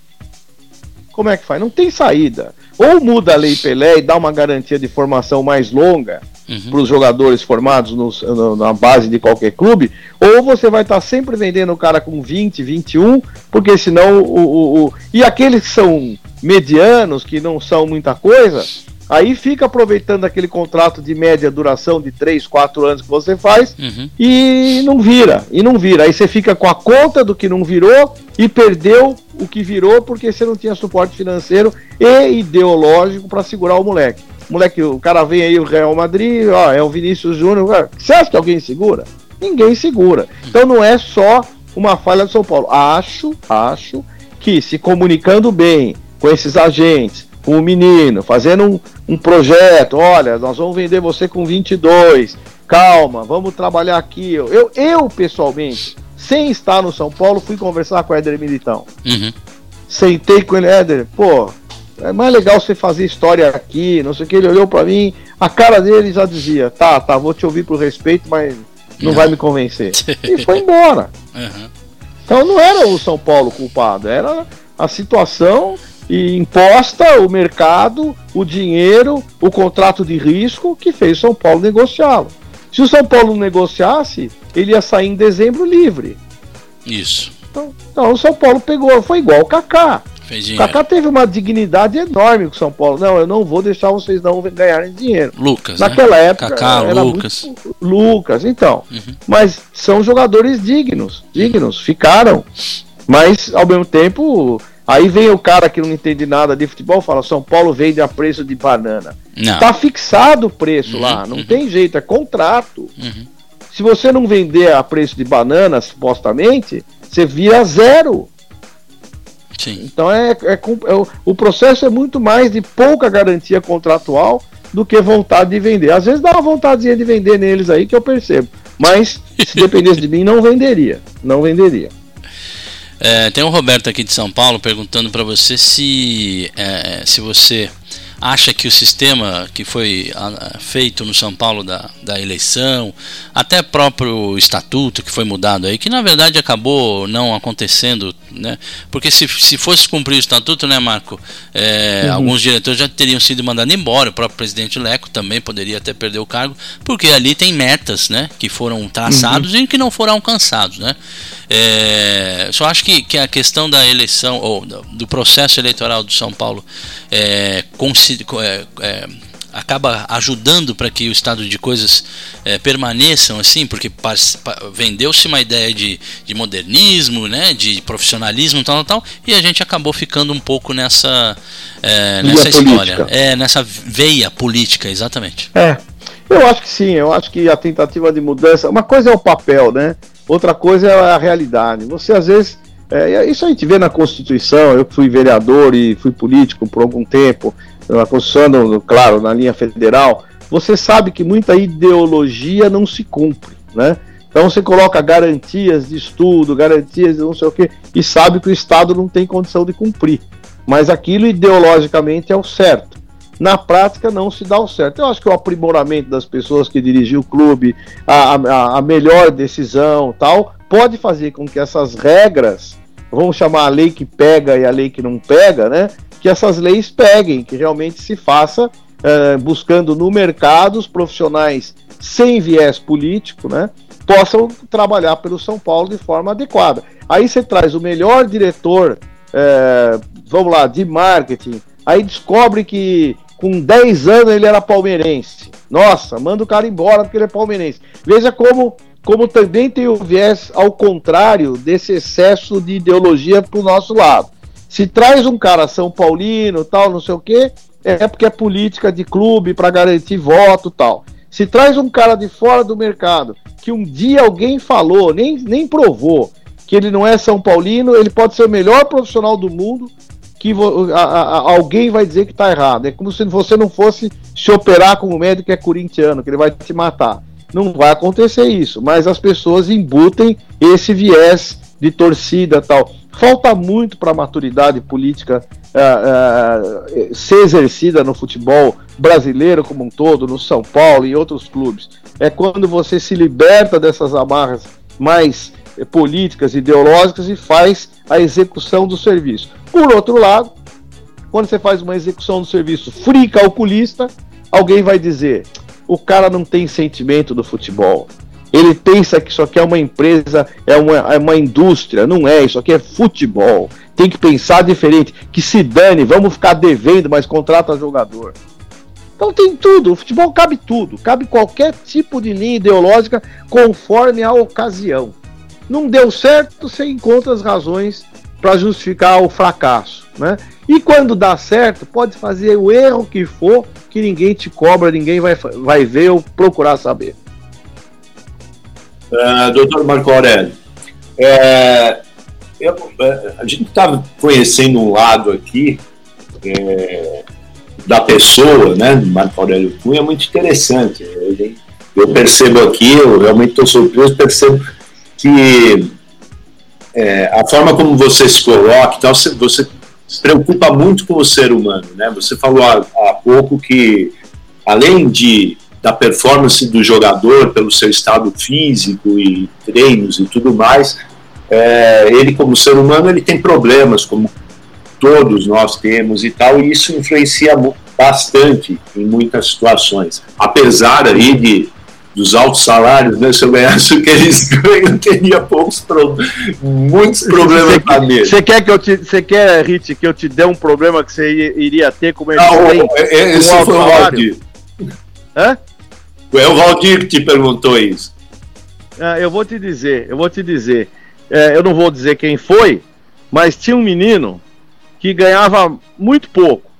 Como é que faz? Não tem saída. Ou muda a Lei Pelé e dá uma garantia de formação mais longa Uhum. para os jogadores formados nos- no- na base de qualquer clube, ou você vai estar sempre vendendo o cara com 20, 21, porque senão o, o, o- E aqueles que são medianos, que não são muita coisa, aí fica aproveitando aquele contrato de média duração de 3, 4 anos que você faz Uhum. e não vira, e não vira. Aí você fica com a conta do que não virou e perdeu o que virou porque você não tinha suporte financeiro e ideológico para segurar o moleque. Moleque, o cara vem aí o Real Madrid, ó, é o Vinícius Júnior. Você acha que alguém segura? Ninguém segura. Então não é só uma falha do São Paulo. Acho, acho que se comunicando bem com esses agentes, com o menino, fazendo um, um projeto, olha, nós vamos vender você com 22, calma, vamos trabalhar aqui. Eu, eu pessoalmente, sem estar no São Paulo, fui conversar com o Éder Militão. Uhum. Sentei com ele, Éder, pô, é mais legal você fazer história aqui, não sei o que. Ele olhou pra mim, a cara dele já dizia: tá, tá, vou te ouvir por respeito, mas não vai me convencer. E foi embora. Uhum. Então não era o São Paulo culpado, era a situação e imposta, o mercado, o dinheiro, o contrato de risco que fez o São Paulo negociá-lo. Se o São Paulo não negociasse, ele ia sair em dezembro livre. Isso. Então, então o São Paulo pegou, foi igual o Kaká. Fez O. Kaká teve uma dignidade enorme com o São Paulo. Não, eu não vou deixar vocês não ganharem dinheiro. Lucas. Naquela né? época. Kaká, Lucas. muito- Lucas, então. Uhum. Mas são jogadores dignos, dignos, ficaram. Mas, ao mesmo tempo, aí vem o cara que não entende nada de futebol fala: São Paulo vende a preço de banana. Não. Tá fixado o preço Uhum, lá, não tem jeito, é contrato. Uhum. Se você não vender a preço de banana, supostamente, você vira zero. Sim. Então é, é é o, o processo é muito mais de pouca garantia contratual do que vontade de vender. Às vezes dá uma vontadezinha de vender neles aí que eu percebo. Mas se dependesse de mim, não venderia. Não venderia. É, tem um Roberto aqui de São Paulo perguntando para você se, é, se você acha que o sistema que foi feito no São Paulo da, da eleição, até próprio estatuto que foi mudado aí, que na verdade acabou não acontecendo, né? Porque se, se fosse cumprir o estatuto, né, Marco? é, Uhum. Alguns diretores já teriam sido mandados embora, o próprio presidente Leco também poderia até perder o cargo, porque ali tem metas, né? Que foram traçados e que não foram alcançados, né? É, só acho que, que a questão da eleição ou do, processo eleitoral do São Paulo é, consi- é, é, acaba ajudando para que o estado de coisas é, permaneçam assim, porque vendeu-se uma ideia de, de modernismo, né, de profissionalismo, tal, tal, tal, e a gente acabou ficando um pouco nessa é, nessa história, política. é nessa veia política, exatamente. É, eu acho que sim, eu acho que a tentativa de mudança. Uma coisa é o papel, né? Outra coisa é a realidade. Você às vezes. é, isso a gente vê na Constituição. Eu fui vereador e fui político por algum tempo, na Constituição, no- claro, na linha federal. Você sabe que muita ideologia não se cumpre, né? Então você coloca garantias de estudo, garantias de não sei o quê, e sabe que o Estado não tem condição de cumprir. Mas aquilo ideologicamente é o certo. Na prática não se dá o certo. Eu acho que o aprimoramento das pessoas que dirigem o clube, a, a, a melhor decisão tal, pode fazer com que essas regras, vamos chamar a lei que pega e a lei que não pega, né? Que essas leis peguem, que realmente se faça uh, buscando no mercado os profissionais sem viés político, né? Possam trabalhar pelo São Paulo de forma adequada. Aí você traz o melhor diretor, uh, vamos lá, de marketing, aí descobre que com 10 anos ele era palmeirense. Nossa, manda o cara embora porque ele é palmeirense. Veja como, como também tem o viés ao contrário desse excesso de ideologia para o nosso lado. Se traz um cara São Paulino, tal, não sei o quê, é porque é política de clube para garantir voto tal. Se traz um cara de fora do mercado que um dia alguém falou, nem, nem provou, que ele não é São Paulino, ele pode ser o melhor profissional do mundo, que a, a, alguém vai dizer que está errado. É como se você não fosse se operar como médico que é corintiano, que ele vai te matar. Não vai acontecer isso, mas as pessoas embutem esse viés de torcida tal. Falta muito para a maturidade política uh, uh, ser exercida no futebol brasileiro como um todo, no São Paulo e outros clubes. É quando você se liberta dessas amarras mais políticas, ideológicas e faz a execução do serviço. Por outro lado, quando você faz uma execução do serviço free calculista, alguém vai dizer: o cara não tem sentimento do futebol. Ele pensa que isso aqui é uma empresa, é uma, é uma indústria. Não é, isso aqui é futebol. Tem que pensar diferente. Que se dane, vamos ficar devendo, mas contrata jogador. Então tem tudo, o futebol cabe tudo, cabe qualquer tipo de linha ideológica conforme a ocasião. Não deu certo, você encontra as razões para justificar o fracasso, né? E quando dá certo, pode fazer o erro que for, que ninguém te cobra, ninguém vai, vai ver ou procurar saber. Uh, doutor Marco Aurélio, é, eu, é, a gente está conhecendo um lado aqui é, da pessoa, né, Marco Aurélio Cunha, muito interessante. Eu, eu percebo aqui, eu realmente estou surpreso, percebo que é, a forma como você se coloca, então você, você, se preocupa muito com o ser humano, né? Você falou há, há pouco que além de da performance do jogador pelo seu estado físico e treinos e tudo mais, é, ele como ser humano ele tem problemas como todos nós temos e tal, e isso influencia bastante em muitas situações. Apesar aí de dos altos salários, né? Se eu ganhasse o que eles ganham, teria poucos pro... muitos problemas na mesa. Você quer que eu te, você quer, Rit, que eu te dê um problema que você iria ter como eles Não, têm? É, é, esse foi o Valdir. Hã? É o Valdir que te perguntou isso. Ah, eu vou te dizer, eu vou te dizer. É, eu não vou dizer quem foi, mas tinha um menino que ganhava muito pouco.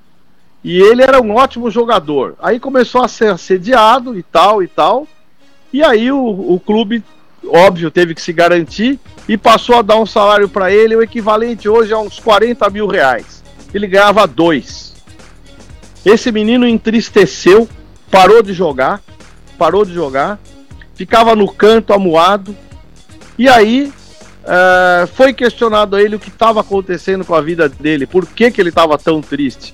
E ele era um ótimo jogador. Aí começou a ser assediado e tal e tal. E aí o, o clube, óbvio, teve que se garantir e passou a dar um salário para ele, o equivalente hoje a uns 40 mil reais. Ele ganhava dois. Esse menino entristeceu, parou de jogar, parou de jogar, ficava no canto amuado. E aí uh, foi questionado a ele o que estava acontecendo com a vida dele, por que, que ele estava tão triste.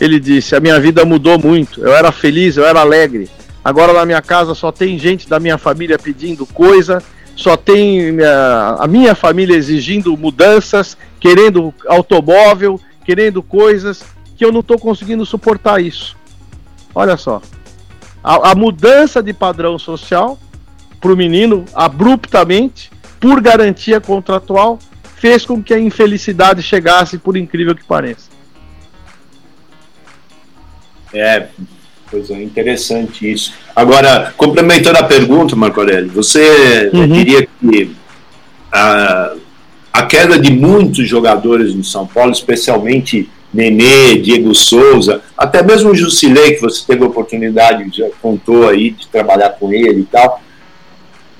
Ele disse: A minha vida mudou muito, eu era feliz, eu era alegre. Agora na minha casa só tem gente da minha família pedindo coisa, só tem eh, a minha família exigindo mudanças, querendo automóvel, querendo coisas que eu não estou conseguindo suportar isso. Olha só, a, a mudança de padrão social para o menino abruptamente, por garantia contratual, fez com que a infelicidade chegasse, por incrível que pareça. É, Pois é, interessante isso. Agora, complementando a pergunta, Marco Aurélio, você uhum. diria que a, a queda de muitos jogadores no São Paulo, especialmente Nenê, Diego Souza, até mesmo o Jusilei, que você teve a oportunidade, já contou aí, de trabalhar com ele e tal,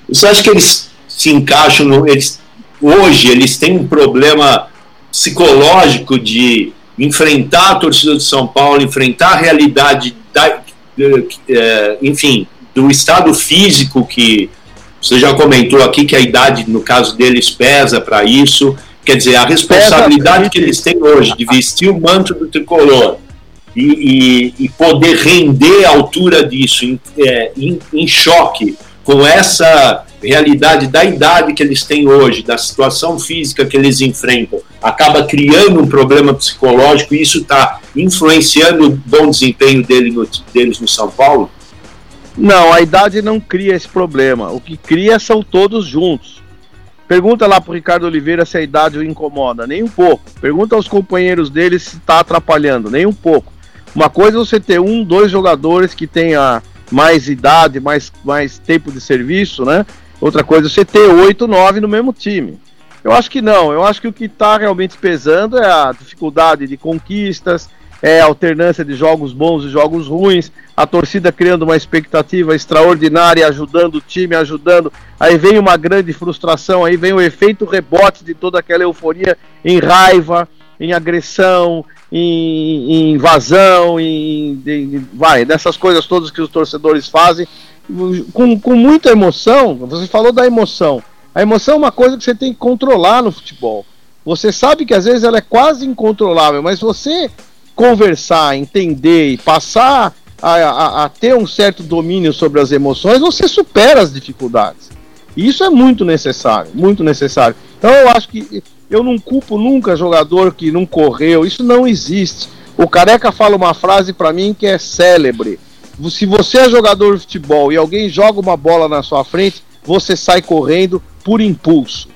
você acha que eles se encaixam no. Eles, hoje eles têm um problema psicológico de enfrentar a torcida do São Paulo, enfrentar a realidade da, é, enfim, do estado físico que Você já comentou aqui que a idade, no caso deles, pesa para isso. Quer dizer, a responsabilidade que eles têm hoje de vestir o manto do tricolor e, e, e poder render a altura disso em, é, em, em choque com essa realidade da idade que eles têm hoje, da situação física que eles enfrentam, acaba criando um problema psicológico e isso está influenciando o bom desempenho dele no, deles no São Paulo? Não, a idade não cria esse problema. O que cria são todos juntos. Pergunta lá pro Ricardo Oliveira se a idade o incomoda, nem um pouco. Pergunta aos companheiros dele se está atrapalhando, nem um pouco. Uma coisa é você ter um, dois jogadores que tenha mais idade, mais, mais tempo de serviço, né? Outra coisa é você ter oito, nove no mesmo time. Eu acho que não. Eu acho que o que está realmente pesando é a dificuldade de conquistas, é alternância de jogos bons e jogos ruins, a torcida criando uma expectativa extraordinária, ajudando o time, ajudando. Aí vem uma grande frustração, aí vem o efeito rebote de toda aquela euforia em raiva, em agressão, em, em invasão, em, em, vai, dessas coisas todas que os torcedores fazem, com, com muita emoção. Você falou da emoção. A emoção é uma coisa que você tem que controlar no futebol. Você sabe que às vezes ela é quase incontrolável, mas você conversar, entender e passar a, a, a, ter um certo domínio sobre as emoções, você supera as dificuldades. E isso é muito necessário, muito necessário. Então eu acho que eu não culpo nunca jogador que não correu, isso não existe. O Careca fala uma frase para mim que é célebre. Se você é jogador de futebol e alguém joga uma bola na sua frente, você sai correndo por impulso.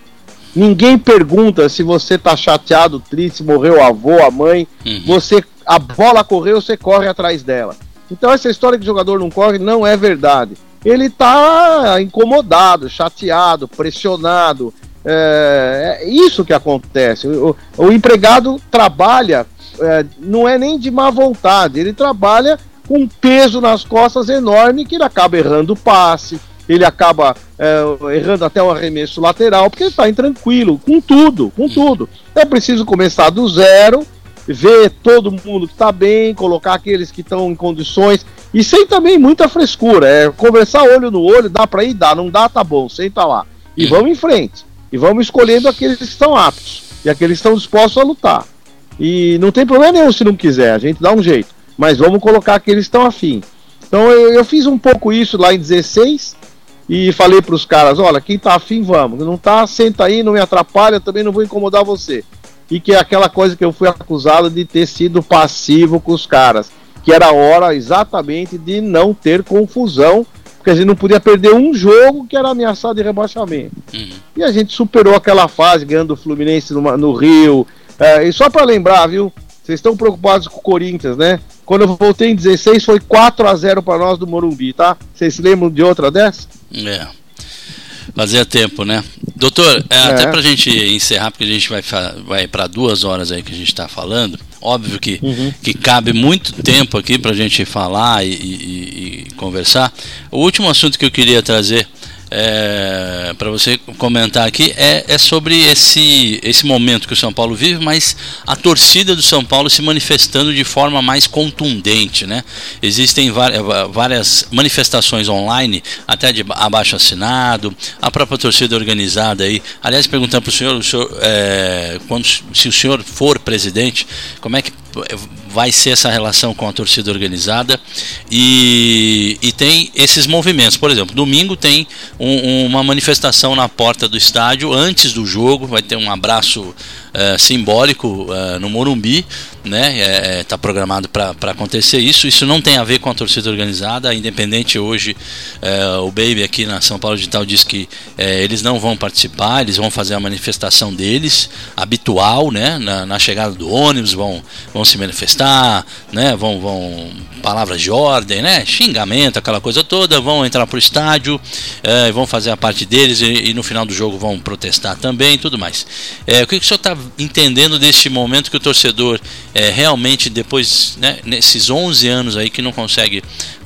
Ninguém pergunta se você tá chateado, triste, morreu o avô, a mãe. Uhum. Você a bola correu, você corre atrás dela. Então essa história que o jogador não corre não é verdade. Ele tá incomodado, chateado, pressionado, é, é isso que acontece. O, o empregado trabalha, é, não é nem de má vontade, ele trabalha com um peso nas costas enorme que ele acaba errando o passe, ele acaba é, errando até o arremesso lateral, porque ele está intranquilo, com tudo, com tudo. É preciso começar do zero, ver todo mundo que está bem, colocar aqueles que estão em condições, e sem também muita frescura. É conversar olho no olho, dá para ir, dá, não dá, tá bom, senta lá. E vamos em frente. E vamos escolhendo aqueles que estão aptos e aqueles que estão dispostos a lutar. E não tem problema nenhum se não quiser, a gente dá um jeito. Mas vamos colocar aqueles que estão afim. Então eu, eu fiz um pouco isso lá em 16 e falei para os caras: olha, quem tá afim, vamos. Não tá, senta aí, não me atrapalha, também não vou incomodar você. E que é aquela coisa que eu fui acusado de ter sido passivo com os caras. Que era a hora exatamente de não ter confusão porque a gente não podia perder um jogo que era ameaçado de rebaixamento. Uhum. E a gente superou aquela fase, ganhando o Fluminense no, no Rio. É, e só para lembrar, viu? Vocês estão preocupados com o Corinthians, né? Quando eu voltei em 16 foi 4 a 0 para nós do Morumbi, tá? Vocês se lembram de outra dessa? É. Fazia tempo, né? Doutor, é, é. até pra gente encerrar, porque a gente vai, vai para duas horas aí que a gente está falando. Óbvio que, uhum. que cabe muito tempo aqui para a gente falar e, e, e, conversar. O último assunto que eu queria trazer é, para você comentar aqui é, é, sobre esse, esse momento que o São Paulo vive, mas a torcida do São Paulo se manifestando de forma mais contundente. Né? Existem várias manifestações online, até de abaixo assinado, a própria torcida organizada aí. Aliás, perguntando para o senhor, o senhor é, quando, se o senhor for presidente, como é que vai ser essa relação com a torcida organizada e, e tem esses movimentos. Por exemplo, domingo tem um, uma manifestação na porta do estádio antes do jogo, vai ter um abraço uh, simbólico uh, no Morumbi, né? Está é, é tá programado para acontecer isso. Isso não tem a ver com a torcida organizada. Independente hoje, uh, o Baby aqui na São Paulo Digital diz que eles não vão participar, eles vão fazer a manifestação deles habitual, né? Na, na, chegada do ônibus vão, vão se manifestar, né? Vão, vão palavras de ordem, né? Xingamento, aquela coisa toda. Vão entrar para o estádio, vão fazer a parte deles e, e, no final do jogo vão protestar também, tudo mais. o que, que o senhor está entendendo deste momento que o torcedor é, realmente depois, né, nesses 11 anos aí que não consegue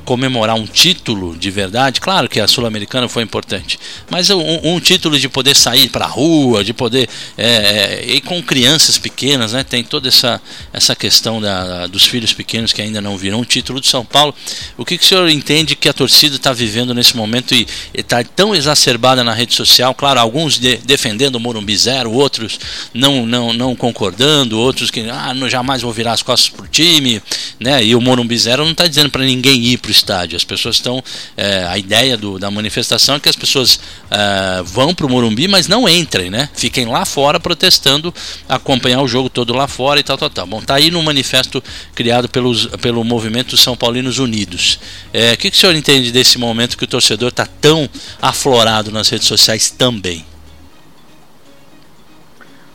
comemorar um título de verdade, claro que a Sul-Americana foi importante, mas um, um, título de poder sair para a rua, de poder é, ir com crianças pequenas, né? Tem toda essa, essa questão da, dos filhos pequenos que ainda não viram um título de São Paulo. O que, que o senhor entende que a torcida está vivendo nesse momento e está tão exacerbada na rede social? Claro, alguns de, defendendo o Morumbi zero, outros não, não, não concordando, outros que ah, não, jamais vou virar as costas para o time, né? E o Morumbi zero não está dizendo para ninguém ir para o estádio. As pessoas estão. É, a ideia do, da manifestação é que as pessoas é, vão para o Morumbi, mas não entrem, né? Fiquem lá fora protestando, acompanhar o jogo todo lá fora e tal, tal, tal. Bom, tá aí no manifesto criado pelos, pelo movimento São Paulinos Unidos. É, o que, que o senhor entende desse momento que o torcedor está tão aflorado nas redes sociais também?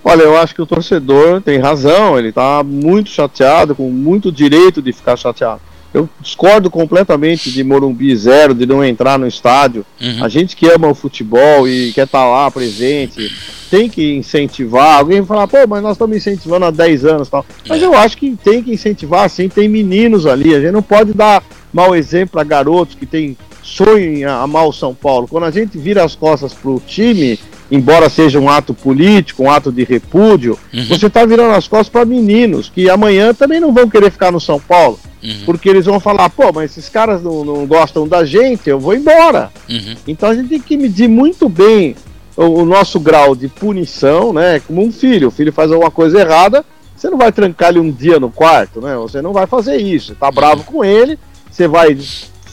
Olha, eu acho que o torcedor tem razão, ele está muito chateado, com muito direito de ficar chateado. Eu discordo completamente de Morumbi zero, de não entrar no estádio. Uhum. A gente que ama o futebol e quer estar tá lá presente, tem que incentivar. Alguém vai falar, pô, mas nós estamos incentivando há 10 anos tal. Mas é. eu acho que tem que incentivar, sim, tem meninos ali. A gente não pode dar mau exemplo para garotos que têm sonho em amar o São Paulo. Quando a gente vira as costas pro time, embora seja um ato político, um ato de repúdio, uhum. você está virando as costas para meninos que amanhã também não vão querer ficar no São Paulo. Uhum. Porque eles vão falar, pô, mas esses caras não, não gostam da gente, eu vou embora. Uhum. Então a gente tem que medir muito bem o, o, nosso grau de punição, né? Como um filho. O filho faz alguma coisa errada, você não vai trancar ele um dia no quarto, né? Você não vai fazer isso. Você tá bravo uhum. com ele, você vai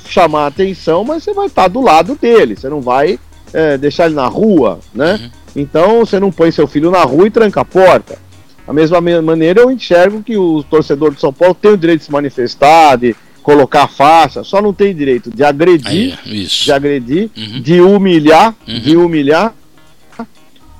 chamar a atenção, mas você vai estar tá do lado dele. Você não vai é, deixar ele na rua, né? Uhum. Então você não põe seu filho na rua e tranca a porta. Da mesma maneira, eu enxergo que o torcedor de São Paulo tem o direito de se manifestar, de colocar faixa, só não tem direito de agredir, Aí, de agredir, uhum. de humilhar, uhum. de humilhar.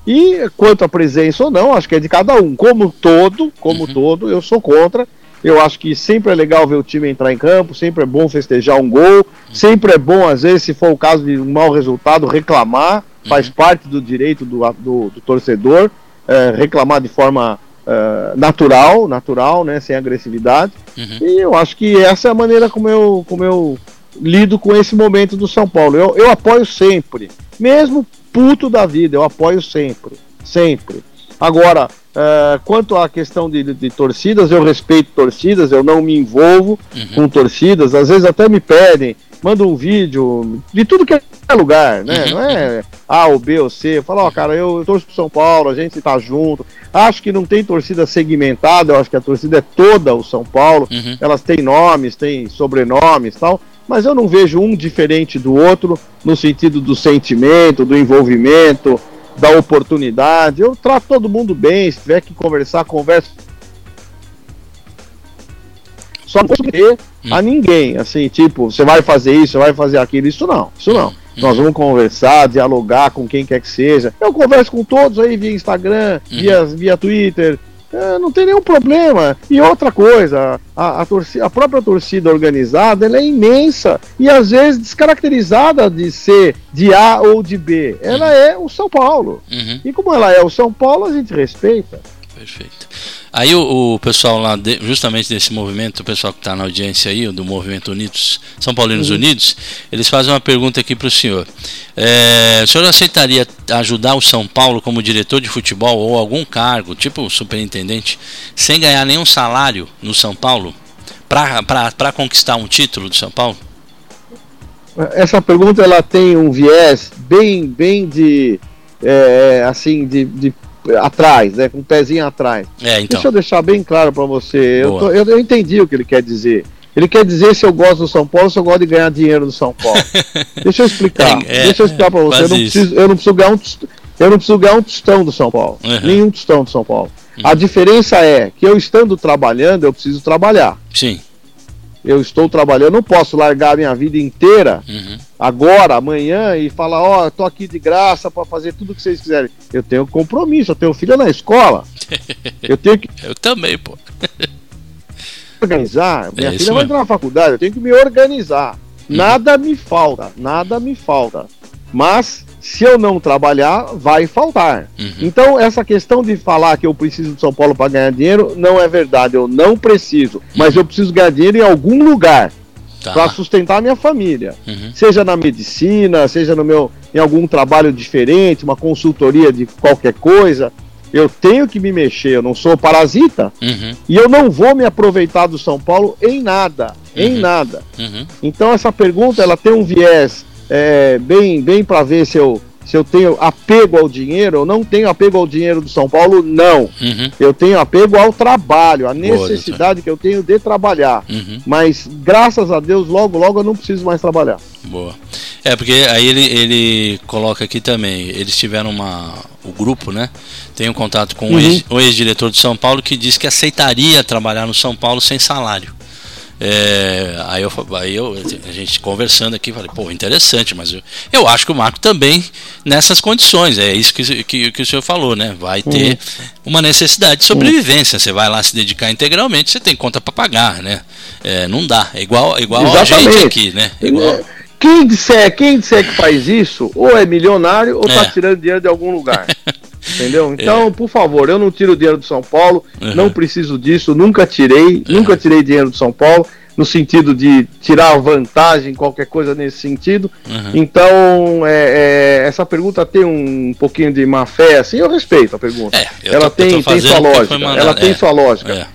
E quanto à presença ou não, acho que é de cada um. Como todo, como uhum. todo, eu sou contra. Eu acho que sempre é legal ver o time entrar em campo, sempre é bom festejar um gol, uhum. sempre é bom, às vezes, se for o caso de um mau resultado, reclamar, faz uhum. parte do direito do, do, do torcedor, é, reclamar de forma uh, natural, natural, né, sem agressividade. Uhum. E eu acho que essa é a maneira como eu, como eu lido com esse momento do São Paulo. Eu, eu apoio sempre, mesmo puto da vida, eu apoio sempre, sempre. Agora, uh, quanto à questão de, de, de, torcidas, eu respeito torcidas, eu não me envolvo uhum. com torcidas, às vezes até me pedem, manda um vídeo de tudo que é lugar, né? Uhum. Não é A ou B ou C. Fala, ó, oh, cara, eu, eu torço pro São Paulo, a gente tá junto. Acho que não tem torcida segmentada, eu acho que a torcida é toda o São Paulo. Uhum. Elas têm nomes, têm sobrenomes tal. Mas eu não vejo um diferente do outro no sentido do sentimento, do envolvimento, da oportunidade. Eu trato todo mundo bem, se tiver que conversar, conversa só não posso a hum. ninguém, assim, tipo, você vai fazer isso, você vai fazer aquilo, isso não, isso não. Hum. Nós vamos conversar, dialogar com quem quer que seja. Eu converso com todos aí via Instagram, uhum. via, via Twitter, é, não tem nenhum problema. E outra coisa, a, a, torcida, a própria torcida organizada ela é imensa e às vezes descaracterizada de ser de A ou de B. Ela uhum. é o São Paulo. Uhum. E como ela é o São Paulo, a gente respeita. Perfeito. Aí o, o pessoal lá, de, justamente desse movimento, o pessoal que está na audiência aí, do Movimento Unidos, São Paulinos uhum. Unidos, eles fazem uma pergunta aqui para o senhor. É, o senhor aceitaria ajudar o São Paulo como diretor de futebol ou algum cargo, tipo superintendente, sem ganhar nenhum salário no São Paulo, para conquistar um título do São Paulo? Essa pergunta ela tem um viés bem, bem de, é, assim, de, de atrás, né? Com o um pezinho atrás. É, então. Deixa eu deixar bem claro para você. Eu, tô, eu, eu, entendi o que ele quer dizer. Ele quer dizer se eu gosto do São Paulo, se eu gosto de ganhar dinheiro do São Paulo. Deixa eu explicar. É, Deixa eu explicar para você. Eu não, preciso, eu não, preciso, ganhar um, eu não preciso ganhar um tostão do São Paulo. Uhum. Nenhum tostão do São Paulo. Uhum. A diferença é que eu estando trabalhando, eu preciso trabalhar. Sim eu estou trabalhando, eu não posso largar a minha vida inteira uhum. agora, amanhã e falar, ó, oh, eu tô aqui de graça para fazer tudo o que vocês quiserem. Eu tenho compromisso, eu tenho filha na escola. eu tenho que Eu também, pô. organizar, minha é filha vai entrar na faculdade, eu tenho que me organizar. Uhum. Nada me falta, nada me falta. Mas se eu não trabalhar, vai faltar. Uhum. Então, essa questão de falar que eu preciso de São Paulo para ganhar dinheiro não é verdade. Eu não preciso, mas eu preciso ganhar dinheiro em algum lugar. tá. para sustentar a minha família. Uhum. Seja na medicina, seja no meu em algum trabalho diferente, uma consultoria de qualquer coisa. Eu tenho que me mexer, eu não sou parasita. Uhum. E eu não vou me aproveitar do São Paulo em nada. Uhum. Em nada. Uhum. Então essa pergunta ela tem um viés é, bem, bem para ver se eu se eu tenho apego ao dinheiro, eu não tenho apego ao dinheiro do São Paulo, não. Uhum. Eu tenho apego ao trabalho, à necessidade Boa, que eu tenho de trabalhar. Uhum. Mas, graças a Deus, logo, logo eu não preciso mais trabalhar. Boa. É, porque aí ele, ele coloca aqui também, eles tiveram uma. O grupo, né? Tem um contato com uhum. o ex-diretor de São Paulo que disse que aceitaria trabalhar no São Paulo sem salário. É, aí, eu, aí eu, a gente conversando aqui, falei, pô, interessante, mas eu, eu acho que o Marco também nessas condições, é isso que, que, que o senhor falou, né? Vai ter uhum. uma necessidade de sobrevivência. Você vai lá se dedicar integralmente, você tem conta para pagar, né? É, não dá. É igual, igual a gente aqui, né? Igual... Quem disser, quem disser que faz isso, ou é milionário ou está é. tirando dinheiro de algum lugar. Entendeu? Então, é. por favor, eu não tiro dinheiro do São Paulo, uhum. não preciso disso, nunca tirei, uhum. nunca tirei dinheiro do São Paulo, no sentido de tirar vantagem, qualquer coisa nesse sentido. Uhum. Então, é, é, essa pergunta tem um pouquinho de má fé, assim, eu respeito a pergunta. É, ela tô, tem, tem sua lógica. Ela tem é. sua lógica. É.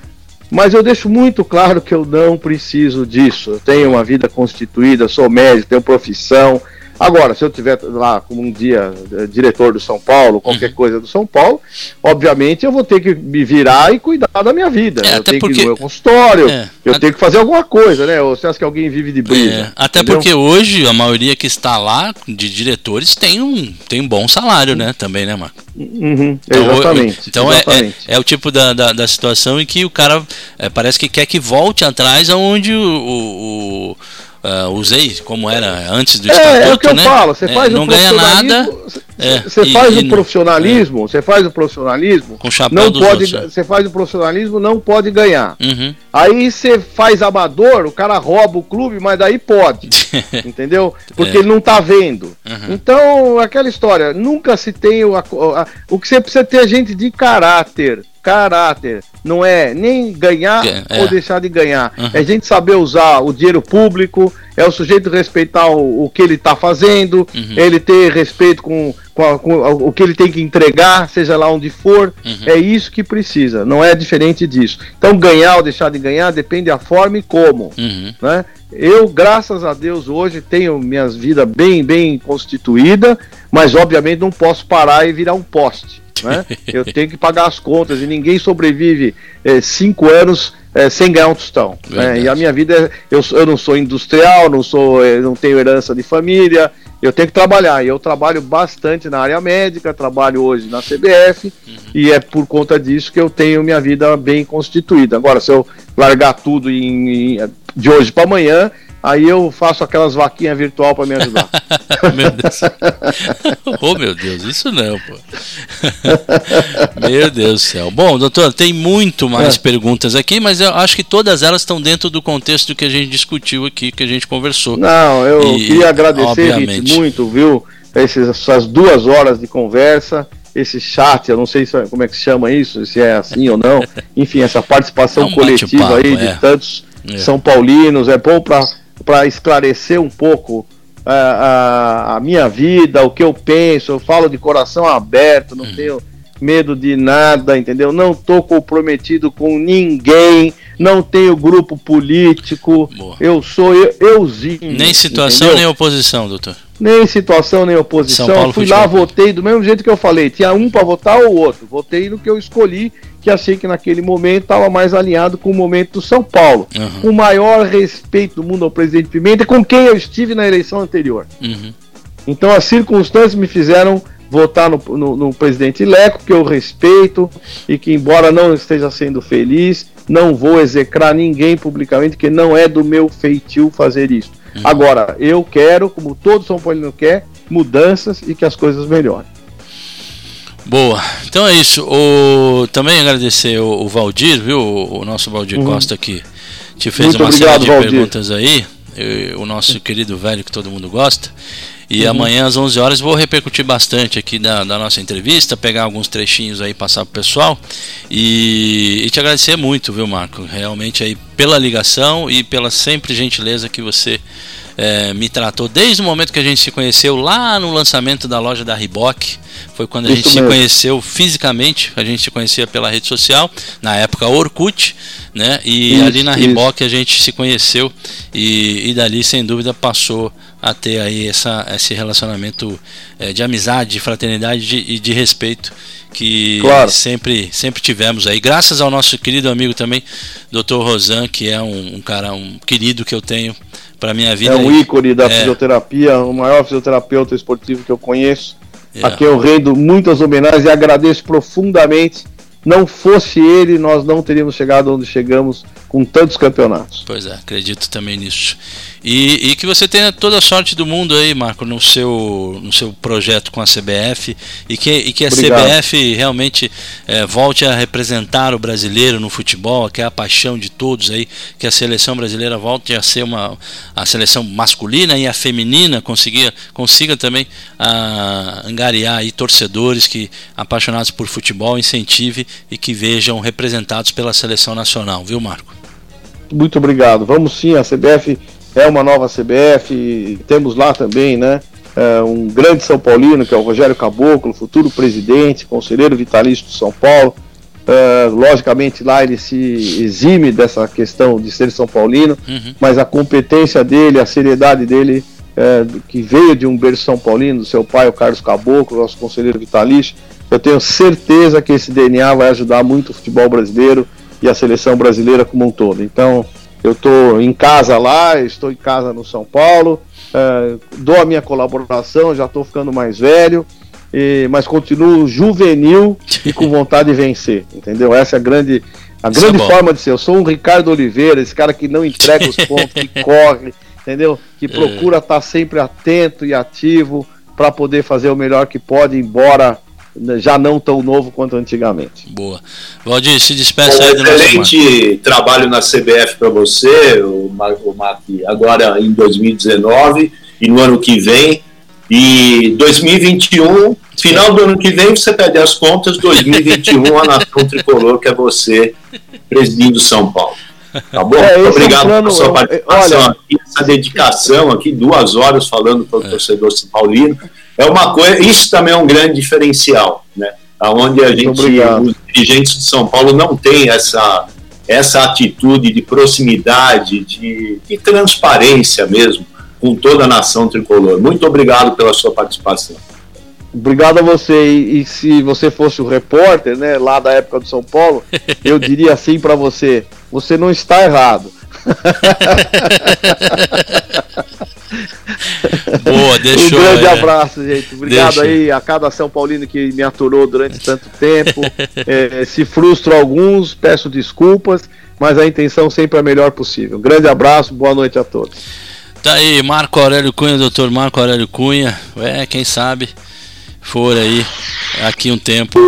Mas eu deixo muito claro que eu não preciso disso. Eu tenho uma vida constituída, sou médico, tenho profissão, Agora, se eu tiver lá como um dia eh, diretor do São Paulo, qualquer uhum. coisa do São Paulo, obviamente eu vou ter que me virar e cuidar da minha vida. É, eu tenho porque... que ir no meu consultório, é, eu a... tenho que fazer alguma coisa, né? Ou você acha que alguém vive de brisa? É, até entendeu? porque hoje a maioria que está lá de diretores tem um, tem um bom salário, né? Também, né, Marco? Uhum, então, exatamente. Então é, exatamente. É, é, o tipo da, da, da, situação em que o cara é, parece que quer que volte atrás aonde o, o uh, usei como era antes do estatuto, é, é o que eu né? falo, você é, faz não o ganha nada. É, você é, faz e, o profissionalismo, é. você faz o profissionalismo, com chapéu não pode, é. você faz o profissionalismo, não pode ganhar. Uhum. Aí você faz amador, o cara rouba o clube, mas daí pode, entendeu? Porque ele não tá vendo. Uhum. Então, aquela história, nunca se tem o, a, o que você precisa ter gente de caráter caráter. Não é nem ganhar é. ou deixar de ganhar. Uhum. É a gente saber usar o dinheiro público, é o sujeito respeitar o, o que ele está fazendo, uhum. ele ter respeito com, com, a, com, o que ele tem que entregar, seja lá onde for. Uhum. É isso que precisa, não é diferente disso. Então, ganhar ou deixar de ganhar depende da forma e como. Uhum. Né? Eu, graças a Deus, hoje tenho minha vida bem, bem constituída, mas obviamente não posso parar e virar um poste. Né? Eu tenho que pagar as contas e ninguém sobrevive é, cinco anos é, sem ganhar um tostão. Né? E a minha vida, é, eu, eu não sou industrial, não sou, é, não tenho herança de família, eu tenho que trabalhar. E eu trabalho bastante na área médica, trabalho hoje na CBF uhum. e é por conta disso que eu tenho minha vida bem constituída. Agora, se eu largar tudo em, em de hoje para amanhã, aí eu faço aquelas vaquinhas virtual para me ajudar. meu Deus. oh, meu Deus, isso não, pô. meu Deus do céu. Bom, doutor, tem muito mais é. perguntas aqui, mas eu acho que todas elas estão dentro do contexto que a gente discutiu aqui, que a gente conversou. Não, eu e, queria agradecer Rich, muito, viu? Essas duas horas de conversa esse chat, eu não sei se, como é que se chama isso, se é assim ou não. Enfim, essa participação é um coletiva aí de é. tantos é. São Paulinos, é bom para para esclarecer um pouco a, é, a, a, minha vida, o que eu penso. Eu falo de coração aberto, não uhum. tenho medo de nada, entendeu? Não estou comprometido com ninguém, não tenho grupo político. Boa. Eu sou eu, euzinho. Nem situação entendeu? nem oposição, doutor. Nem situação nem oposição. Fui lá, votei do mesmo jeito que eu falei. Tinha um para votar ou outro. Votei no que eu escolhi que achei que naquele momento estava mais alinhado com o momento do São Paulo. Uhum. O maior respeito do mundo ao presidente Pimenta, com quem eu estive na eleição anterior. Uhum. Então as circunstâncias me fizeram votar no, no, no, presidente Leco, que eu respeito e que, embora não esteja sendo feliz, não vou execrar ninguém publicamente, que não é do meu feitio fazer isso. Uhum. Agora, eu quero, como todo São Paulo quer, mudanças e que as coisas melhorem. Boa. Então é isso. O, também agradecer o, o Valdir, viu? O, o nosso Valdir uhum. Costa que te fez Muito uma obrigado, série de Valdir. perguntas aí. o nosso querido velho que todo mundo gosta. E uhum. amanhã às 11 horas vou repercutir bastante aqui da, da nossa entrevista, pegar alguns trechinhos aí passar pro pessoal e, e te agradecer muito, viu, Marco? Realmente aí pela ligação e pela sempre gentileza que você é, me tratou desde o momento que a gente se conheceu lá no lançamento da loja da Reebok. Foi quando a Isso gente mesmo. se conheceu fisicamente, a gente se conhecia pela rede social, na época Orkut, né? E isso, ali na Reebok a gente se conheceu e, e dali, sem dúvida, passou a ter aí essa, esse relacionamento é, de amizade, de fraternidade e de, de, respeito que claro. sempre, sempre tivemos aí. Graças ao nosso querido amigo também, Dr. Rosan, que é um, um cara, um querido que eu tenho para minha vida. É um ícone da é. fisioterapia, o maior fisioterapeuta esportivo que eu conheço. Yeah. A quem eu rendo muitas homenagens e agradeço profundamente. Não fosse ele, nós não teríamos chegado onde chegamos com tantos campeonatos. Pois é, acredito também nisso. E, e, que você tenha toda a sorte do mundo aí, Marco, no seu, no seu projeto com a CBF e que, e que a Obrigado. CBF realmente é, volte a representar o brasileiro no futebol, que é a paixão de todos aí, que a seleção brasileira volte a ser uma a seleção masculina e a feminina consiga, consiga também a, angariar aí torcedores que apaixonados por futebol incentive e que vejam representados pela seleção nacional, viu, Marco? Muito obrigado. Vamos sim, a CBF é uma nova CBF, temos lá também, né? É, um grande São Paulino, que é o Rogério Caboclo, futuro presidente, conselheiro vitalício de São Paulo. É, logicamente lá ele se exime dessa questão de ser São Paulino, uhum. mas a competência dele, a seriedade dele, é, que veio de um berço São Paulino, do seu pai, o Carlos Caboclo, nosso conselheiro vitalício, eu tenho certeza que esse DNA vai ajudar muito o futebol brasileiro e a seleção brasileira como um todo. Então, eu estou em casa lá, estou em casa no São Paulo, é, dou a minha colaboração, já estou ficando mais velho, e, mas continuo juvenil e com vontade de vencer, entendeu? Essa é a grande, a grande é forma de ser. Eu sou um Ricardo Oliveira, esse cara que não entrega os pontos, que corre, entendeu? Que é. procura estar tá sempre atento e ativo para poder fazer o melhor que pode, embora já não tão novo quanto antigamente. Boa. Valdir, se despeça aí do nosso Excelente trabalho na CBF para você, o Mac, agora em 2019 e no ano que vem. E 2021, final do ano que vem, você pede as contas, 2021 a Nação Tricolor, que é você, presidindo São Paulo. Tá bom? É, Obrigado plano, pela sua participação olha, aqui, essa dedicação aqui, duas horas falando para o é. torcedor São Paulino é uma coisa, isso também é um grande diferencial, né? Onde a gente, os dirigentes de São Paulo não têm essa, essa atitude de proximidade, de, de transparência mesmo, com toda a nação tricolor. Muito obrigado pela sua participação. Obrigado a você. E, e, se você fosse o repórter, né, lá da época do São Paulo, eu diria assim para você: você não está errado. Boa, deixou. Um grande é. abraço, gente. Obrigado Deixa. aí a cada São Paulino que me aturou durante tanto tempo. É, se frustro alguns, peço desculpas, mas a intenção sempre é a melhor possível. Um grande abraço, boa noite a todos. Tá aí, Marco Aurélio Cunha, doutor Marco Aurélio Cunha. É, quem sabe for aí aqui um tempo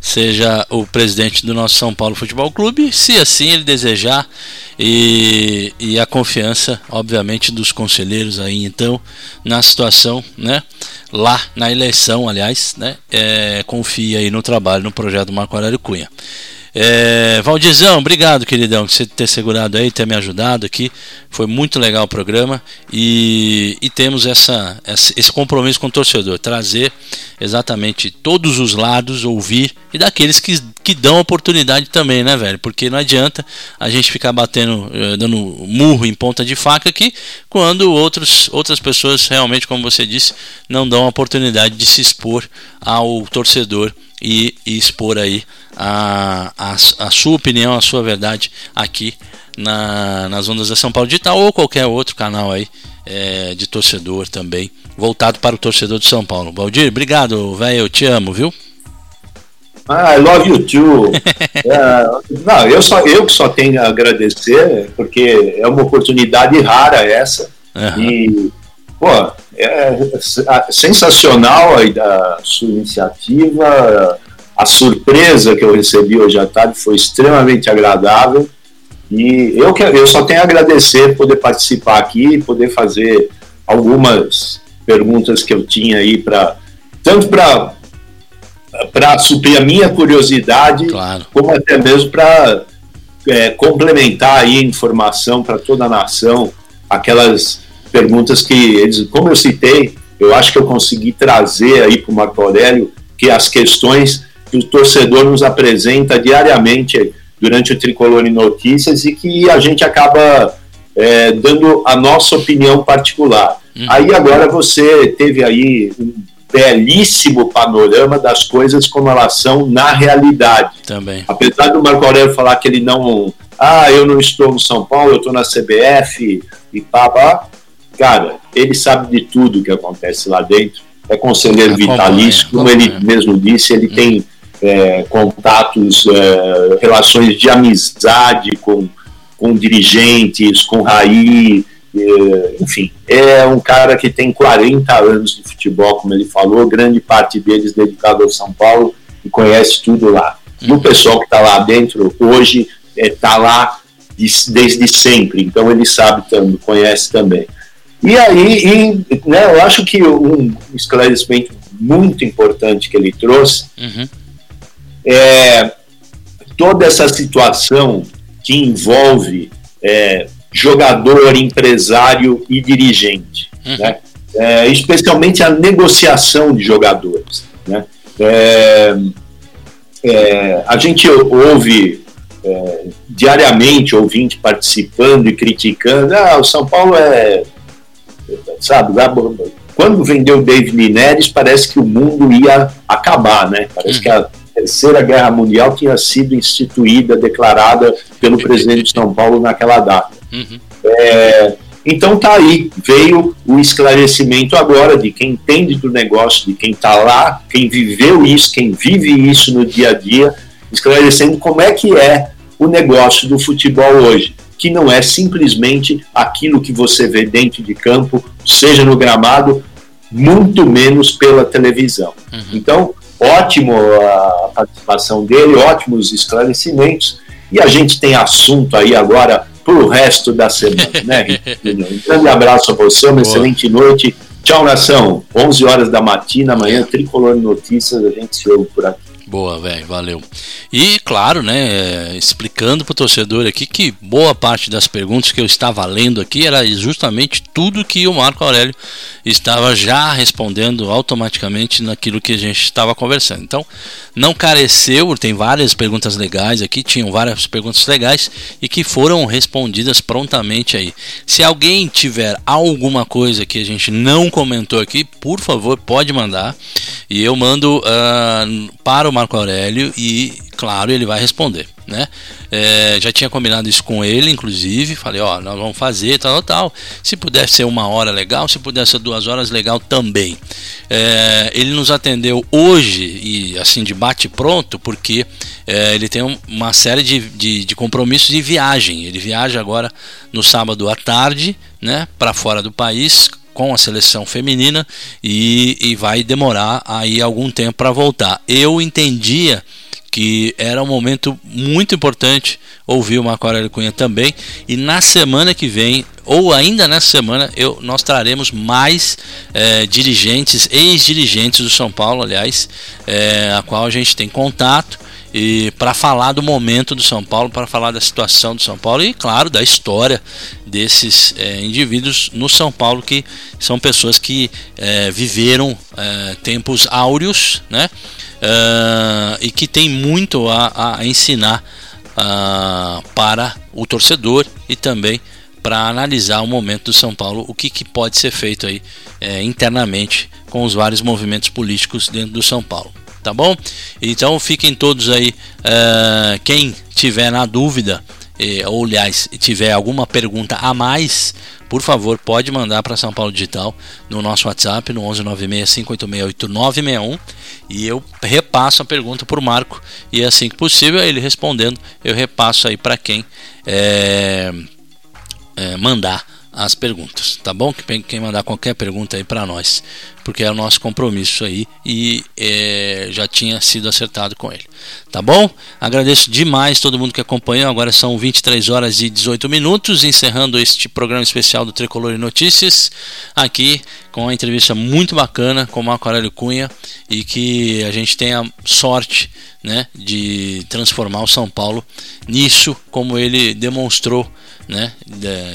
seja o presidente do nosso São Paulo Futebol Clube, se assim ele desejar e, e a confiança, obviamente, dos conselheiros aí então na situação, né? Lá na eleição, aliás, né? É, confia aí no trabalho, no projeto Marco Aurélio Cunha. É, Valdizão, obrigado, queridão, por você ter segurado aí, ter me ajudado aqui. Foi muito legal o programa e, e temos essa, esse compromisso com o torcedor, trazer exatamente todos os lados, ouvir e daqueles que, que dão oportunidade também, né, velho? Porque não adianta a gente ficar batendo, eh, dando murro em ponta de faca aqui, quando outros, outras pessoas realmente, como você disse, não dão a oportunidade de se expor ao torcedor e, e expor aí a, a, a, sua opinião, a sua verdade aqui na, nas ondas da São Paulo Digital ou qualquer outro canal aí é, de torcedor também, voltado para o torcedor de São Paulo. Valdir, obrigado, velho, eu te amo, viu? Ah, I love you too. é, não, eu, só, eu que só tenho a agradecer, porque é uma oportunidade rara essa. Uhum. E, pô, é sensacional a, sua iniciativa, a surpresa que eu recebi hoje à tarde foi extremamente agradável. E eu, eu só tenho a agradecer poder participar aqui, poder fazer algumas perguntas que eu tinha aí para tanto para para suprir a minha curiosidade, claro. como até mesmo para é, complementar aí a informação para toda a nação, aquelas perguntas que eles, como eu citei, eu acho que eu consegui trazer aí para o Marco Aurélio que as questões que o torcedor nos apresenta diariamente durante o Tricolor em Notícias e que a gente acaba é, dando a nossa opinião particular. Uhum. Aí agora você teve aí um belíssimo panorama das coisas como elas são na realidade. Também. Apesar do Marco Aurélio falar que ele não. Ah, eu não estou no São Paulo, eu estou na CBF e pá, pá. Cara, ele sabe de tudo que acontece lá dentro. É conselheiro vitalício, como ele mesmo disse, ele hum. tem é, contatos, é, relações de amizade com, com dirigentes, com Raí, é, enfim, é um cara que tem 40 anos de futebol, como ele falou, grande parte deles dedicado ao São Paulo e conhece tudo lá. E o pessoal que está lá dentro hoje está é, lá desde sempre, então ele sabe também, conhece também. E aí, e, né, eu acho que um esclarecimento muito importante que ele trouxe uhum. é toda essa situação que envolve é, jogador, empresário e dirigente, uhum. né? É, especialmente a negociação de jogadores. Né? É, é, a gente ouve é, diariamente ouvinte participando e criticando, ah, o São Paulo é, sabe, quando vendeu o David Neres parece que o mundo ia acabar, né? Parece uhum. que a Terceira Guerra Mundial tinha sido instituída, declarada pelo presidente de São Paulo naquela data. Uhum. É, então tá aí, veio o esclarecimento agora de quem entende do negócio, de quem está lá, quem viveu isso, quem vive isso no dia a dia, esclarecendo como é que é o negócio do futebol hoje, que não é simplesmente aquilo que você vê dentro de campo, seja no gramado, muito menos pela televisão. Uhum. Então, ótimo a participação dele, ótimos esclarecimentos, e a gente tem assunto aí agora para o resto da semana, né? um grande abraço a você, uma Boa. excelente noite. Tchau, nação. 11 horas da matina, amanhã, Tricolor Notícias, a gente se ouve por aqui. Boa, velho, valeu. E claro, né, explicando para o torcedor aqui que boa parte das perguntas que eu estava lendo aqui era justamente tudo que o Marco Aurélio estava já respondendo automaticamente naquilo que a gente estava conversando. Então, não careceu, tem várias perguntas legais aqui, tinham várias perguntas legais e que foram respondidas prontamente aí. Se alguém tiver alguma coisa que a gente não comentou aqui, por favor, pode mandar e eu mando uh, para o Marco Aurélio e, claro, ele vai responder. Né? É, já tinha combinado isso com ele, inclusive. Falei, ó, nós vamos fazer, tal, tal. Se puder ser uma hora, legal. Se puder ser duas horas, legal também. É, ele nos atendeu hoje e assim de bate pronto, porque é, ele tem uma série de, de, de, compromissos de viagem. Ele viaja agora no sábado à tarde, né, para fora do país com a seleção feminina e, e vai demorar aí algum tempo para voltar. Eu entendia que era um momento muito importante ouvir o Marco Aurélio Cunha também. E na semana que vem, ou ainda nessa semana, eu, nós traremos mais é, dirigentes, ex-dirigentes do São Paulo, aliás, é, a qual a gente tem contato e para falar do momento do São Paulo, para falar da situação do São Paulo e, claro, da história desses é, indivíduos no São Paulo, que são pessoas que é, viveram é, tempos áureos né? e que tem muito a, a ensinar para o torcedor e também para analisar o momento do São Paulo, o que, que pode ser feito aí internamente com os vários movimentos políticos dentro do São Paulo tá bom? Então fiquem todos aí, uh, quem tiver na dúvida, eh, ou aliás, tiver alguma pergunta a mais, por favor, pode mandar para São Paulo Digital no nosso WhatsApp, no 11965868961, e eu repasso a pergunta para o Marco, e assim que possível, ele respondendo, eu repasso aí para quem é, é, mandar as perguntas, tá bom? Quem mandar qualquer pergunta aí para nós porque é o nosso compromisso aí e é, já tinha sido acertado com ele. Tá bom? Agradeço demais todo mundo que acompanhou. Agora são 23 horas e 18 minutos, encerrando este programa especial do Tricolor e Notícias, aqui com uma entrevista muito bacana com o Marco Aurélio Cunha e que a gente tenha sorte né, de transformar o São Paulo nisso, como ele demonstrou né,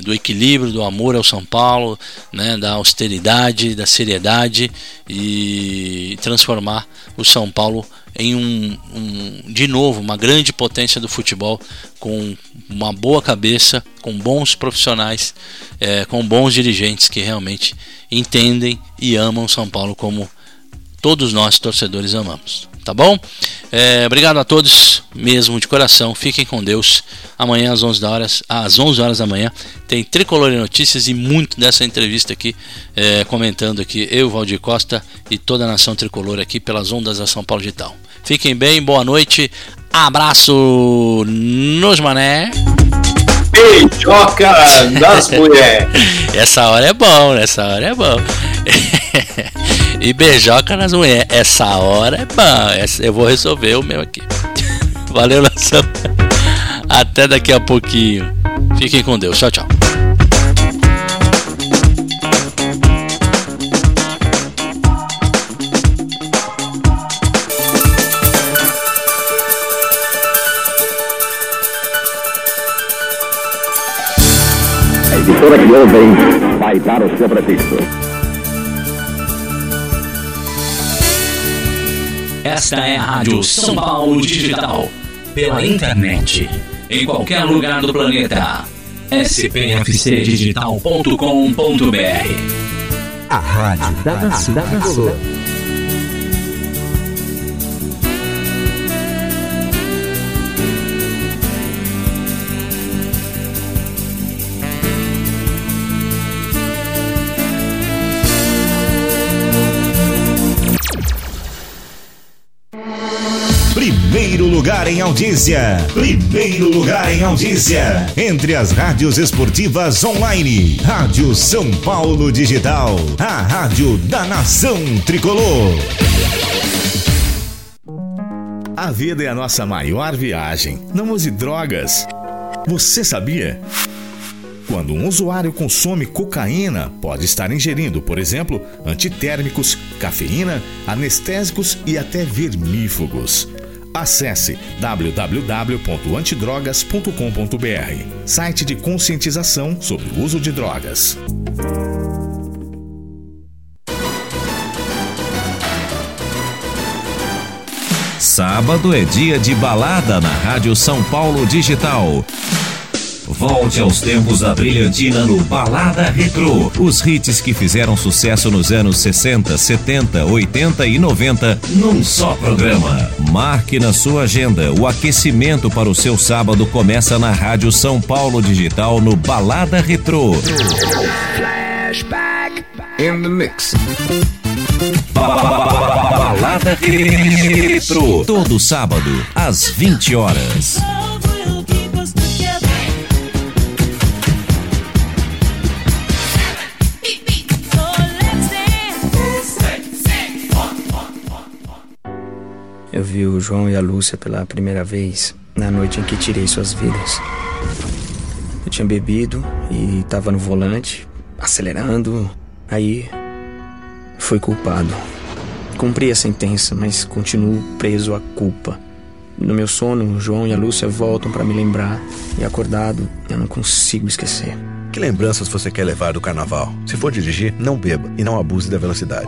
do equilíbrio, do amor ao São Paulo, né, da austeridade, da seriedade e transformar o São Paulo em um, um, de novo uma grande potência do futebol com uma boa cabeça, com bons profissionais, é, com bons dirigentes que realmente entendem e amam São Paulo como todos nós torcedores amamos tá bom? É, obrigado a todos, mesmo de coração. Fiquem com Deus. Amanhã às 11 horas, às 11 horas da manhã, tem Tricolor e Notícias e muito dessa entrevista aqui, é, comentando aqui eu, Valdir Costa e toda a nação tricolor aqui pelas ondas da São Paulo Digital. Fiquem bem, boa noite, abraço nos mané. Beijoca das mulheres. Essa hora é bom, essa hora é bom. e beijoca nas mulheres. Essa hora é bom. Eu vou resolver o meu aqui. Valeu, nação. Até daqui a pouquinho. Fiquem com Deus. Tchau, tchau. A emissora que ouvem vai dar o seu prefixo. Esta é a Rádio São Paulo Digital. Pela internet. Em qualquer lugar do planeta. spfcdigital.com.br A Rádio da Nação Primeiro lugar em audiência. Primeiro lugar em audiência. Entre as rádios esportivas online. Rádio São Paulo Digital. A rádio da nação tricolor. A vida é a nossa maior viagem. Não use drogas. Você sabia? Quando um usuário consome cocaína, pode estar ingerindo, por exemplo, antitérmicos, cafeína, anestésicos e até vermífugos. Acesse www.antidrogas.com.br, site de conscientização sobre o uso de drogas. Sábado é dia de balada na Rádio São Paulo Digital. Volte aos tempos da brilhantina no Balada Retro. Os hits que fizeram sucesso nos anos 60, 70, 80 e 90 num só programa. Marque na sua agenda. O aquecimento para o seu sábado começa na Rádio São Paulo Digital no Balada Retro. Flashback in the mix. Balada Retro. Todo sábado, às 20 horas. Eu vi o João e a Lúcia pela primeira vez na noite em que tirei suas vidas. Eu tinha bebido e estava no volante, acelerando. Aí fui culpado. Cumpri a sentença, mas continuo preso à culpa. No meu sono, o João e a Lúcia voltam para me lembrar e acordado, eu não consigo esquecer. Que lembranças você quer levar do carnaval? Se for dirigir, não beba e não abuse da velocidade.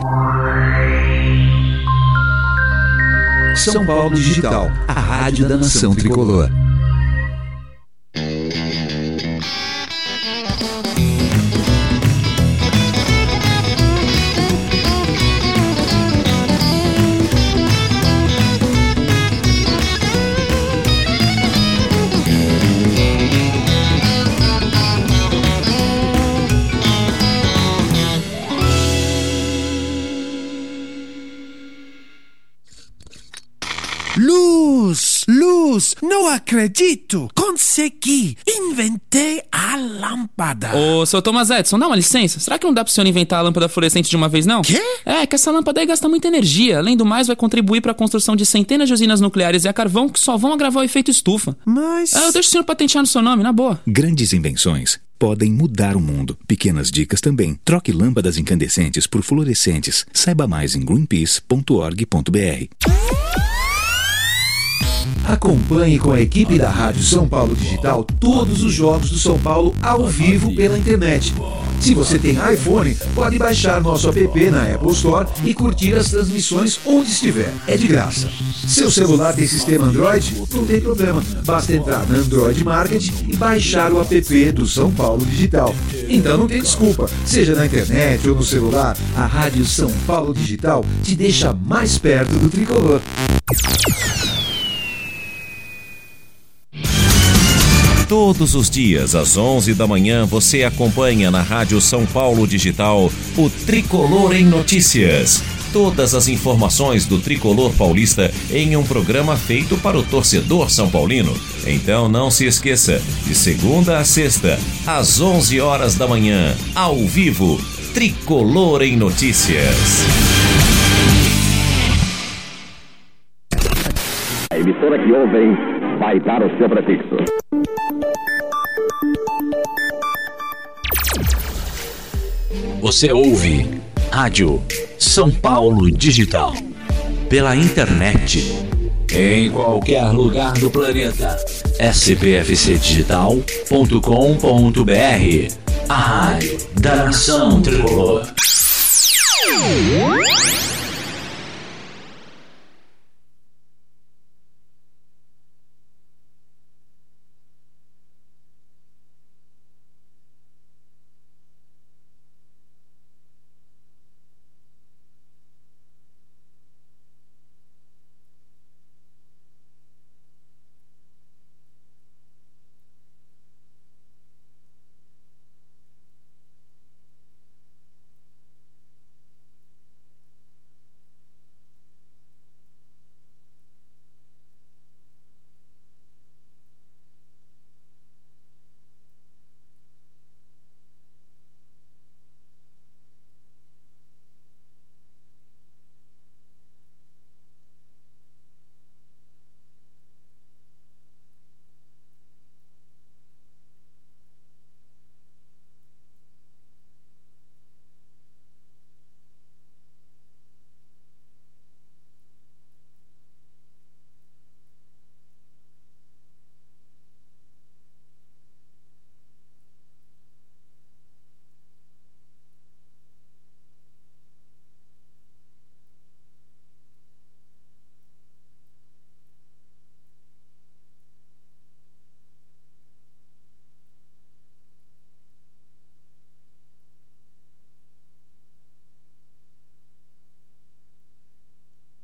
São Paulo Digital, a rádio da nação tricolor. Não acredito! Consegui! Inventei a lâmpada! Ô, seu Thomas Edison, dá uma licença. Será que não dá pro senhor inventar a lâmpada fluorescente de uma vez, não? Quê? É, que essa lâmpada aí gasta muita energia. Além do mais, vai contribuir para a construção de centenas de usinas nucleares e a carvão que só vão agravar o efeito estufa. Mas. É, eu deixo o senhor patentear no seu nome, na boa. Grandes invenções podem mudar o mundo. Pequenas dicas também. Troque lâmpadas incandescentes por fluorescentes. Saiba mais em greenpeace.org.br. Acompanhe com a equipe da Rádio São Paulo Digital todos os jogos do São Paulo ao vivo pela internet. Se você tem iPhone, pode baixar nosso app na Apple Store e curtir as transmissões onde estiver. É de graça. Seu celular tem sistema Android? Não tem problema. Basta entrar na Android Market e baixar o app do São Paulo Digital. Então não tem desculpa. Seja na internet ou no celular, a Rádio São Paulo Digital te deixa mais perto do tricolor. Todos os dias, às 11 da manhã, você acompanha na Rádio São Paulo Digital o Tricolor em Notícias. Todas as informações do tricolor paulista em um programa feito para o torcedor são paulino. Então não se esqueça, de segunda a sexta, às 11 horas da manhã, ao vivo, Tricolor em Notícias. A emissora que ouvem vai dar o seu prefixo. Você ouve Rádio São Paulo Digital. Pela internet. Em qualquer lugar do planeta. spfcdigital.com.br A rádio da nação tricolor.